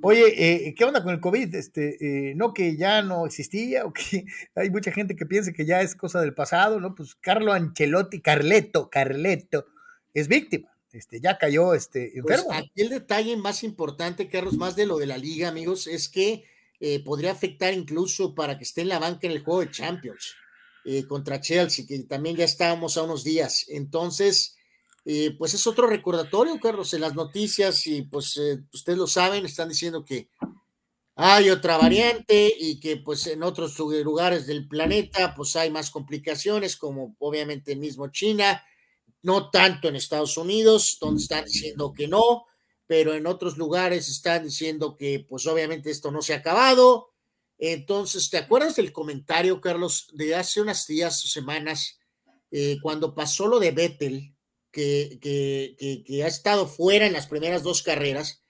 Oye, eh, ¿qué onda con el COVID? Este, eh, no que ya no existía o que hay mucha gente que piensa que ya es cosa del pasado, ¿no? Pues Carlo Ancelotti, Carleto, Carleto, es víctima. Este, ya cayó este, pues, enfermo. Pues aquí el detalle más importante, Carlos, más de lo de la liga, amigos, es que eh, podría afectar incluso para que esté en la banca en el juego de Champions contra Chelsea, que también ya estábamos a unos días. Entonces, eh, pues es otro recordatorio, Carlos, en las noticias y pues eh, ustedes lo saben, están diciendo que hay otra variante y que pues en otros lugares del planeta pues hay más complicaciones, como obviamente mismo China, no tanto en Estados Unidos, donde están diciendo que no, pero en otros lugares están diciendo que pues obviamente esto no se ha acabado. Entonces, ¿te acuerdas del comentario, Carlos, de hace unas días o semanas, eh, cuando pasó lo de Vettel? Que, ha estado fuera en las primeras dos carreras,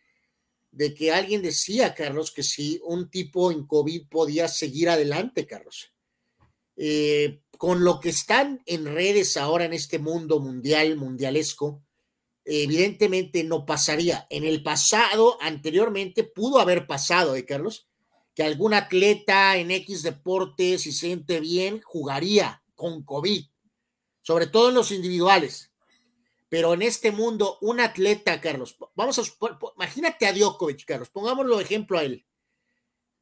de que alguien decía, Carlos, que si un tipo en COVID podía seguir adelante, Carlos. Eh, con lo que están en redes ahora en este mundo mundial, mundialesco, evidentemente no pasaría. En el pasado, anteriormente, pudo haber pasado, ¿eh, Carlos? Que algún atleta en X deporte, si se siente bien, jugaría con COVID, sobre todo en los individuales pero en este mundo, un atleta, Carlos, vamos a, imagínate a Djokovic, Carlos, pongámoslo ejemplo a él,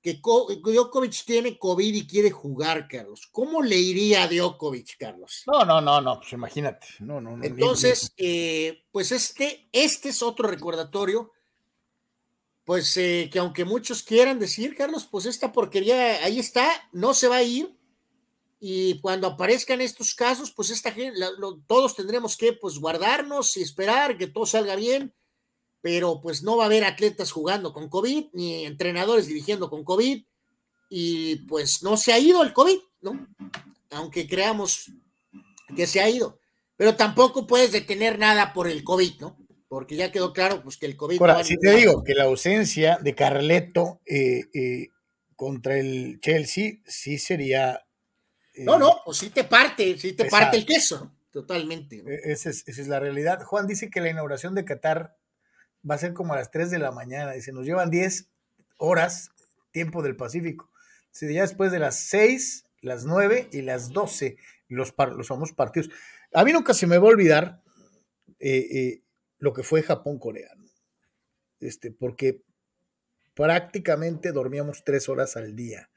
que Djokovic tiene COVID y quiere jugar, Carlos. ¿Cómo le iría a Djokovic, Carlos? No, no, no, no, pues imagínate. No, no, Entonces, eh, pues este, este es otro recordatorio, pues eh, que aunque muchos quieran decir, Carlos, pues esta porquería ahí está, no se va a ir, y cuando aparezcan estos casos, pues esta gente, todos tendremos que pues guardarnos y esperar que todo salga bien, pero pues no va a haber atletas jugando con COVID, ni entrenadores dirigiendo con COVID, y pues no se ha ido el COVID, ¿no? Aunque creamos que se ha ido, pero tampoco puedes detener nada por el COVID, ¿no? porque ya quedó claro pues que el COVID... Ahora, si te digo que la ausencia de Carleto eh, eh, contra el Chelsea sí sería... Eh, no, no, pues sí te parte, sí te parte el queso, totalmente. E, esa es, esa es, la realidad. Juan dice que la inauguración de Qatar va a ser como a las 3 de la mañana, dice, nos llevan 10 horas, tiempo del Pacífico. Si ya después de las 6, las 9 y las 12, los, los famosos partidos. A mí nunca se me va a olvidar eh, eh, lo que fue Japón-Corea, este, porque prácticamente dormíamos tres horas al día.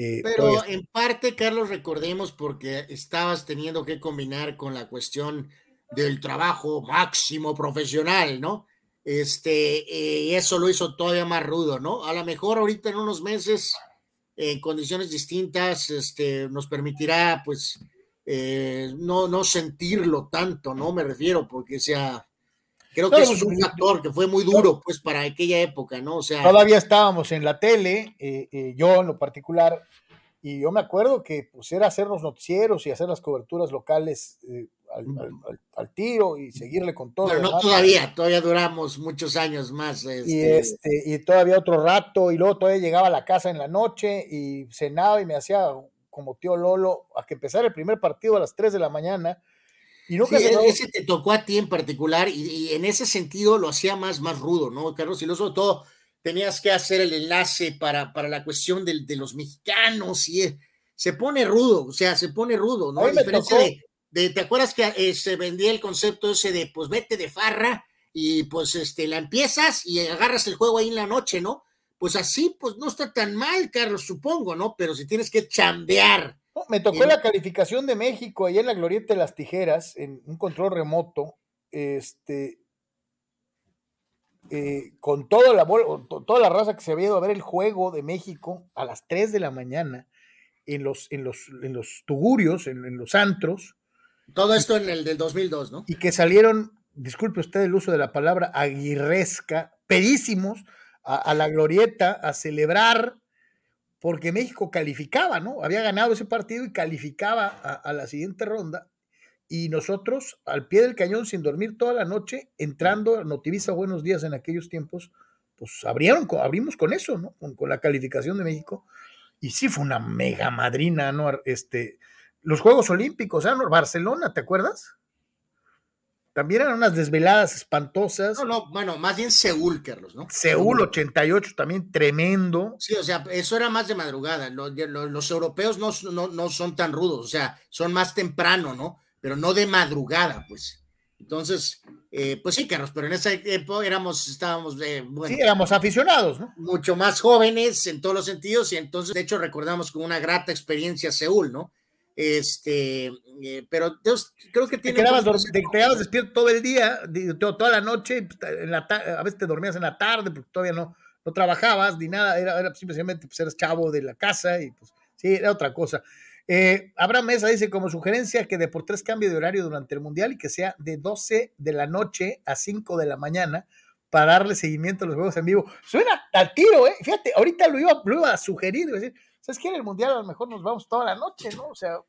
Eh, Pero en parte, Carlos, recordemos porque estabas teniendo que combinar con la cuestión del trabajo máximo profesional, ¿no? Este, y eso lo hizo todavía más rudo, ¿no? A lo mejor ahorita en unos meses, en condiciones distintas, este, nos permitirá, pues, eh, no, no sentirlo tanto, ¿no? Me refiero, porque sea, creo que es un factor que fue muy duro, pues, para aquella época, ¿no? O sea. Todavía estábamos en la tele, eh, eh, yo en lo particular, y yo me acuerdo que pues era hacer los noticieros y hacer las coberturas locales al, tiro y seguirle con todo. Pero no todavía, todavía duramos muchos años más. Y, este, este, y todavía otro rato, y luego todavía llegaba a la casa en la noche y cenaba y me hacía como tío Lolo a que empezara el primer partido a las 3 de la mañana. Y no sí, ese te tocó a ti en particular y, en ese sentido lo hacía más, más rudo, ¿no, Carlos? Y luego sobre todo tenías que hacer el enlace para, para la cuestión de, de los mexicanos y eh, se pone rudo, o sea, se pone rudo, ¿no? A diferencia de, ¿te acuerdas que eh, se vendía el concepto ese de, pues vete de farra y pues este, la empiezas y agarras el juego ahí en la noche, ¿no? pues así, pues no está tan mal, Carlos, supongo, ¿no? Pero si tienes que chambear. Me tocó la calificación de México ahí en la Glorieta de las Tijeras, en un control remoto, este, eh, con toda la, toda la raza que se había ido a ver el juego de México a las 3 de la mañana en los, en los, en los tugurios, en, en los antros. Todo esto en el del 2002, ¿no? Y que salieron, disculpe usted el uso de la palabra aguirresca, pedísimos, a, la glorieta a celebrar porque México calificaba, ¿no? Había ganado ese partido y calificaba a, la siguiente ronda. Y nosotros, al pie del cañón, sin dormir toda la noche, entrando a Notivisa Buenos Días en aquellos tiempos, pues abrieron, abrimos con eso, ¿no? Con, la calificación de México. Y sí fue una mega madrina, ¿no? Este, los Juegos Olímpicos, ¿no? Barcelona, ¿te acuerdas? También eran unas desveladas espantosas. No, no, bueno, más bien Seúl, Carlos, ¿no? Seúl 88 también tremendo. Sí, o sea, eso era más de madrugada. Los, los, europeos no, no, no, son tan rudos, o sea, son más temprano, ¿no? Pero no de madrugada, pues. Entonces, eh, pues sí, Carlos, pero en esa época éramos, estábamos, de bueno, sí, éramos aficionados, ¿no? Mucho más jóvenes en todos los sentidos y entonces, de hecho, recordamos con una grata experiencia Seúl, ¿no? Este, eh, pero Dios, creo que tiene. Te quedabas, te quedabas despierto todo el día, toda la noche, pues, en la a veces te dormías en la tarde porque todavía no, no trabajabas ni nada, era, era simplemente pues eras chavo de la casa y pues sí, era otra cosa. Eh, Abraham Mesa dice como sugerencia que Deportes cambie de horario durante el Mundial y que sea de 12 de la noche a 5 de la mañana para darle seguimiento a los juegos en vivo. Suena al tiro, ¿eh? Fíjate, ahorita lo iba, lo iba a sugerir, decir, ¿sabes qué? En el Mundial a lo mejor nos vamos toda la noche, ¿no? O sea.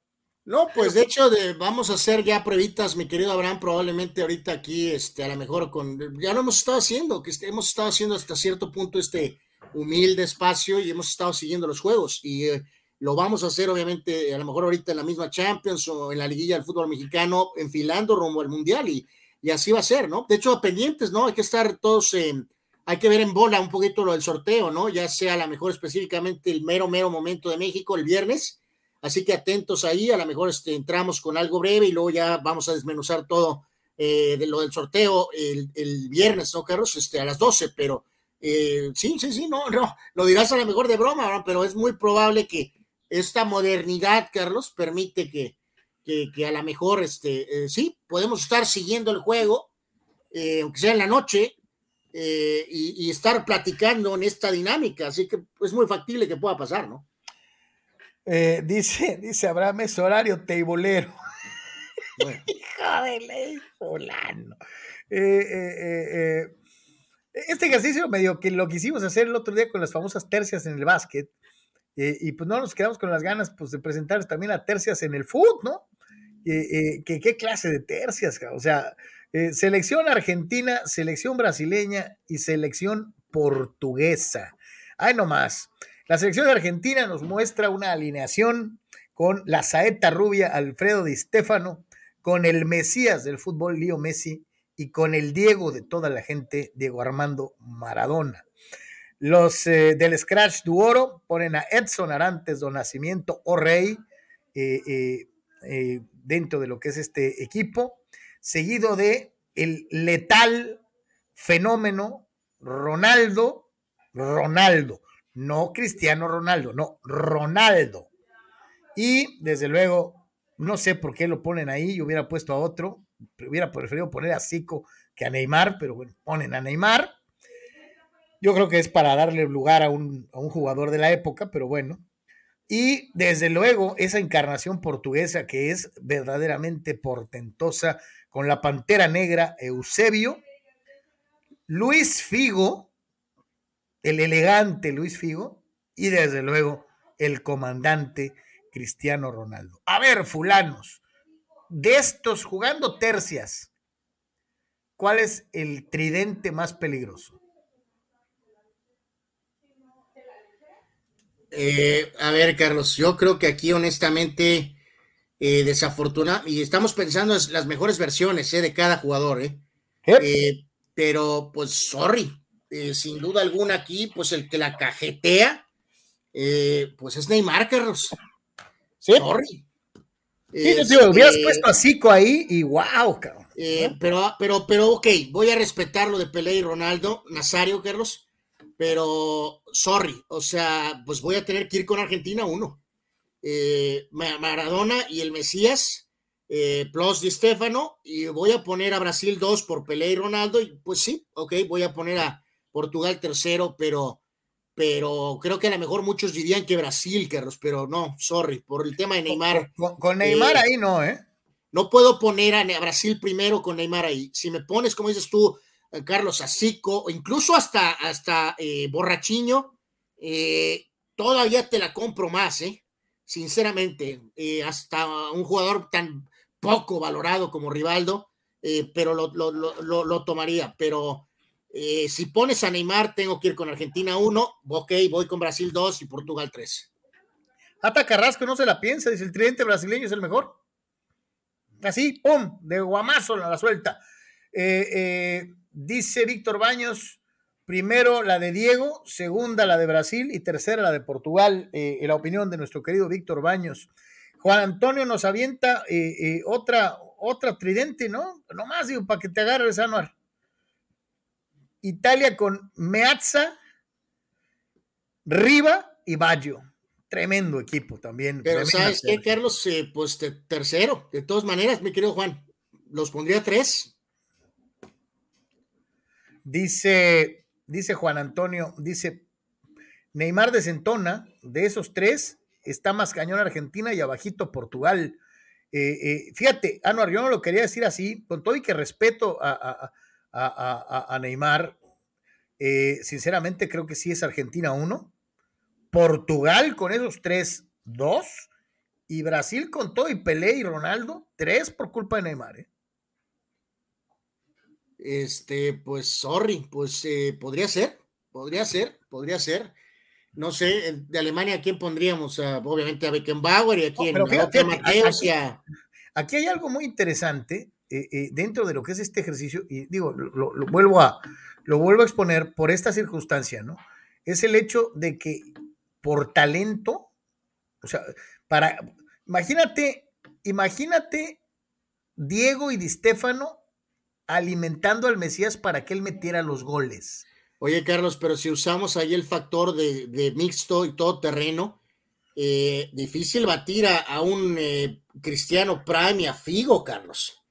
No, pues de hecho de, vamos a hacer ya pruebitas, mi querido Abraham, probablemente ahorita aquí, este, a lo mejor con, ya lo hemos estado haciendo, que hemos estado haciendo hasta cierto punto este humilde espacio y hemos estado siguiendo los juegos y eh, lo vamos a hacer obviamente a lo mejor ahorita en la misma Champions o en la liguilla del fútbol mexicano, enfilando rumbo al Mundial y, y así va a ser, ¿no? De hecho, pendientes, ¿no? Hay que estar todos... en hay que ver en bola un poquito lo del sorteo, ¿no? Ya sea a lo mejor específicamente el mero, mero momento de México el viernes. Así que atentos ahí, a lo mejor este, entramos con algo breve y luego ya vamos a desmenuzar todo eh, de lo del sorteo el, el, viernes, ¿no, Carlos? Este, a las 12, pero eh, sí, sí, sí, no, no, lo dirás a lo mejor de broma, ¿no? pero es muy probable que esta modernidad, Carlos, permite que, que, que a lo mejor, este, eh, sí, podemos estar siguiendo el juego, aunque sea en la noche, eh, y, estar platicando en esta dinámica. Así que es muy factible que pueda pasar, ¿no? Eh, dice, dice Abraham, es horario teibolero. Bueno. Hijo de ley. Eh, este ejercicio medio que lo quisimos hacer el otro día con las famosas tercias en el básquet, y pues no nos quedamos con las ganas pues, de presentar también a tercias en el fútbol, ¿no? ¿qué, ¿Qué clase de tercias? O sea, Eh, selección argentina, selección brasileña y selección portuguesa. Ay, no más. La selección argentina nos muestra una alineación con la saeta rubia Alfredo Di Stefano, con el Mesías del fútbol Lío Messi y con el Diego de toda la gente, Diego Armando Maradona. Los eh, del Scratch Duoro ponen a Edson Arantes do Nacimiento o Rey eh, dentro de lo que es este equipo, seguido de el letal fenómeno Ronaldo, Ronaldo, no Cristiano Ronaldo, no, Ronaldo. Y desde luego, no sé por qué lo ponen ahí, yo hubiera puesto a otro, hubiera preferido poner a Zico que a Neymar, pero bueno, ponen a Neymar. Yo creo que es para darle lugar a un, a un jugador de la época, pero bueno. Y desde luego, esa encarnación portuguesa que es verdaderamente portentosa con la pantera negra Eusebio, Luis Figo, el elegante Luis Figo, y desde luego el comandante Cristiano Ronaldo. A ver, fulanos, de estos jugando tercias, ¿cuál es el tridente más peligroso? Eh, a ver, Carlos, yo creo que aquí honestamente, eh, desafortunado, y estamos pensando en las mejores versiones eh, de cada jugador, ¿eh? eh pero pues, sorry, sin duda alguna aquí, pues el que la cajetea, pues es Neymar, Carlos. ¿Sí? Sorry. Sí, hubieras puesto a Zico ahí y wow, cabrón. pero, pero, pero, ok, voy a respetar lo de Pelé y Ronaldo, Nazario, Carlos pero sorry, o sea, pues voy a tener que ir con Argentina uno. Eh, Maradona y el Mesías, eh, plus Di Stefano, y voy a poner a Brasil dos por Pelé y Ronaldo, y pues sí, ok, voy a poner a Portugal tercero, pero, pero creo que a lo mejor muchos dirían que Brasil, Carlos, pero no, sorry, por el tema de Neymar. Con, Neymar eh, ahí no, ¿eh? No puedo poner a Brasil primero con Neymar ahí. Si me pones, como dices tú, eh, Carlos Asico, o incluso hasta, hasta eh, Borrachiño, todavía te la compro más, ¿eh? Sinceramente, hasta un jugador tan poco valorado como Rivaldo, pero lo, lo, tomaría. Pero si pones a Neymar, tengo que ir con Argentina 1, ok, voy con Brasil 2 y Portugal 3. Ata Carrasco no se la piensa, dice el tridente brasileño es el mejor. Así, ¡pum! De guamazo la suelta. eh, Dice Víctor Baños, primero la de Diego, segunda la de Brasil y tercera la de Portugal, eh, la opinión de nuestro querido Víctor Baños. Juan Antonio nos avienta eh, eh, otra, otra tridente, ¿no? Nomás digo, para que te agarres, Anuar. Italia con Meazza, Riva y Baggio. Tremendo equipo también. Pero ¿sabes qué, Carlos? pues tercero, de todas maneras, mi querido Juan. Los pondría tres. Dice, dice Juan Antonio, dice, Neymar desentona, de esos tres, está más cañón Argentina y abajito Portugal. Eh, eh, fíjate, Anuar, yo no lo quería decir así, con todo y que respeto a, a, Neymar, eh, sinceramente creo que sí es Argentina uno, Portugal con esos tres, dos, y Brasil con todo y Pelé y Ronaldo, tres por culpa de Neymar. Este, pues, sorry, pues eh, podría ser, podría ser, podría ser. No sé, de Alemania, ¿a quién pondríamos? obviamente a Beckenbauer y aquí en aquí, hay algo muy interesante eh, eh, dentro de lo que es este ejercicio, y digo, lo, vuelvo a, lo vuelvo a exponer por esta circunstancia, ¿no? Es el hecho de que por talento, o sea, para, imagínate, imagínate Diego y Di Stefano alimentando al Mesías para que él metiera los goles. Oye, Carlos, pero si usamos ahí el factor de, mixto y todo terreno, eh, difícil batir a, un eh, Cristiano Prime y a Figo, Carlos.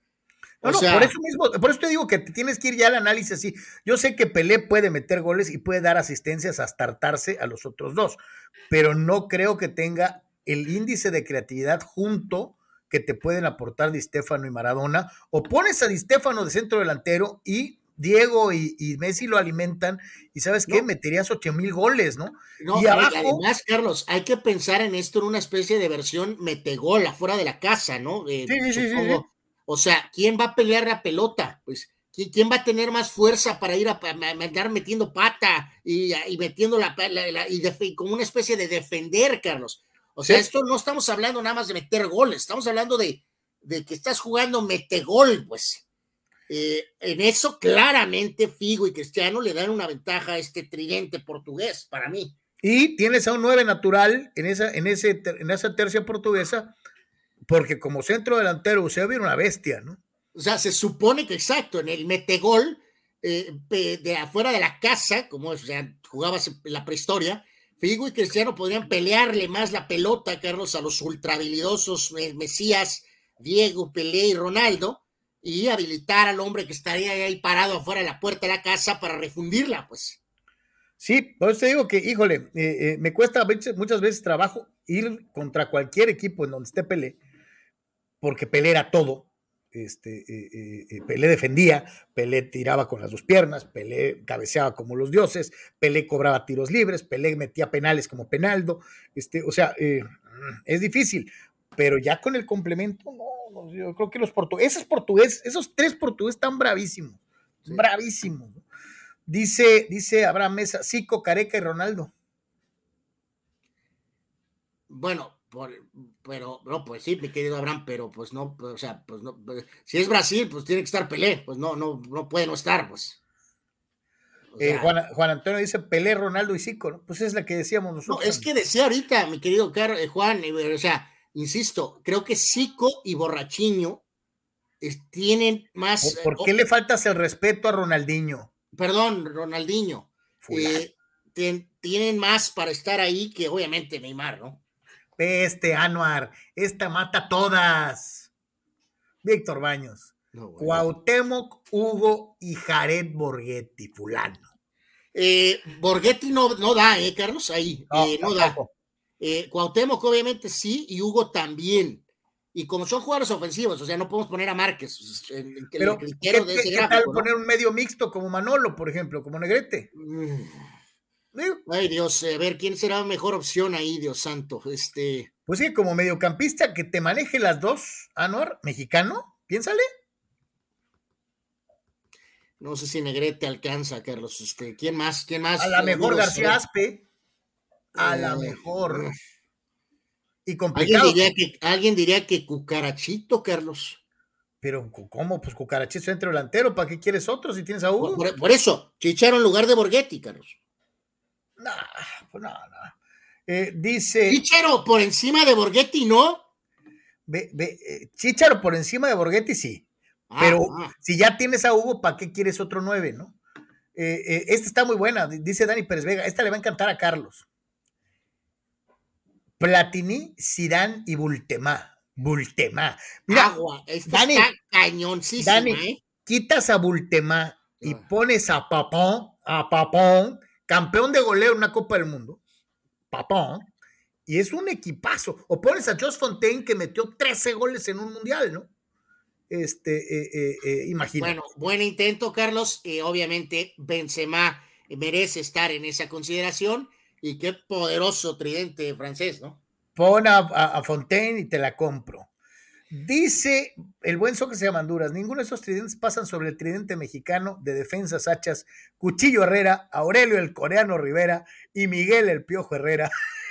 No, no, por eso mismo, por eso te digo que tienes que ir ya al análisis así. Yo sé que Pelé puede meter goles y puede dar asistencias hasta hartarse a los otros dos, pero no creo que tenga el índice de creatividad junto que te pueden aportar Di Stefano y Maradona, o pones a Di Stefano de centro delantero y Diego y, Messi lo alimentan, y sabes qué, meterías ocho mil goles, ¿no? No, y además, Carlos, hay que pensar en esto en una especie de versión metegola fuera de la casa, ¿no? sí, sí, sí, O sea, ¿quién va a pelear la pelota? Pues, ¿quién va a tener más fuerza para ir a, andar metiendo pata y, metiendo la, y, como una especie de defender, Carlos? O sea, esto no estamos hablando nada más de meter goles, estamos hablando de, de que estás jugando metegol, pues. Eh, en eso claramente Figo y Cristiano le dan una ventaja a este tridente portugués, para mí. Y tienes a un 9 natural en esa, en, ese, en esa tercia portuguesa, porque como centro delantero usted era una bestia, ¿no? O sea, se supone que exacto, en el metegol eh, de afuera de la casa, como o sea, jugabas en la prehistoria, Figo y Cristiano podrían pelearle más la pelota, Carlos, a los ultrahabilidosos Mesías, Diego, Pelé y Ronaldo, y habilitar al hombre que estaría ahí parado afuera de la puerta de la casa para refundirla, pues. Sí, por eso te digo que, híjole, eh, eh, me cuesta muchas veces trabajo ir contra cualquier equipo en donde esté Pelé, porque Pelé era todo. Este, eh, Pelé defendía, Pelé tiraba con las dos piernas, Pelé cabeceaba como los dioses, Pelé cobraba tiros libres, Pelé metía penales como Penaldo. Este, o sea, es difícil, pero ya con el complemento, no, yo creo que los portugueses, portugueses, esos tres portugueses están bravísimos, bravísimos. Dice, dice Abraham Mesa, Zico, Careca y Ronaldo. Bueno, pero, no, pues sí, mi querido Abraham, pero pues no, o sea, pues no, pues, si es Brasil, pues tiene que estar Pelé, pues no, no, no puede no estar, pues. Eh, Juan, Antonio dice Pelé, Ronaldo y Zico, ¿no? Pues es la que decíamos nosotros. No, es que decía ahorita, mi querido eh, Juan, eh, o sea, insisto, creo que Zico y Borrachiño tienen más. ¿Por qué le faltas el respeto a Ronaldinho? perdón, Ronaldinho, eh, tienen más para estar ahí que obviamente Neymar, ¿no? Este Anuar, esta mata todas. Víctor Baños. Cuauhtémoc, Hugo y Jared Borghetti, fulano. Eh, Borghetti no, no da, ¿eh, Carlos? Ahí, no, eh, no da. Eh, Cuauhtémoc obviamente sí y Hugo también. Y como son jugadores ofensivos, o sea, no podemos poner a Márquez. En, Pero, ¿qué, tal poner un medio mixto como Manolo, por ejemplo, como Negrete? Mm. Ay, Dios, a ver, ¿quién será mejor opción ahí, Dios santo? Este... Pues sí, como mediocampista que te maneje las dos, Anuar, mexicano, piénsale. No sé si Negrete alcanza, Carlos. Este, ¿Quién más? ¿Quién más? A la mejor García Aspe. A la eh, mejor. Y complicado. ¿Alguien diría, que, alguien diría que Cucarachito, Carlos. Pero, ¿cómo? Pues Cucarachito centro delantero, ¿para qué quieres otro si tienes a Hugo? Por, eso, Chicharo en lugar de Borghetti, Carlos. Pues. Eh, dice. Chicharo por encima de Borghetti, ¿no? Ve, ve, eh, Chicharo por encima de Borghetti, sí. Ah, pero ah. si ya tienes a Hugo, ¿para qué quieres otro nueve, no? Eh, esta está muy buena, dice Dani Pérez Vega. Esta le va a encantar a Carlos. Platini, Zidane y Bultemá. Bultemá. Mira, Agua, Dani, Dani, ¿eh? quitas a Bultemá y ah. pones a Papón, a Papón, campeón de goleo en una Copa del Mundo. Papón. Y es un equipazo. O pones a Josh Fontaine que metió 13 goles en un mundial, ¿no? Este, eh, eh, eh imagina. Bueno, buen intento, Carlos. obviamente, Benzema merece estar en esa consideración y qué poderoso tridente francés, ¿no? Pon a, Fontaine y te la compro. Dice el buen que se llama Honduras, ninguno de esos tridentes pasan sobre el tridente mexicano de defensas hachas, Cuchillo Herrera, Aurelio el coreano Rivera y Miguel el Piojo Herrera,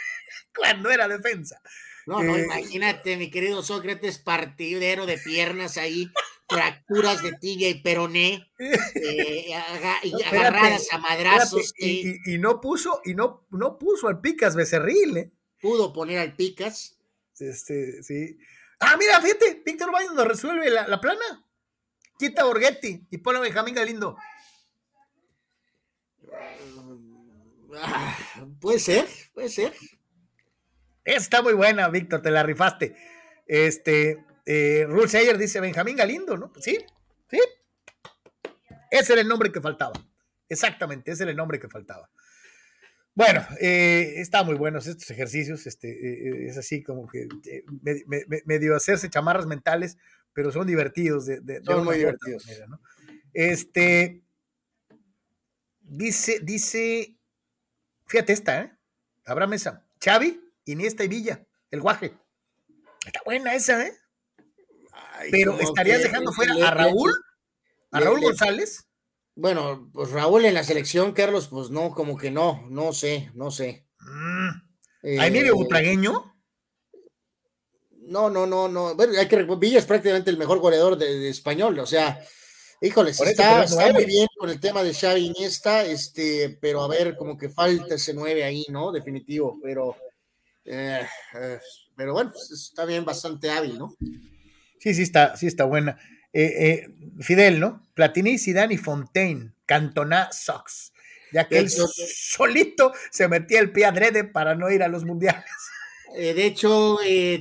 cuando era defensa. No, no, eh, imagínate, mi querido Sócrates, partidero de piernas ahí, fracturas de tibia y peroné, eh, agarradas a madrazos. Y, no puso, y no, no puso al Picas Becerril, ¿eh? Pudo poner al Picas. Este, sí. Ah, mira, fíjate, Víctor Baños nos resuelve la, plana. Quita Borghetti y pone a Benjamín Galindo. Ah, puede ser, puede ser. Está muy buena, Víctor, te la rifaste. Este, eh, dice Benjamín Galindo, ¿no? Sí, sí. Ese era el nombre que faltaba. Exactamente, ese era el nombre que faltaba. Bueno, eh, está muy buenos estos ejercicios. Este, eh, es así como que eh, medio hacerse chamarras mentales, pero son divertidos. De, son muy divertidos. Este dice, dice, fíjate esta, ¿eh? Habrá mesa. Xavi Iniesta y Villa, el guaje. Está buena esa, ¿eh? pero estarías dejando fuera a Raúl, a Raúl González. Bueno, pues Raúl en la selección, Carlos, pues no, como que no, no sé, no sé. Mm. ¿A Emilio eh, Butragueño? No, no, no, no. Bueno, hay que Villa es prácticamente el mejor goleador de, español, o sea, híjole, está, muy bien con el tema de Xavi Iniesta, este, pero a ver, como que falta ese 9 ahí, ¿no? Definitivo, pero eh, eh, pero bueno, pues, está bien, bastante hábil, ¿no? Sí, sí está, sí está buena. Eh, Fidel, ¿no? Platini, Zidane y Fontaine, Cantona, Sox. Ya que él solito se metía el pie adrede para no ir a los mundiales. de hecho,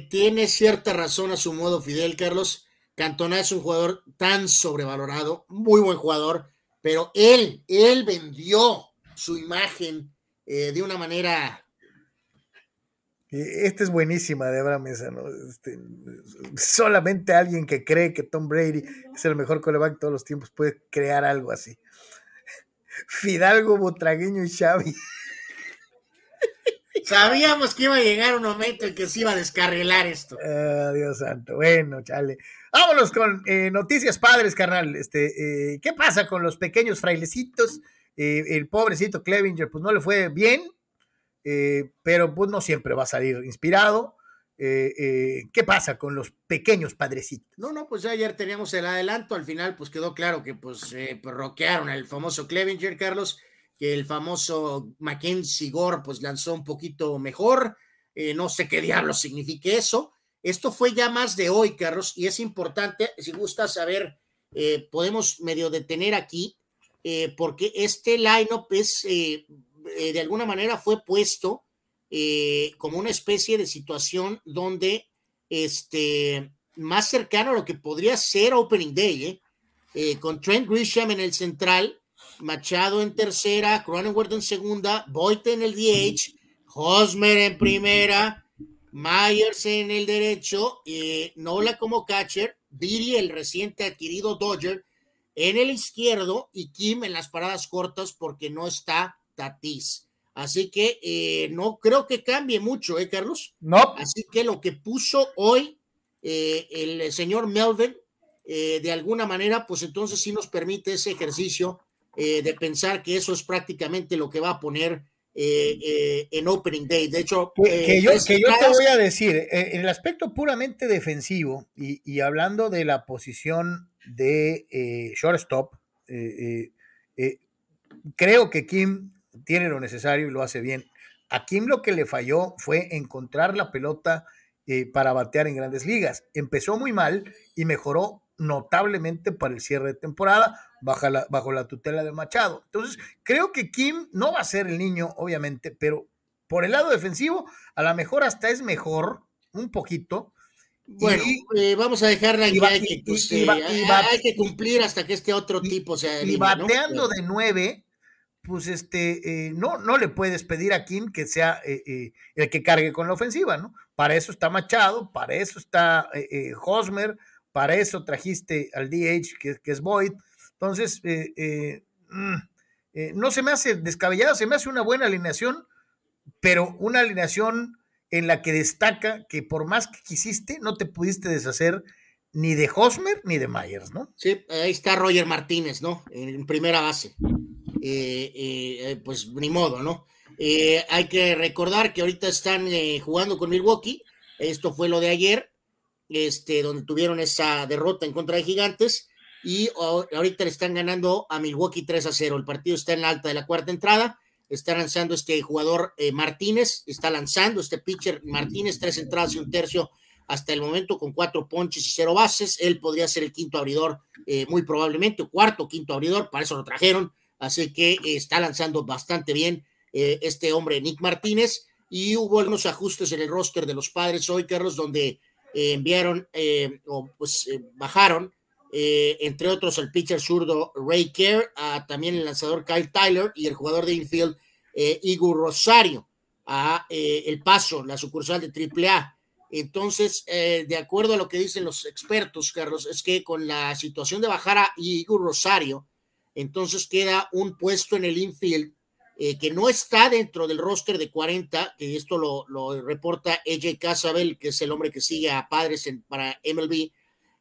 tiene cierta razón a su modo, Fidel Carlos. Cantona es un jugador tan sobrevalorado, muy buen jugador, pero él, él vendió su imagen de una manera esta es buenísima de Abraham Mesa, ¿no? Este, solamente alguien que cree que Tom Brady es el mejor coreback de todos los tiempos puede crear algo así. Fidalgo, Botragueño y Xavi. Sabíamos que iba a llegar un momento en que se iba a descarrilar esto. Ah, Dios santo. Bueno, chale. Vámonos con eh, noticias padres, carnal. Este, eh, ¿Qué pasa con los pequeños frailecitos? Eh, el pobrecito Clevinger, pues no le fue bien eh, pero pues no siempre va a salir inspirado. Eh, eh, ¿Qué pasa con los pequeños padrecitos? No, no, pues ayer teníamos el adelanto, al final pues quedó claro que pues, pues roquearon al famoso Clevinger, Carlos, que el famoso Mackenzie Gore pues lanzó un poquito mejor, no sé qué diablo signifique eso. Esto fue ya más de hoy, Carlos, y es importante, si gusta saber, podemos medio detener aquí, porque este lineup es eh, de alguna manera fue puesto eh, como una especie de situación donde este, más cercano a lo que podría ser Opening Day, ¿eh? con Trent Grisham en el central, Machado en tercera, Cronenworth en segunda, Boyd en el DH, Hosmer en primera, Myers en el derecho, Nola como catcher, Diri, el reciente adquirido Dodger, en el izquierdo y Kim en las paradas cortas porque no está Tatis. Así que eh, no creo que cambie mucho, ¿eh, Carlos? No. Así que lo que puso hoy eh, el señor Melvin, eh, de alguna manera, pues entonces sí nos permite ese ejercicio de pensar que eso es prácticamente lo que va a poner en Opening Day. De hecho, que, yo, que yo, te voy a decir, en el aspecto puramente defensivo y, y hablando de la posición de shortstop, creo que Kim tiene lo necesario y lo hace bien. A Kim lo que le falló fue encontrar la pelota eh, para batear en grandes ligas. Empezó muy mal y mejoró notablemente para el cierre de temporada bajo la, bajo la tutela de Machado. Entonces, creo que Kim no va a ser el niño, obviamente, pero por el lado defensivo, a lo mejor hasta es mejor, un poquito. Bueno, eh, vamos a dejarla en que, hay, que, pues, eh, hay que cumplir hasta que este otro tipo sea. Y bateando de nueve, pues este, eh, no, no le puedes pedir a Kim que sea eh, eh, el que cargue con la ofensiva, ¿no? Para eso está Machado, para eso está Hosmer, para eso trajiste al DH, que, es Boyd. Entonces, mm, no se me hace descabellado, se me hace una buena alineación, pero una alineación en la que destaca que por más que quisiste, no te pudiste deshacer ni de Hosmer ni de Myers, ¿no? Sí, ahí está Roger Martínez, ¿no? En primera base. Eh, eh, pues ni modo, ¿no? Eh, hay que recordar que ahorita están jugando con Milwaukee, esto fue lo de ayer, este, donde tuvieron esa derrota en contra de Gigantes, y ahorita le están ganando a Milwaukee 3 a 0. El partido está en la alta de la cuarta entrada, está lanzando este jugador Martínez, está lanzando este pitcher Martínez, tres entradas y un tercio hasta el momento con cuatro ponches y cero bases. Él podría ser el quinto abridor, muy probablemente, cuarto, quinto abridor, para eso lo trajeron Así que está lanzando bastante bien eh, este hombre, Nick Martínez. Y hubo algunos ajustes en el roster de los padres hoy, Carlos, donde eh, enviaron eh, o pues bajaron, entre otros, el pitcher zurdo Ray Kerr, también el lanzador Kyle Tyler y el jugador de infield Igor Rosario a El Paso, la sucursal de AAA. Entonces, de acuerdo a lo que dicen los expertos, Carlos, es que con la situación de bajar a Igor Rosario, entonces queda un puesto en el infield eh, que no está dentro del roster de 40, que esto lo, reporta AJ Casabel, que es el hombre que sigue a Padres para MLB.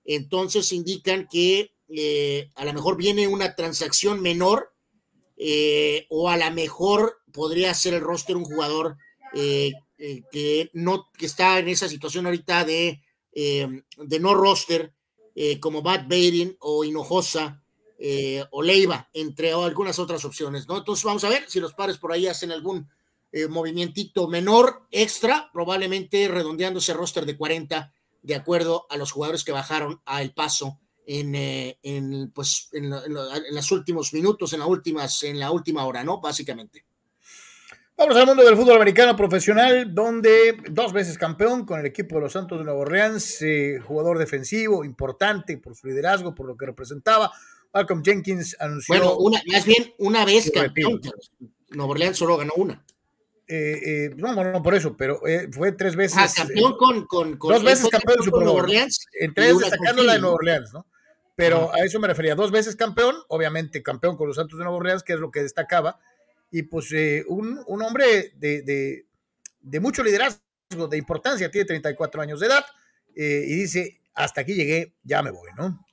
entonces indican que eh, a lo mejor viene una transacción menor eh, o a lo mejor podría ser el roster un jugador que no que está en esa situación ahorita de, de no roster como Bad Baden o Hinojosa o Leiva, entre algunas otras opciones, ¿no? Entonces vamos a ver si los pares por ahí hacen algún movimientito menor, extra, probablemente redondeando ese roster de 40 de acuerdo a los jugadores que bajaron a El Paso en, eh, pues, en, los últimos minutos, en, la últimas, en la última hora, ¿no? Básicamente. Vamos al mundo del fútbol americano profesional, donde dos veces campeón con el equipo de los Santos de Nueva Orleans, eh, jugador defensivo importante por su liderazgo, por lo que representaba. Malcolm Jenkins anunció. Bueno, una, más bien una vez campeón. Nueva Orleans solo ganó una. Eh, no, no, por eso, pero fue tres veces. Ah, campeón con, con, Dos veces campeón de Super Nueva Orleans. En tres destacando la de Nueva Orleans, ¿no? Pero a eso me refería, dos veces campeón, obviamente campeón con los Santos de Nueva Orleans, que es lo que destacaba, y pues eh, un, un, hombre de, de, de, mucho liderazgo, de importancia, tiene 34 años de edad, eh, y dice, hasta aquí llegué, ya me voy, ¿no?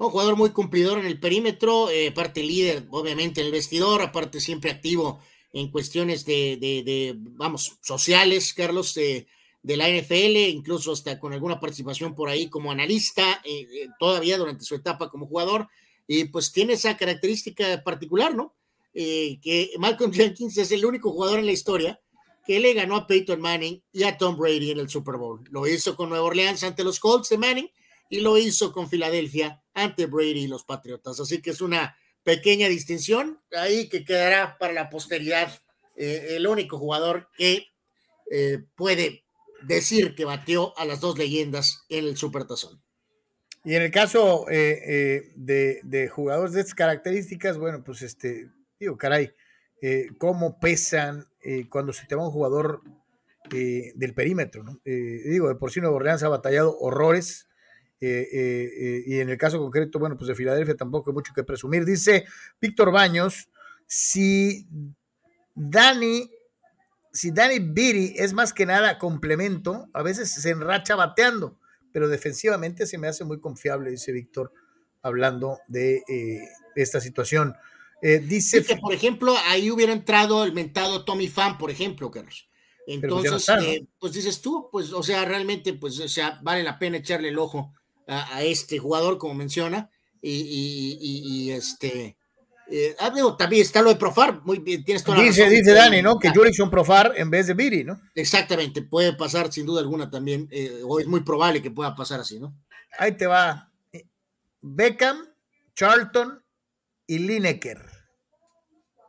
Un jugador muy cumplidor en el perímetro, eh, parte líder, obviamente, en el vestidor, aparte siempre activo en cuestiones de, de, de vamos, sociales, Carlos, de la NFL, incluso hasta con alguna participación por ahí como analista, eh, eh, todavía durante su etapa como jugador, y pues tiene esa característica particular, ¿no? Eh, que Malcolm Jenkins es el único jugador en la historia que le ganó a Peyton Manning y a Tom Brady en el Super Bowl. Lo hizo con Nueva Orleans ante los Colts de Manning y lo hizo con Filadelfia ante Brady y los Patriotas. Así que es una pequeña distinción ahí que quedará para la posteridad. el único jugador que puede decir que batió a las dos leyendas en el Supertazón. Y en el caso eh, eh, de, jugadores de estas características, bueno, pues este, digo, caray, eh, cómo pesan cuando se te va un jugador del perímetro, ¿no? digo, de por sí Nuevo Orleans ha batallado horrores, y en el caso concreto, bueno, pues de Filadelfia tampoco hay mucho que presumir. Dice Víctor Baños, si Dani si Danny Beatty es más que nada complemento, a veces se enracha bateando, pero defensivamente se me hace muy confiable, dice Víctor, hablando de eh, esta situación. Eh, dice que, por ejemplo, ahí hubiera entrado el mentado Tommy Fan, por ejemplo, Carlos. Pues Entonces, eh, pues dices tú, pues, o sea, realmente, pues, o sea, vale la pena echarle el ojo a, este jugador, como menciona, y este, eh, ah, también está lo de Profar, muy bien, tienes toda la Dice, dice Dani, ¿no? Que Jurickson Profar en vez de Viri, ¿no? Exactamente, puede pasar sin duda alguna también, eh, o es muy probable que pueda pasar así, ¿no? Ahí te va. Beckham, Charlton y Lineker.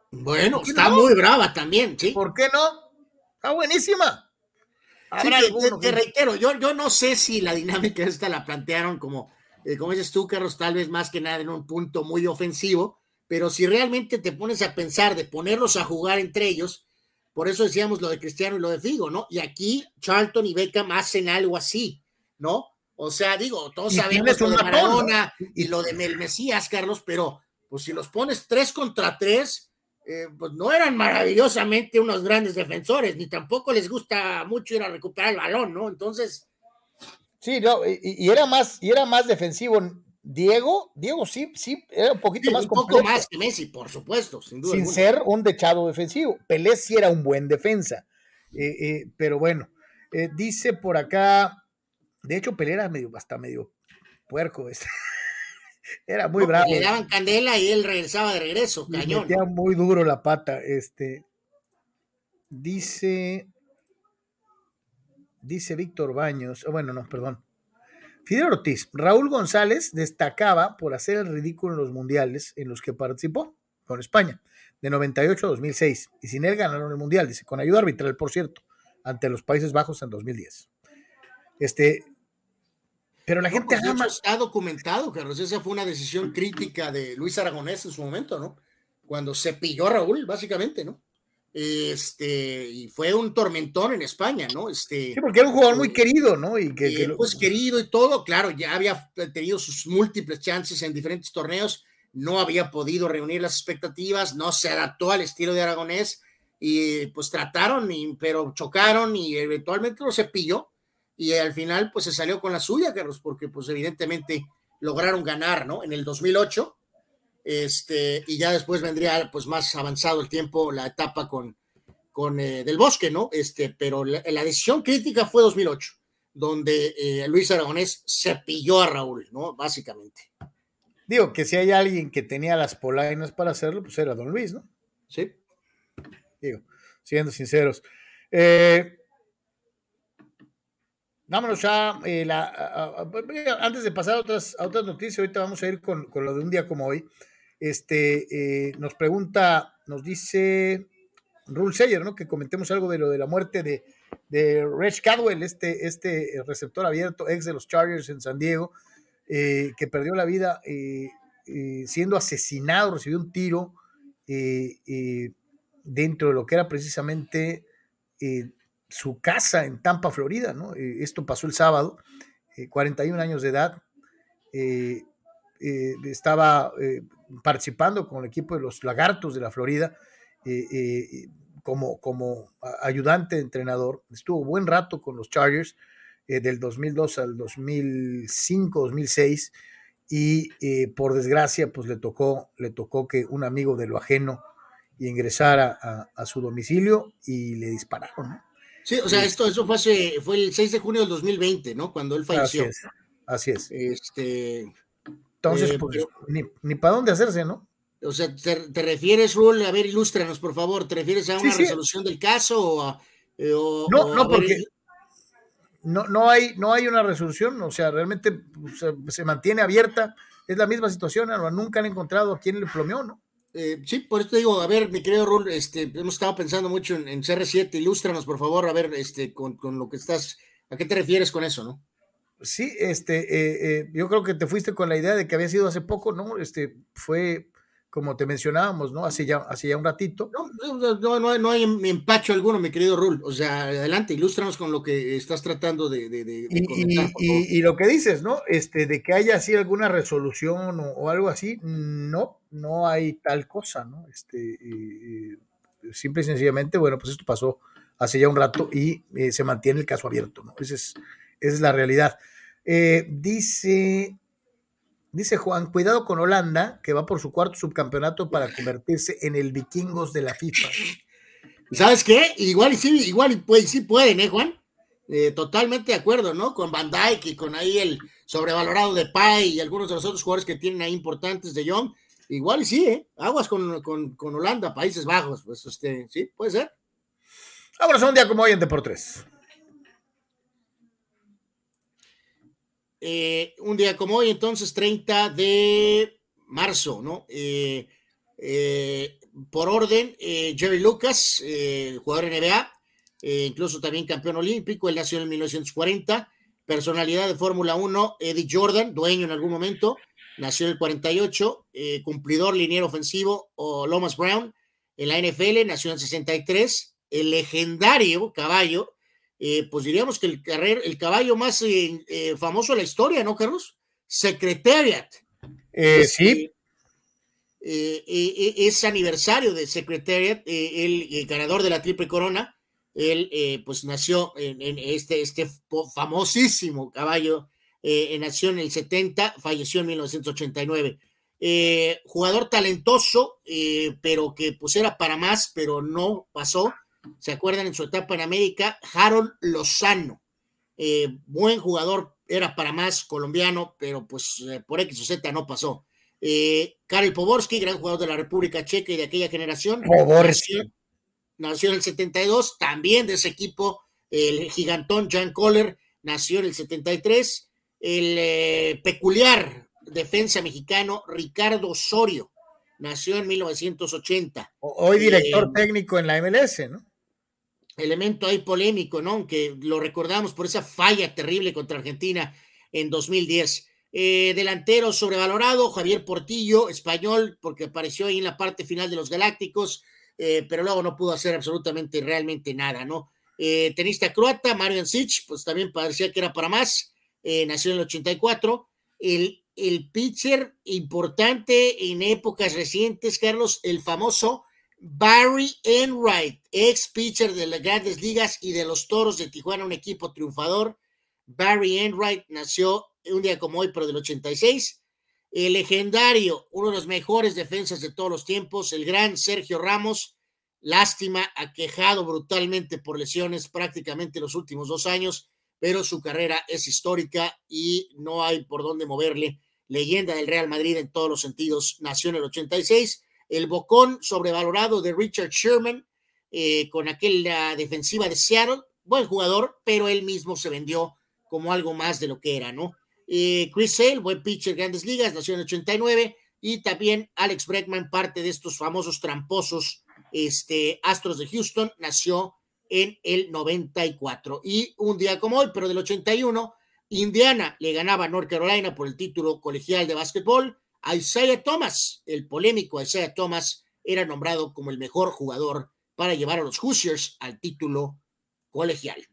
Bueno, está muy brava también, ¿sí? ¿Por qué no? Está buenísima. Te, reitero, yo, yo no sé si la dinámica esta la plantearon como, eh, como dices tú, Carlos, tal vez más que nada en un punto muy ofensivo, pero si realmente te pones a pensar de ponerlos a jugar entre ellos, por eso decíamos lo de Cristiano y lo de Figo, ¿no? Y aquí Charlton y Beckham hacen algo así, ¿no? O sea, digo, todos sabemos lo de Maradona y lo de Mel Mesías, Carlos, pero pues si los pones tres contra tres, eh, pues no eran maravillosamente unos grandes defensores, ni tampoco les gusta mucho ir a recuperar el balón, ¿no? Entonces. Sí, no, y, era más, y era más defensivo Diego, Diego sí, sí, era un poquito más Un poco más que Messi, por supuesto, sin duda. Sin ser un dechado defensivo. Pelé sí era un buen defensa. Eh, eh, pero bueno, dice por acá, de hecho, Pelé era medio, hasta medio puerco. Este. Era muy bravo. Le daban candela y él regresaba de regreso, cañón. Metía muy duro la pata. Este. Dice. Dice Víctor Baños. Oh, bueno, no, perdón. Fidel Ortiz, Raúl González destacaba por hacer el ridículo en los mundiales en los que participó con España, de 98 a 2006, y sin él ganaron el mundial, dice, con ayuda arbitral, por cierto, ante los Países Bajos en 2010. Este, pero la gente pues, Está documentado, Carlos, esa fue una decisión crítica de Luis Aragonés en su momento, ¿no? Cuando se pilló a Raúl, básicamente, ¿no? este, y fue un tormentón en España, ¿no? Este, sí, porque era un jugador muy eh, querido, ¿no? Y que, eh, pues querido y todo, claro, ya había tenido sus múltiples chances en diferentes torneos, no había podido reunir las expectativas, no se adaptó al estilo de Aragonés y pues trataron, pero chocaron y eventualmente lo cepilló. Y al final pues se salió con la suya, Carlos, porque pues evidentemente lograron ganar, ¿no? En el 2008, este, y ya después vendría pues más avanzado el tiempo, la etapa con, con eh, Del Bosque, ¿no? Este, pero la, decisión crítica fue 2008, donde eh, Luis Aragonés se pilló a Raúl, ¿no? Básicamente. Digo que si hay alguien que tenía las polainas para hacerlo, pues era Don Luis, ¿no? Sí. Digo, siendo sinceros. Eh, vámonos ya, eh, antes de pasar a otras, otras noticias, ahorita vamos a ir con, lo de un día como hoy. Este, eh, nos pregunta, nos dice Rule Sayer, ¿no? Que comentemos algo de lo de la muerte de, de Reg Cadwell, este, este receptor abierto, ex de los Chargers en San Diego, que perdió la vida siendo asesinado, recibió un tiro dentro de lo que era precisamente eh, su casa en Tampa, Florida. ¿no? Eh, esto pasó el sábado, 41 eh, años de edad. estaba participando con el equipo de los Lagartos de la Florida como, como ayudante de entrenador. Estuvo buen rato con los Chargers del 2002 al 2005, 2006 y por desgracia pues le tocó, le tocó que un amigo de lo ajeno y ingresar a, su domicilio y le dispararon. Sí, o sea, esto eso fue, fue el 6 de junio del 2020, ¿no? Cuando él falleció. Así es. Este, Entonces, eh, pues, ni, para dónde hacerse, ¿no? O sea, ¿te, refieres, Rul? A ver, ilústranos, por favor. ¿Te refieres a una resolución del caso o a, eh, no, no, porque no, no, hay, no hay una resolución, o sea, realmente se mantiene abierta. Es la misma situación, nunca han encontrado a quién le plomeó, ¿no? Eh, sí, por eso digo, a ver, mi querido Rul, este, hemos estado pensando mucho en, CR7, ilústranos, por favor, a ver, este, con, lo que estás, ¿a qué te refieres con eso, no? Sí, este, eh, eh, yo creo que te fuiste con la idea de que había sido hace poco, ¿no? Este, fue, como te mencionábamos, ¿no? Hace ya, hace ya un ratito. No, no, no, no hay empacho alguno, mi querido Rul. O sea, adelante, ilústranos con lo que estás tratando de, de, y, y, lo que dices, ¿no? Este, de que haya así alguna resolución o, algo así, no, no hay tal cosa, ¿no? Este, simple y sencillamente, bueno, pues esto pasó hace ya un rato y eh, se mantiene el caso abierto, ¿no? Esa es, esa es la realidad. Eh, dice Dice Juan, cuidado con Holanda, que va por su cuarto subcampeonato para convertirse en el vikingos de la FIFA. ¿Sabes qué? Igual y sí, igual y pues, sí pueden, ¿eh, Juan? Eh, totalmente de acuerdo, ¿no? Con Van Dyke y con ahí el sobrevalorado de Pai y algunos de los otros jugadores que tienen ahí importantes de Young. Igual y sí, ¿eh? Aguas con, con, Holanda, Países Bajos, pues este, sí, puede ser. Vámonos a un día como hoy en Deportes. Eh, un día como hoy, entonces 30 de marzo, ¿no? Eh, eh, por orden, Jerry Lucas, jugador NBA, incluso también campeón olímpico, él nació en 1940, personalidad de Fórmula 1, Eddie Jordan, dueño en algún momento, nació en el 48, cumplidor liniero ofensivo, o Lomas Brown, en la NFL, nació en el 63, el legendario caballo, eh, pues diríamos que el, el caballo más eh, eh, famoso de la historia, ¿no, Carlos? Secretariat. sí. es aniversario de Secretariat, el, ganador de la Triple Corona. Él, pues, nació en, este, este famosísimo caballo, nació en el 70, falleció en 1989. jugador talentoso, pero que pues era para más, pero no pasó ¿Se acuerdan en su etapa en América? Harold Lozano, eh, buen jugador, era para más colombiano, pero pues eh, por X o Z no pasó. Eh, Karel Poborski, gran jugador de la República Checa y de aquella generación. Nació, en el 72, también de ese equipo, el gigantón Jan Kohler, nació en el 73. El peculiar defensa mexicano Ricardo Osorio, nació en 1980. Hoy director técnico en la MLS, ¿no? Elemento ahí polémico, ¿no? Que lo recordamos por esa falla terrible contra Argentina en 2010. Eh, delantero sobrevalorado, Javier Portillo, español, porque apareció ahí en la parte final de los Galácticos, eh, pero luego no pudo hacer absolutamente realmente nada, ¿no? Eh, tenista croata, Marian Sich, pues también parecía que era para más, nació en el 84. El, el pitcher importante en épocas recientes, Carlos, el famoso Barry Enright, ex pitcher de las grandes ligas y de los toros de Tijuana, un equipo triunfador, Barry Enright nació un día como hoy, pero del 86. El legendario, uno de los mejores defensas de todos los tiempos, el gran Sergio Ramos, lástima, aquejado brutalmente por lesiones prácticamente los últimos dos años, pero su carrera es histórica y no hay por dónde moverle. Leyenda del Real Madrid en todos los sentidos, nació en el 86. El bocón sobrevalorado de Richard Sherman, eh, con aquella defensiva de Seattle, buen jugador, pero él mismo se vendió como algo más de lo que era, ¿no? Eh, Chris Sale, buen pitcher, grandes ligas, nació en el 89, y también Alex Bregman, parte de estos famosos tramposos este, Astros de Houston, nació en el 94. Y un día como hoy, pero del 81, Indiana le ganaba a North Carolina por el título colegial de básquetbol. A Isaiah Thomas, el polémico Isaiah Thomas, era nombrado como el mejor jugador para llevar a los Hoosiers al título colegial.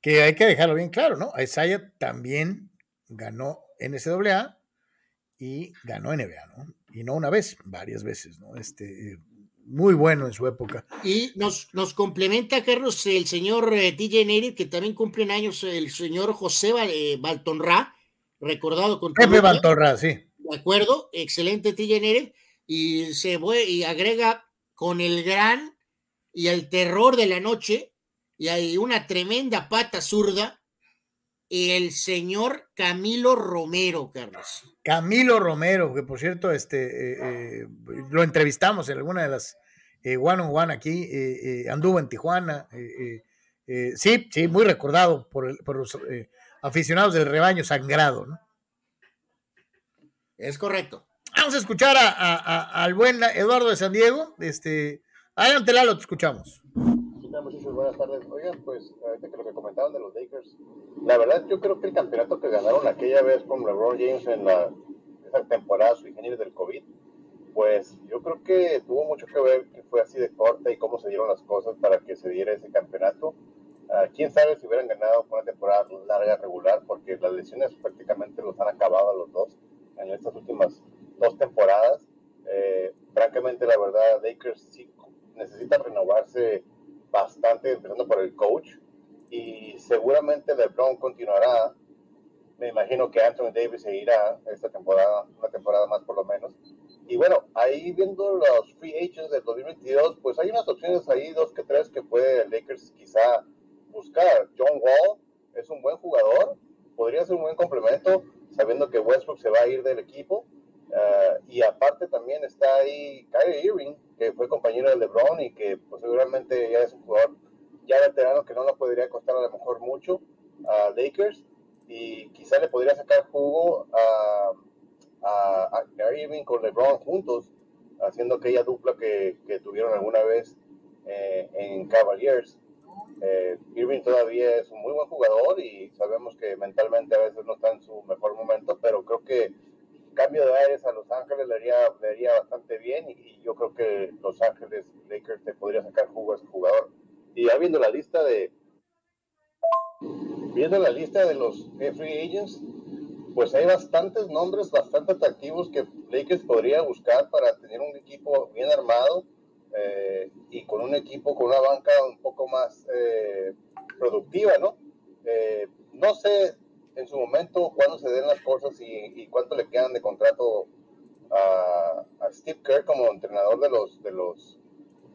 Que hay que dejarlo bien claro, ¿no? Isaiah también ganó NCAA y ganó NBA, ¿no? Y no una vez, varias veces, ¿no? Este, muy bueno en su época. Y nos, nos complementa, Carlos, el señor eh, DJ Neri, que también cumple en años el señor José eh, Baltonra, recordado con Pepe Baltonra, sí. De acuerdo, excelente Neri, y se y agrega con el gran y el terror de la noche, y hay una tremenda pata zurda, el señor Camilo Romero, Carlos. Camilo Romero, que por cierto, este, eh, eh, lo entrevistamos en alguna de las eh, one on one aquí, anduvo en Tijuana. sí, sí, muy recordado por, por los aficionados del rebaño sangrado, ¿no? Es correcto. Vamos a escuchar a, al buen Eduardo de San Diego. Este, adelante, Lalo, te escuchamos. Muchísimas buenas tardes. Oigan, pues, ahorita que lo que comentaban de los Lakers, la verdad yo creo que el campeonato que ganaron aquella vez con LeBron James en la esa temporada su ingeniero del COVID, pues yo creo que tuvo mucho que ver que fue así de corta y cómo se dieron las cosas para que se diera ese campeonato. Uh, quién sabe si hubieran ganado con una temporada larga regular, porque las lesiones prácticamente los han acabado a los dos en estas últimas dos temporadas. Eh, francamente, la verdad, Lakers sí necesita renovarse bastante, empezando por el coach, y seguramente LeBron continuará. Me imagino que Anthony Davis seguirá esta temporada, una temporada más por lo menos. Y bueno, ahí viendo los free agents del 2022, pues hay unas opciones ahí, dos que tres, que puede Lakers quizá buscar. John Wall es un buen jugador, podría ser un buen complemento, sabiendo que Westbrook se va a ir del equipo. Uh, y aparte también está ahí Kyrie Irving, que fue compañero de LeBron y que pues, seguramente ya es un jugador ya veterano que no lo podría costar a lo mejor mucho a Lakers y quizá le podría sacar jugo a, a, Kyrie Irving con LeBron juntos, haciendo aquella dupla que, que tuvieron alguna vez eh, en Cavaliers. Eh, Irving todavía es un muy buen jugador y sabemos que mentalmente a veces no está en su mejor momento, pero creo que cambio de aires a Los Ángeles le haría, le haría bastante bien y, yo creo que Los Ángeles Lakers te podría sacar jugo a ese jugador. Y ya viendo la lista de viendo la lista de los free agents, pues hay bastantes nombres bastante atractivos que Lakers podría buscar para tener un equipo bien armado eh, y con un equipo con una banca un poco más eh, productiva, ¿no? Eh, no sé en su momento cuándo se den las cosas y, cuánto le quedan de contrato a, Steve Kerr como entrenador de los, de los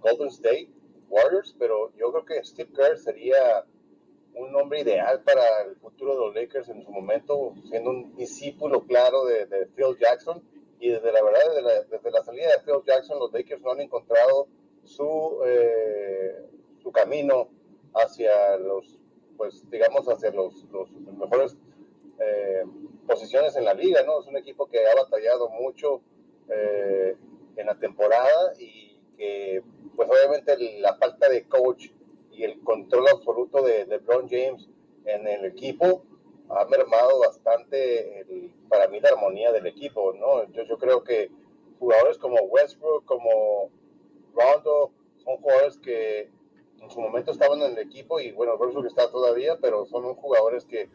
Golden State Warriors, pero yo creo que Steve Kerr sería un hombre ideal para el futuro de los Lakers en su momento, siendo un discípulo claro de, Phil Jackson. Y desde la verdad, desde la, desde la, salida de Phil Jackson, los Lakers no han encontrado su, eh, su camino hacia los, pues digamos, hacia los, los mejores eh, posiciones en la liga, ¿no? Es un equipo que ha batallado mucho eh, en la temporada y que, pues obviamente la falta de coach y el control absoluto de LeBron James en el equipo ha mermado bastante, para mí, la armonía del equipo, ¿no? Yo, yo creo que jugadores como Westbrook, como Rondo, son jugadores que en su momento estaban en el equipo y bueno, Westbrook está todavía, pero son jugadores que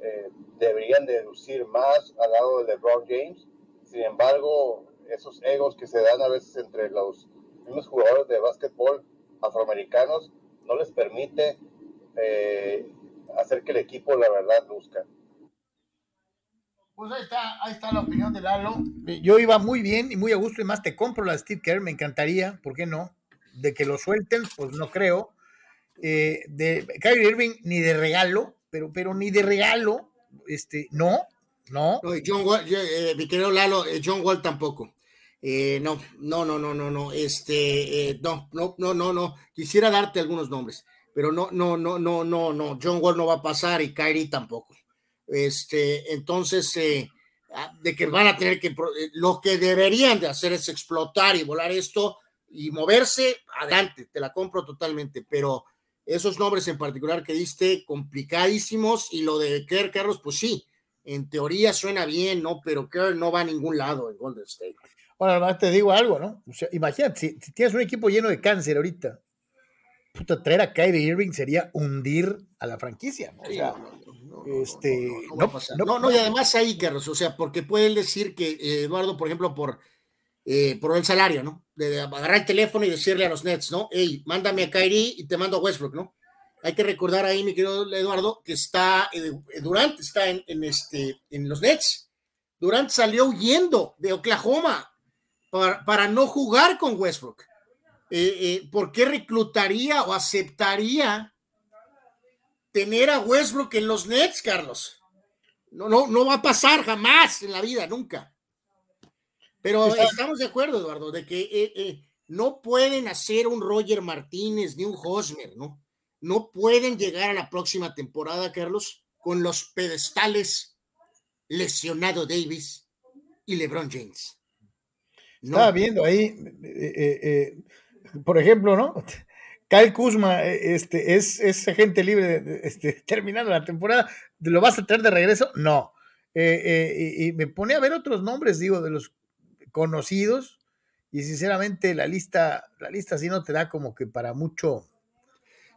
eh, deberían deducir más al lado de LeBron James. Sin embargo, esos egos que se dan a veces entre los mismos jugadores de básquetbol afroamericanos no les permite eh, hacer que el equipo, la verdad, luzca. Pues ahí está, ahí está la opinión de Lalo. Yo iba muy bien y muy a gusto, y más te compro la Steve Kerr, me encantaría, ¿por qué no? De que lo suelten, pues no creo. Eh, de Kyrie Irving, ni de regalo, pero, pero ni de regalo, este, no, no. No, John Wall, yo, eh, mi querido Lalo, eh, John Wall tampoco. Eh, no, no, no, no, no, no, este, eh, no, no, no, no, no. Quisiera darte algunos nombres, pero no, no, no, no, no, no. John Wall no va a pasar y Kyrie tampoco. Este, entonces, eh, ah, de que van a tener que, eh, lo que deberían de hacer es explotar y volar esto y moverse, adelante, te la compro totalmente, pero esos nombres en particular que diste, complicadísimos, y lo de Kerr, Carlos, pues sí, en teoría suena bien, ¿no? Pero Kerr no va a ningún lado en Golden State. Ahora además te digo algo, ¿no? O imagínate, si tienes un equipo lleno de cáncer ahorita, puta, traer a Kyrie Irving sería hundir a la franquicia, ¿no? O sea, no, no, este, no, no y además ahí, Carlos, o sea, porque puede él decir que eh, Eduardo, por ejemplo, por, eh, por el salario, ¿no? De, de agarrar el teléfono y decirle a los Nets, ¿no? Hey, mándame a Kyrie y te mando a Westbrook, ¿no? Hay que recordar ahí, mi querido Eduardo, que está, eh, Durant está en, en este, en los Nets. Durant salió huyendo de Oklahoma para, para no jugar con Westbrook. Eh, eh, ¿Por qué reclutaría o aceptaría tener a Westbrook en los Nets, Carlos? No, no, no va a pasar jamás en la vida, nunca. Pero Está- estamos de acuerdo, Eduardo, de que eh, no pueden hacer un Roger Martínez ni un Hosmer, ¿no? No pueden llegar a la próxima temporada, Carlos, con los pedestales lesionado Davis y LeBron James. No. Estaba viendo ahí, eh, eh, eh, por ejemplo, ¿no? Kyle Kuzma eh, este, es, es agente libre este, terminando la temporada. ¿Lo vas a traer de regreso? No. Eh, eh, y, y me pone a ver otros nombres, digo, de los conocidos. Y sinceramente la lista, la lista sí no te da como que para mucho.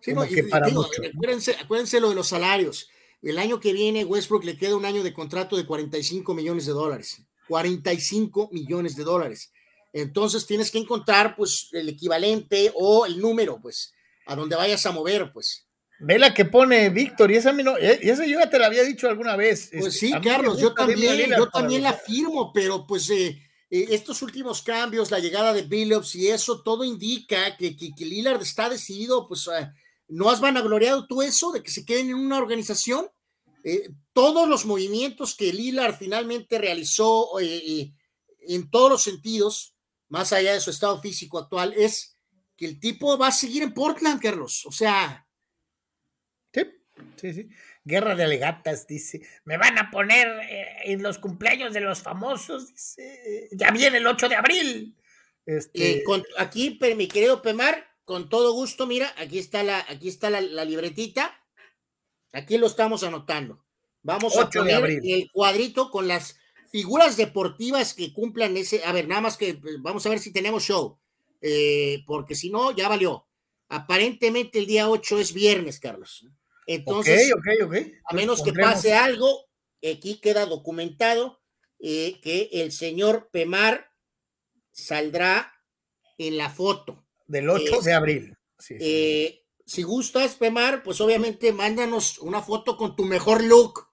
Sí, como no, y- que y para digo, mucho. acuérdense, acuérdense lo de los salarios. El año que viene, Westbrook le queda un año de contrato de 45 millones de dólares. 45 millones de dólares. Entonces tienes que encontrar, pues, el equivalente o el número, pues, a donde vayas a mover, pues. Ve la que pone Víctor, y esa, no- eh, esa yo ya te la había dicho alguna vez. Pues este, sí, Carlos, yo también, yo también la firmo, pero pues eh, eh, estos últimos cambios, la llegada de Billups y eso, todo indica que, que, que Lillard está decidido, pues eh, ¿no has vanagloriado tú eso de que se queden en una organización? Todos los movimientos que Lillard finalmente realizó en todos los sentidos, más allá de su estado físico actual, es que el tipo va a seguir en Portland, Carlos. O sea, Sí, sí, sí. Guerra de alegatas, dice. Me van a poner eh, en los cumpleaños de los famosos, dice. Ya viene el 8 de abril. Este, Eh, con- aquí, mi querido Pemar, con todo gusto, mira, aquí está la, aquí está la, la libretita. Aquí lo estamos anotando. Vamos a 8 de poner abril. el cuadrito con las figuras deportivas que cumplan ese. A ver, nada más que eh, vamos a ver si tenemos show. eh, porque si no, ya valió. Aparentemente el día 8 es viernes, Carlos. Entonces, a menos que pase algo, aquí queda documentado eh, que el señor Pemar saldrá en la foto. Del 8 es- de abril. Sí, sí. Eh, si gustas, Pemar, pues obviamente mándanos una foto con tu mejor look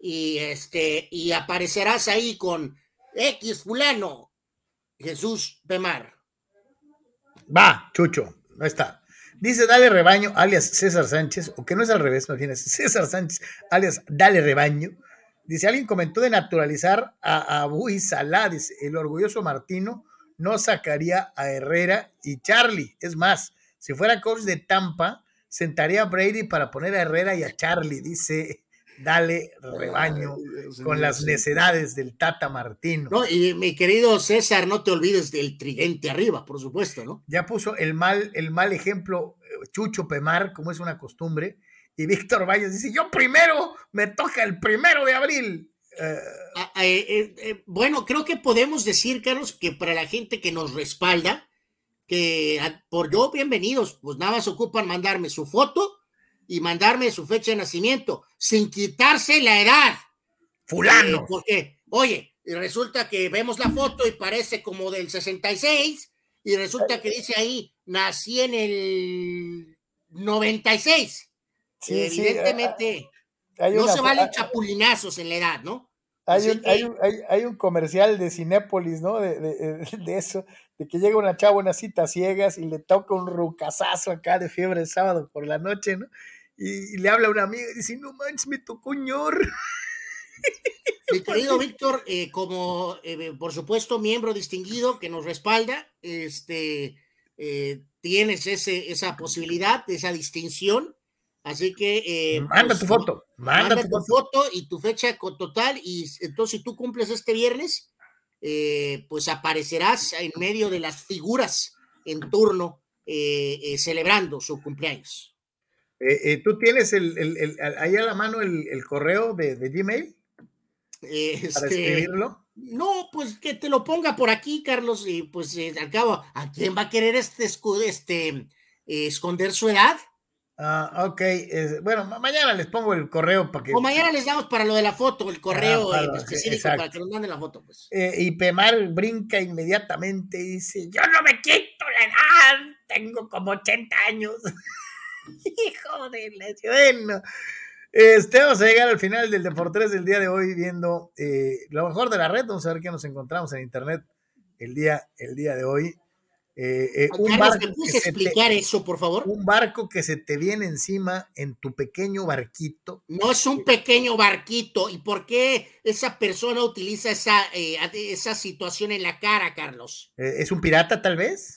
y este y aparecerás ahí con X fulano, Jesús Pemar. Va, Chucho, no está. Dice Dale Rebaño, alias César Sánchez, o que no es al revés, más bien es César Sánchez, alias Dale Rebaño. Dice, alguien comentó de naturalizar a Abu y dice, el orgulloso Martino no sacaría a Herrera y Charlie. Es más, si fuera coach de Tampa, sentaría a Brady para poner a Herrera y a Charlie, dice Dale Rebaño, con las necedades del Tata Martino. No, y mi querido César, no te olvides del tridente arriba, por supuesto, ¿no? ya puso el mal, el mal ejemplo eh, Chucho Pemar, como es una costumbre, y Víctor Valles dice, yo primero, me toca el primero de abril. Ah, eh, eh, eh, bueno, creo que podemos decir, Carlos, que para la gente que nos respalda, que ah, por yo, bienvenidos, pues nada más ocupan mandarme su foto y mandarme su fecha de nacimiento, sin quitarse la edad. fulano. Eh, porque, oye, resulta que vemos la foto y parece como del 66, y resulta que dice ahí, nací en el 96. Sí, Evidentemente, no se valen chapulinazos en la edad, ¿no? Hay un, hay, un, hay, un, comercial de Cinépolis, ¿no? De, de, de, eso, de que llega una chava a una cita ciegas y le toca un rucazazo acá de fiebre el sábado por la noche, ¿no? Y, le habla a una amiga y dice, no manches, me tocó ñor. Mi querido Víctor, eh, como eh, por supuesto miembro distinguido que nos respalda, este, eh, tienes ese, esa posibilidad, esa distinción Así que. Eh, manda tu pues, foto. Manda, tu, foto. y tu fecha total. Y entonces, si tú cumples este viernes, eh, pues aparecerás en medio de las figuras en turno eh, celebrando su cumpleaños. ¿Tú tienes el, ahí a la mano el, correo de, Gmail? Este, para escribirlo. No, pues que te lo ponga por aquí, Carlos, y pues al cabo, ¿a quién va a querer este, este esconder su edad? Ah, ok. bueno, mañana les pongo el correo para que. O mañana les damos para lo de la foto, el correo ah, específico para que nos manden la foto, pues. Eh, y Pemar brinca inmediatamente y dice: Yo no me quito la edad, tengo como 80 años. Hijo de la bueno. Este, vamos a llegar al final del Deportes del día de hoy viendo eh, lo mejor de la red. Vamos a ver qué nos encontramos en internet el día, el día de hoy. Eh, eh, un barco explicar eso, por favor? Un barco que se te viene encima en tu pequeño barquito. No es un pequeño barquito. ¿Y por qué esa persona utiliza esa, eh, esa situación en la cara, Carlos? ¿Es un pirata, tal vez?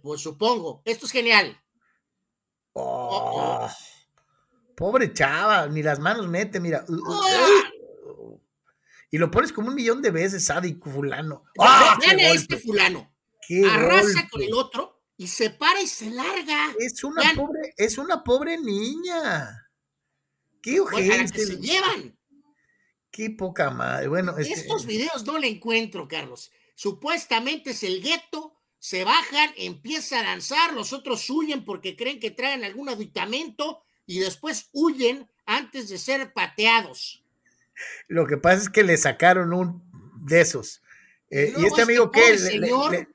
pues supongo. Esto es genial. Oh, pobre chava, ni las manos mete, mira. ¡Ah! Y lo pones como un millón de veces, sádico fulano. ¡Ah, este fulano arrasa con el otro y se para y se larga. Es una pobre, es una pobre niña. Qué ojete. se llevan. Qué poca madre. Bueno, este estos videos no le encuentro, Carlos. Supuestamente es el gueto, se bajan, empieza a danzar, los otros huyen porque creen que traen algún aditamento y después huyen antes de ser pateados. Lo que pasa es que le sacaron un de esos. Eh, ¿Y este amigo qué?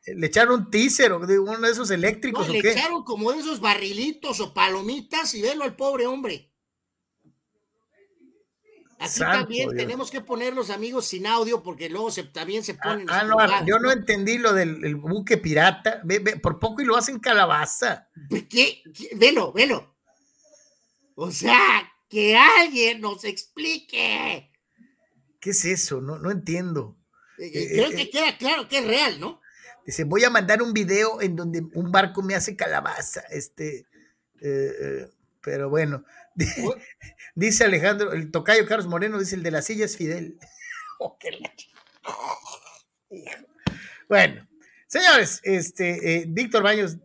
Le, echaron un teaser de uno de esos eléctricos le echaron como de esos barrilitos o palomitas y velo al pobre hombre. Aquí también tenemos que poner los amigos sin audio porque luego se, también se ponen. Ah, no, yo no entendí lo del buque pirata. por poco y lo hacen calabaza. ¿Qué? Velo, velo. O sea, que alguien nos explique. ¿Qué es eso? No, no entiendo. Eh, eh, creo que queda claro que es real, ¿no? Dice, voy a mandar un video en donde un barco me hace calabaza. Este, eh, pero bueno, dice Alejandro, el tocayo Carlos Moreno, dice el de las sillas Fidel. Oh, bueno, señores, este, Víctor Baños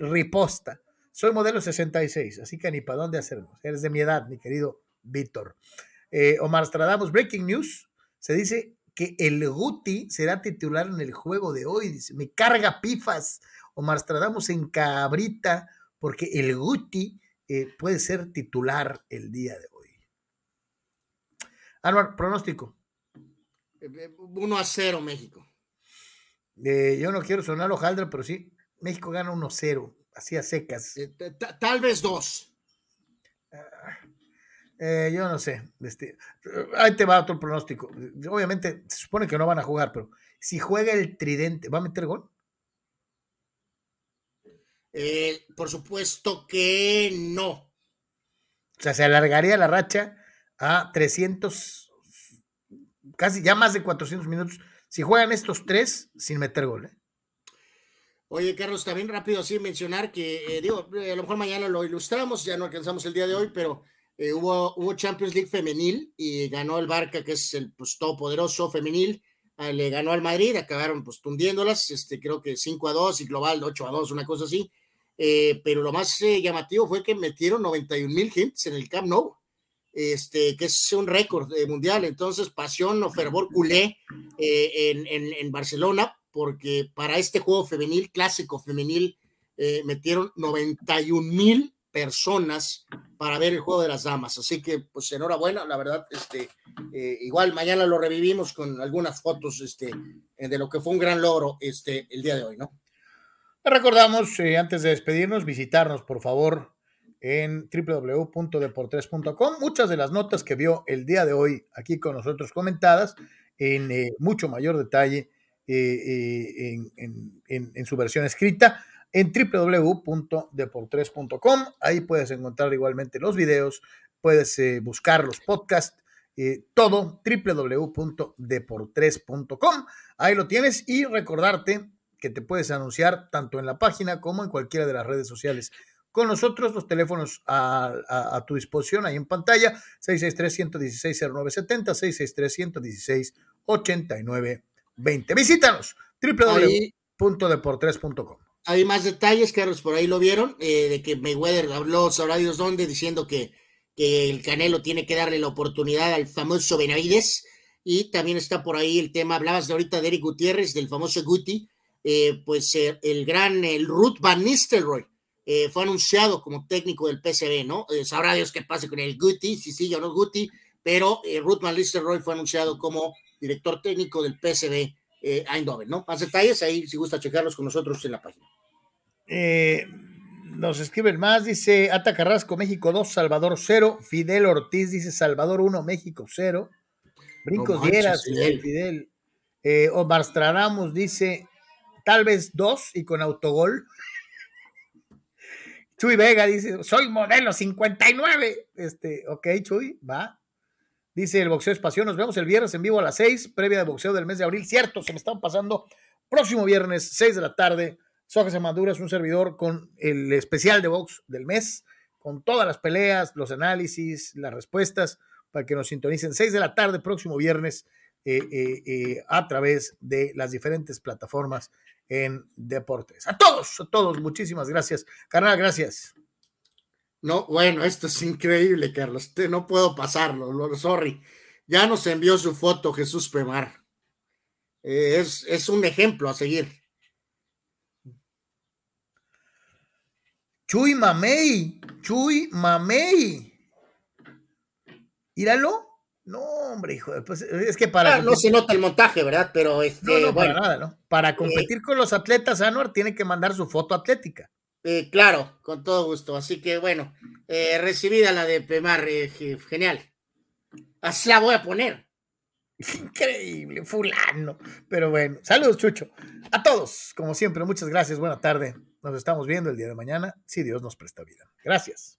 riposta. Soy modelo 66, así que ni para dónde hacernos. Eres de mi edad, mi querido Víctor. Omar Stradamos, breaking news. Se dice que el Guti será titular en el juego de hoy. Dice, me carga pifas. Omar Stradamos en cabrita, porque el Guti eh, puede ser titular el día de hoy. Álvaro, pronóstico. 1 a 0 México. Eh, yo no quiero sonar hojaldra, pero sí, México gana 1 a 0, así a secas. Eh, tal vez dos. Ah, eh, yo no sé. Este, ahí te va otro pronóstico. Obviamente, se supone que no van a jugar, pero si juega el tridente, ¿va a meter gol? Eh, por supuesto que no. O sea, se alargaría la racha a 300, casi ya más de 400 minutos. Si juegan estos tres sin meter gol. ¿eh? Oye, Carlos, también rápido así mencionar que, digo, a lo mejor mañana lo ilustramos, ya no alcanzamos el día de hoy, pero eh, hubo, hubo, Champions League femenil y ganó el Barca, que es el pues, todopoderoso femenil, ah, le ganó al Madrid, acabaron pues tundiéndolas, este, creo que 5 a 2 y global 8 a 2, una cosa así. Eh, pero lo más eh, llamativo fue que metieron 91 mil gentes en el Camp Nou, este, que es un récord mundial. Entonces, pasión o fervor culé en, en, en, Barcelona, porque para este juego femenil, clásico femenil, metieron 91 mil personas para ver el juego de las damas. Así que, pues enhorabuena, la verdad, este, eh, igual mañana lo revivimos con algunas fotos este, eh, de lo que fue un gran logro este, el día de hoy, ¿no? Recordamos, eh, antes de despedirnos, visitarnos, por favor, en www.deportres.com. Muchas de las notas que vio el día de hoy aquí con nosotros comentadas en eh, mucho mayor detalle eh, en, su versión escrita en www.deportres.com. Ahí puedes encontrar igualmente los videos, puedes buscar los podcasts, todo www.deportres.com. Ahí lo tienes y recordarte que te puedes anunciar tanto en la página como en cualquiera de las redes sociales. Con nosotros, los teléfonos a, a, a tu disposición ahí en pantalla, 663-116-0970, 663-116-8920. Visítanos, www.deportres.com. Hay más detalles, Carlos, por ahí lo vieron, eh, de que Mayweather habló, sabrá Dios dónde, diciendo que, que el Canelo tiene que darle la oportunidad al famoso Benavides. Y también está por ahí el tema, hablabas de ahorita de Eric Gutiérrez, del famoso Guti, eh, pues eh, el gran, el Ruth Van Nistelrooy, eh, fue anunciado como técnico del PCB, ¿no? Eh, sabrá Dios qué pasa con el Guti, si sigue o no Guti, pero Ruth Van Nistelrooy fue anunciado como director técnico del PCB Eindhoven, ¿no? Más detalles ahí, si gusta checarlos con nosotros en la página. nos escriben más, dice Ata Carrasco, México 2, Salvador 0, Fidel Ortiz dice Salvador 1, México 0. Brincos no Dieras, Fidel. Fidel. Omar Stradamos dice, tal vez dos y con autogol. Chuy Vega dice, soy modelo 59. Este, ok, Chuy, va. Dice el boxeo es. Nos vemos el viernes en vivo a las 6, previa de boxeo del mes de abril. Cierto, se me están pasando. Próximo viernes, 6 de la tarde. Sócrates Madura es un servidor con el especial de box del mes, con todas las peleas, los análisis, las respuestas para que nos sintonicen 6 de la tarde, próximo viernes, eh, eh, eh, a través de las diferentes plataformas en deportes. A todos, a todos, muchísimas gracias. Carnal, gracias. No, bueno, esto es increíble, Carlos. No puedo pasarlo, sorry. Ya nos envió su foto Jesús Pemar. es, es un ejemplo a seguir. Chuy Mamey, Chuy Mamey. Íralo. No, hombre, hijo, pues es que para. Ah, no se nota el montaje, ¿verdad? Pero este. No, no, bueno, para nada, ¿no? Para competir eh, con los atletas, Anuar tiene que mandar su foto atlética. Eh, claro, con todo gusto. Así que bueno, eh, recibida la de Pemar, genial. Así la voy a poner. Increíble, fulano. Pero bueno, saludos, Chucho. A todos, como siempre, muchas gracias. Buena tarde. Nos estamos viendo el día de mañana, si Dios nos presta vida. Gracias.